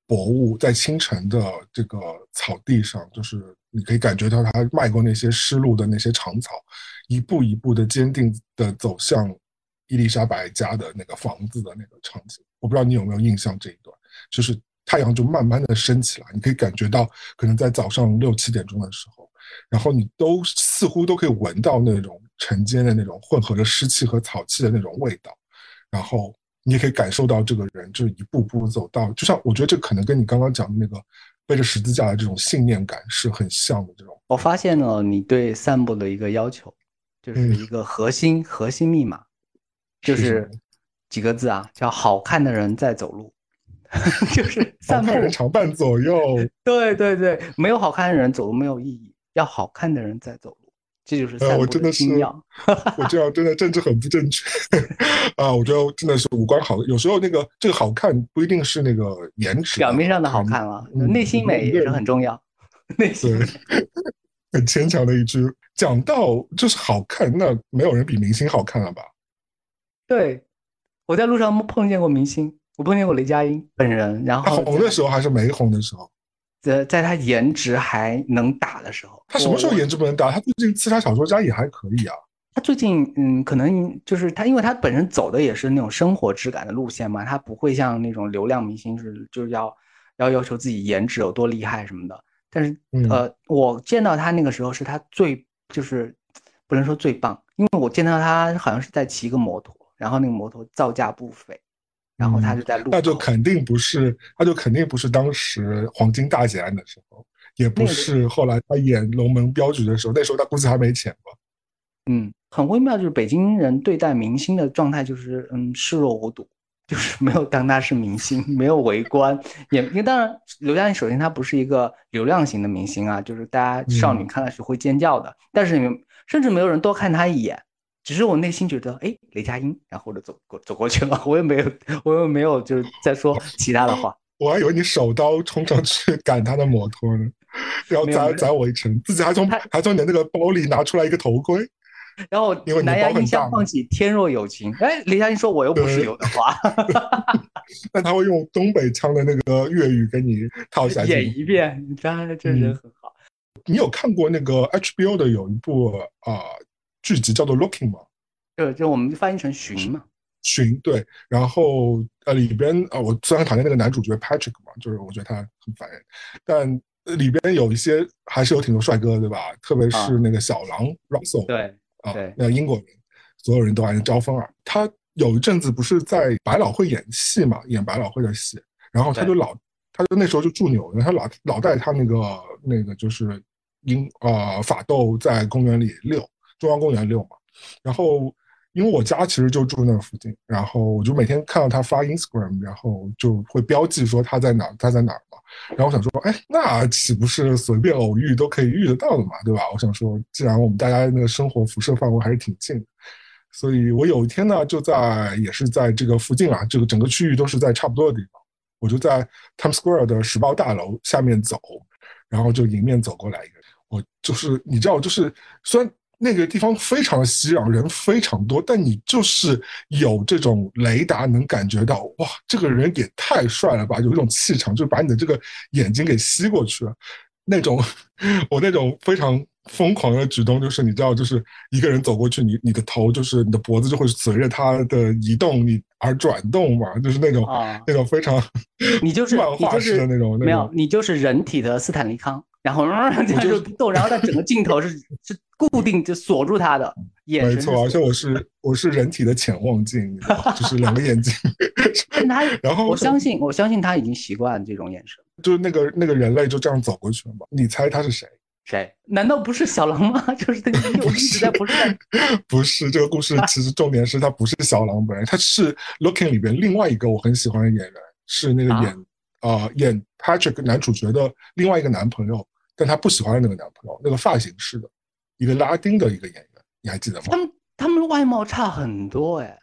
薄雾，在清晨的这个草地上，就是你可以感觉到他迈过那些湿漉的那些长草，一步一步的坚定的走向。伊丽莎白家的那个房子的那个场景，我不知道你有没有印象这一段，就是太阳就慢慢的升起来，你可以感觉到，可能在早上六七点钟的时候，然后你都似乎都可以闻到那种晨间的那种混合着湿气和草气的那种味道，然后你也可以感受到这个人就是一步步走到，就像我觉得这可能跟你刚刚讲的那个背着十字架的这种信念感是很像的这种。
我发现了你对散步的一个要求，就是一个核心核心密码。就是几个字啊，叫好看的人在走路，就是散步
人常伴左右。
对对对，没有好看的人走路没有意义，要好看的人在走路，这就是散步
的
精要。
我这样真的政治很不正确 啊！我觉得真的是五官好，有时候那个这个好看不一定是那个颜值，
表面上的好看了，内心美也是很重要。内心
很牵强的一句，讲到就是好看，那没有人比明星好看了吧？
对，我在路上碰见过明星，我碰见过雷佳音本人。然后
红的时候还是没红的时候，
在在他颜值还能打的时候。
他什么时候颜值不能打？他最近《刺杀小说家》也还可以啊。
他最近嗯，可能就是他，因为他本身走的也是那种生活质感的路线嘛，他不会像那种流量明星是就是要要要求自己颜值有多厉害什么的。但是呃，我见到他那个时候是他最就是不能说最棒，因为我见到他好像是在骑一个摩托。然后那个摩托造价不菲，然后他就在路，
那就肯定不是，那就肯定不是当时黄金大劫案的时候，也不是后来他演《龙门镖局》的时候，那时候他估计还没钱吧。
嗯，很微妙，就是北京人对待明星的状态就是嗯视若无睹，就是没有当他是明星，没有围观，也因为当然刘嘉玲首先她不是一个流量型的明星啊，就是大家少女看了是会尖叫的，但是甚至没有人多看他一眼。只是我内心觉得，哎，雷佳音，然后我就走过走过去了，我也没有，我也没有就是在说其他的话。
我还以为你手刀冲上去赶他的摩托呢，然后砸砸我一程，自己还从还从你的那个包里拿出来一个头盔，
然后
因为
蓝牙音箱放起《天若有情》，哎，雷佳音说我又不是刘德华，
但他会用东北腔的那个粤语给你套下去
演一遍，你看这人很好。
你有看过那个 HBO 的有一部啊？剧集叫做《Looking》嘛？
就就我们翻译成寻嘛。
寻对，然后呃里边啊，我虽然讨厌那个男主角 Patrick 嘛，就是我觉得他很烦人，但里边有一些还是有挺多帅哥，对吧？特别是那个小狼 Russell，
对
啊，
对
那个英国人，所有人都爱招风耳。他有一阵子不是在百老汇演戏嘛，演百老汇的戏，然后他就老，他就那时候就住纽约，他老老带他那个那个就是英呃法斗在公园里遛，中央公园遛嘛，然后。因为我家其实就住那附近，然后我就每天看到他发 Instagram，然后就会标记说他在哪，他在哪嘛。然后我想说，哎，那岂不是随便偶遇都可以遇得到的嘛，对吧？我想说，既然我们大家那个生活辐射范围还是挺近的，所以我有一天呢，就在也是在这个附近啊，这个整个区域都是在差不多的地方，我就在 Times Square 的时报大楼下面走，然后就迎面走过来一个人，我就是你知道，就是虽然。那个地方非常的熙攘，人非常多，但你就是有这种雷达能感觉到，哇，这个人也太帅了吧，有一种气场，就把你的这个眼睛给吸过去了。那种 我那种非常疯狂的举动，就是你知道，就是一个人走过去，你你的头就是你的脖子就会随着他的移动你而转动嘛，就是那种那种非常
你就是
漫画式的那种，
没有，你就是人体的斯坦利康。然后这样就动，然后他整个镜头是是固定就锁住他的眼
神。没错，而且我是我是人体的潜望镜，就是两个眼睛。
他，
然后
我相信我相信他已经习惯这种眼神。
就是那个那个人类就这样走过去了嘛？你猜他是谁？
谁？难道不是小狼吗？就是他一直在不是在
不是这个故事，其实重点是他不是小狼本人，他是《Looking》里边另外一个我很喜欢的演员，是那个演啊演 Patrick 男主角的另外一个男朋友。但他不喜欢的那个男朋友，那个发型师的一个拉丁的一个演员，你还记得吗？
他们他们外貌差很多哎，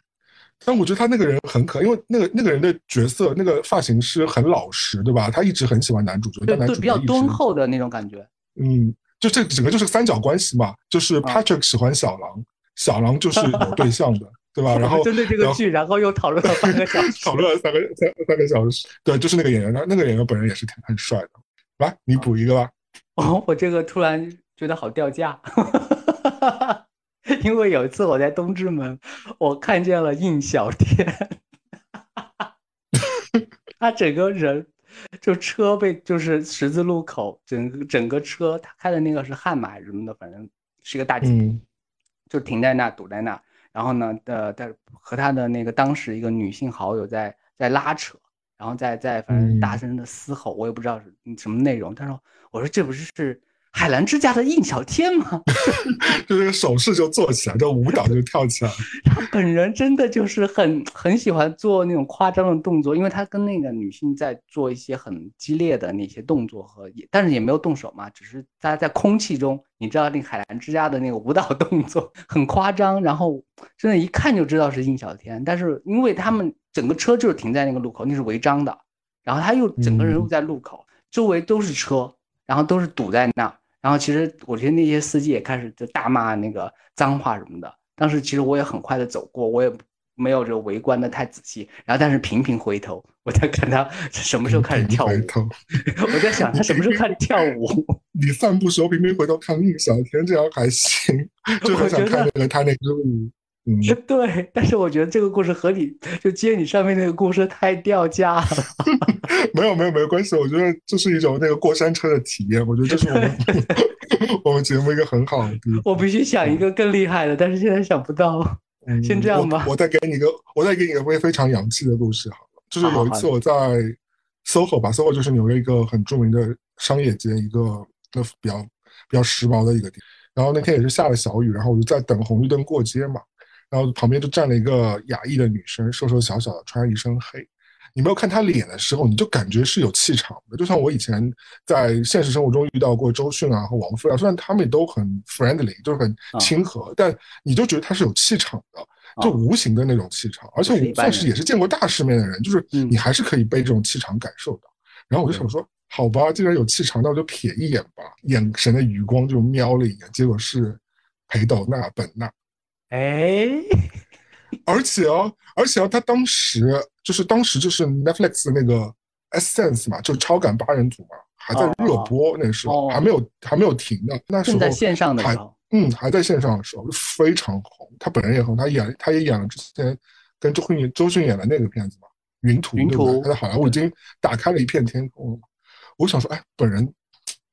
但我觉得他那个人很可爱，因为那个那个人的角色，那个发型师很老实，对吧？他一直很喜欢男主角，
对
对，
比较敦厚的那种感觉。
嗯，就这整个就是三角关系嘛，就是 Patrick 喜欢小狼，小狼就是有对象的，对吧？然后
针对这个剧，然后又讨论了三个小时，
讨论了三个三三个小时。对，就是那个演员，他那个演员本人也是挺很帅的。来，你补一个吧。
哦，我这个突然觉得好掉价，因为有一次我在东直门，我看见了印小天，他整个人就车被就是十字路口，整个整个车他开的那个是悍马什么的，反正是一个大 G，就停在那堵在那，然后呢，呃，在和他的那个当时一个女性好友在在拉扯。然后再再反正大声的嘶吼，我也不知道是什么内容。他说：“我说这不是是海澜之家的印小天吗？
就这个手势就做起来，这舞蹈就跳起来。
他本人真的就是很很喜欢做那种夸张的动作，因为他跟那个女性在做一些很激烈的那些动作和，但是也没有动手嘛，只是大家在空气中，你知道那海澜之家的那个舞蹈动作很夸张，然后真的，一看就知道是印小天。但是因为他们。整个车就是停在那个路口，那是违章的。然后他又整个人又在路口，周围都是车，然后都是堵在那。然后其实我觉得那些司机也开始就大骂那个脏话什么的。当时其实我也很快的走过，我也没有这个围观的太仔细。然后但是频频回头，我在看他什么时候开始跳舞。我在想他什么时候开始跳舞。
你散步时候频频回头看那个小天，这样还行，就很想看那个他那支舞。
对，但是我觉得这个故事和你就接你上面那个故事太掉价了。
没有没有没有关系，我觉得这是一种那个过山车的体验。我觉得这是我们 我们节目一个很好的。
我必须想一个更厉害的，但是现在想不到。先这样吧。
我再给你一个，我再给你一个非非常洋气的故事好了。就是有一次我在 SOHO 吧，SOHO 就是纽约一个很著名的商业街，一个那比较比较时髦的一个地。然后那天也是下了小雨，然后我就在等红绿灯过街嘛。然后旁边就站了一个亚裔的女生，瘦瘦小小的，穿着一身黑。你没有看她脸的时候，你就感觉是有气场的。就像我以前在现实生活中遇到过周迅啊和王菲啊，虽然他们都很 friendly，就是很亲和，但你就觉得她是有气场的，就无形的那种气场。而且我算是也是见过大世面的人，就是你还是可以被这种气场感受到。然后我就想说，好吧，既然有气场，那我就瞥一眼吧。眼神的余光就瞄了一眼，结果是裴斗娜本娜。
哎，
而且哦，而且哦，他当时就是当时就是 Netflix 那个《Essence》嘛，就超感八人组嘛，还在热播，那时候还没有还没有停呢。那时候
在线上的
还嗯，还在线上的时候非常红，他本人也红，他演他也演了之前跟周迅周迅演的那个片子嘛，《云图》。
云图，
他在好莱坞已经打开了一片天空了。我想说，哎，本人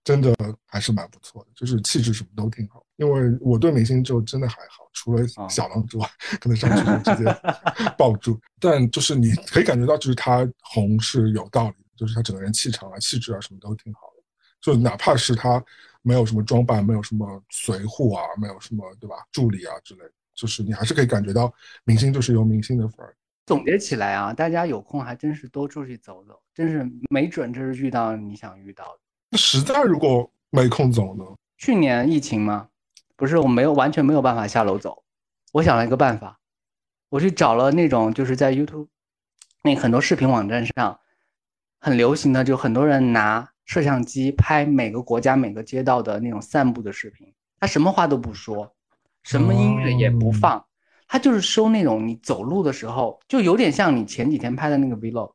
真的还是蛮不错的，就是气质什么都挺好。因为我对明星就真的还好，除了小狼之外，可能上去就直接 抱住。但就是你可以感觉到，就是他红是有道理，就是他整个人气场啊、气质啊什么都挺好的。就哪怕是他没有什么装扮，没有什么随护啊，没有什么对吧助理啊之类，就是你还是可以感觉到明星就是有明星的范儿。
总结起来啊，大家有空还真是多出去走走，真是没准就是遇到你想遇到的。
那实在如果没空走呢？
去年疫情吗？不是，我没有完全没有办法下楼走。我想了一个办法，我去找了那种就是在 YouTube 那很多视频网站上很流行的，就很多人拿摄像机拍每个国家每个街道的那种散步的视频。他什么话都不说，什么音乐也不放。他就是收那种你走路的时候，就有点像你前几天拍的那个 vlog，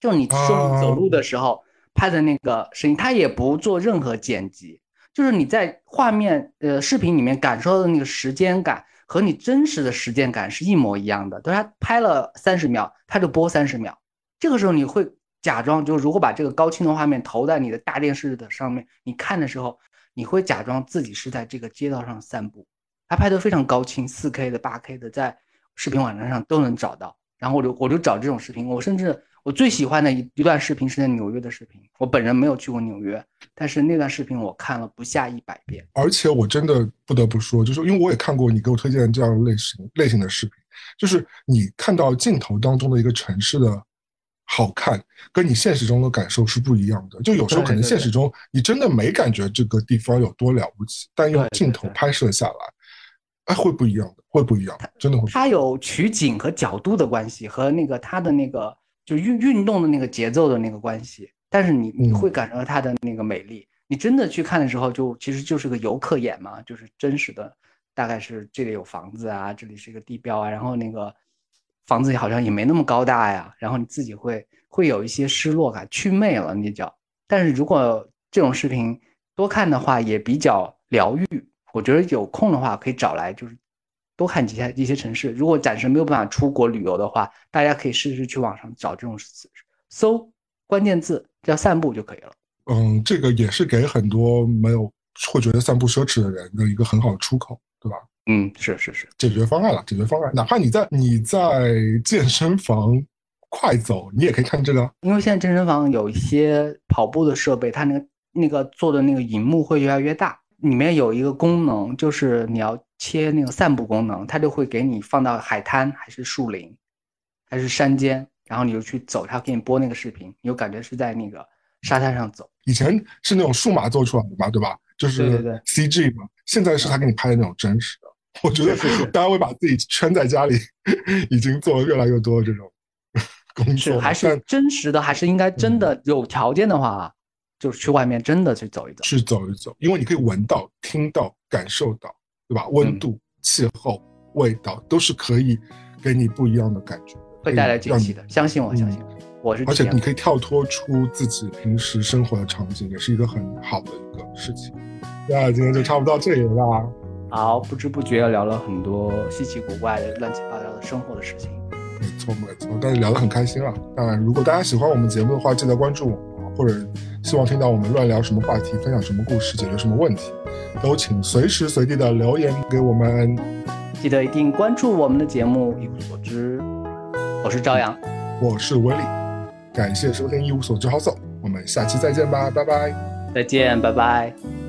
就你收走路的时候拍的那个声音，他也不做任何剪辑，就是你在画面呃视频里面感受到的那个时间感和你真实的时间感是一模一样的。就是他拍了三十秒，他就播三十秒。这个时候你会假装，就如果把这个高清的画面投在你的大电视的上面，你看的时候，你会假装自己是在这个街道上散步。他拍的非常高清，四 K 的、八 K 的，在视频网站上都能找到。然后我就我就找这种视频。我甚至我最喜欢的一一段视频是在纽约的视频。我本人没有去过纽约，但是那段视频我看了不下一百遍。
而且我真的不得不说，就是因为我也看过你给我推荐的这样类型类型的视频，就是你看到镜头当中的一个城市的好看，跟你现实中的感受是不一样的。就有时候可能现实中你真的没感觉这个地方有多了不起，但用镜头拍摄下来。哎，会不一样的，会不一样，真的会。
它有取景和角度的关系，和那个它的那个就运运动的那个节奏的那个关系。但是你你会感受到它的那个美丽。你真的去看的时候，就其实就是个游客眼嘛，就是真实的，大概是这里有房子啊，这里是一个地标啊，然后那个房子好像也没那么高大呀，然后你自己会会有一些失落感，祛魅了那叫。但是如果这种视频多看的话，也比较疗愈。我觉得有空的话可以找来，就是多看几下一些城市。如果暂时没有办法出国旅游的话，大家可以试试去网上找这种搜关键字叫散步就可以了。
嗯，这个也是给很多没有会觉得散步奢侈的人的一个很好的出口，对吧？
嗯，是是是，
解决方案了，解决方案。哪怕你在你在健身房快走，你也可以看这个。
因为现在健身房有一些跑步的设备，它那个那个做的那个荧幕会越来越大。里面有一个功能，就是你要切那个散步功能，它就会给你放到海滩，还是树林，还是山间，然后你就去走，它给你播那个视频，你就感觉是在那个沙滩上走。
以前是那种数码做出来的嘛，对吧？就是
对对
CG 嘛。现在是他给你拍的那种真实的。我觉得大家会把自己圈在家里，已经做了越来越多的这种工作。
还是真实的，还是应该真的有条件的话。就是去外面真的去走一走，
去走一走，因为你可以闻到、听到、感受到，对吧？温度、气候、味道都是可以给你不一样的感觉，
会带来惊喜的。相信我，相信我，我是。
而且你可以跳脱出自己平时生活的场景，也是一个很好的一个事情。那今天就差不多到这里了。
好，不知不觉聊了很多稀奇古怪的、乱七八糟的生活的事情。
没错，没错，但是聊得很开心啊。当然，如果大家喜欢我们节目的话，记得关注我。或者希望听到我们乱聊什么话题，分享什么故事，解决什么问题，都请随时随地的留言给我们。
记得一定关注我们的节目《一无所知》，我是朝阳，
我是威利，感谢收听《一无所知》好走，我们下期再见吧，拜拜，
再见，拜拜。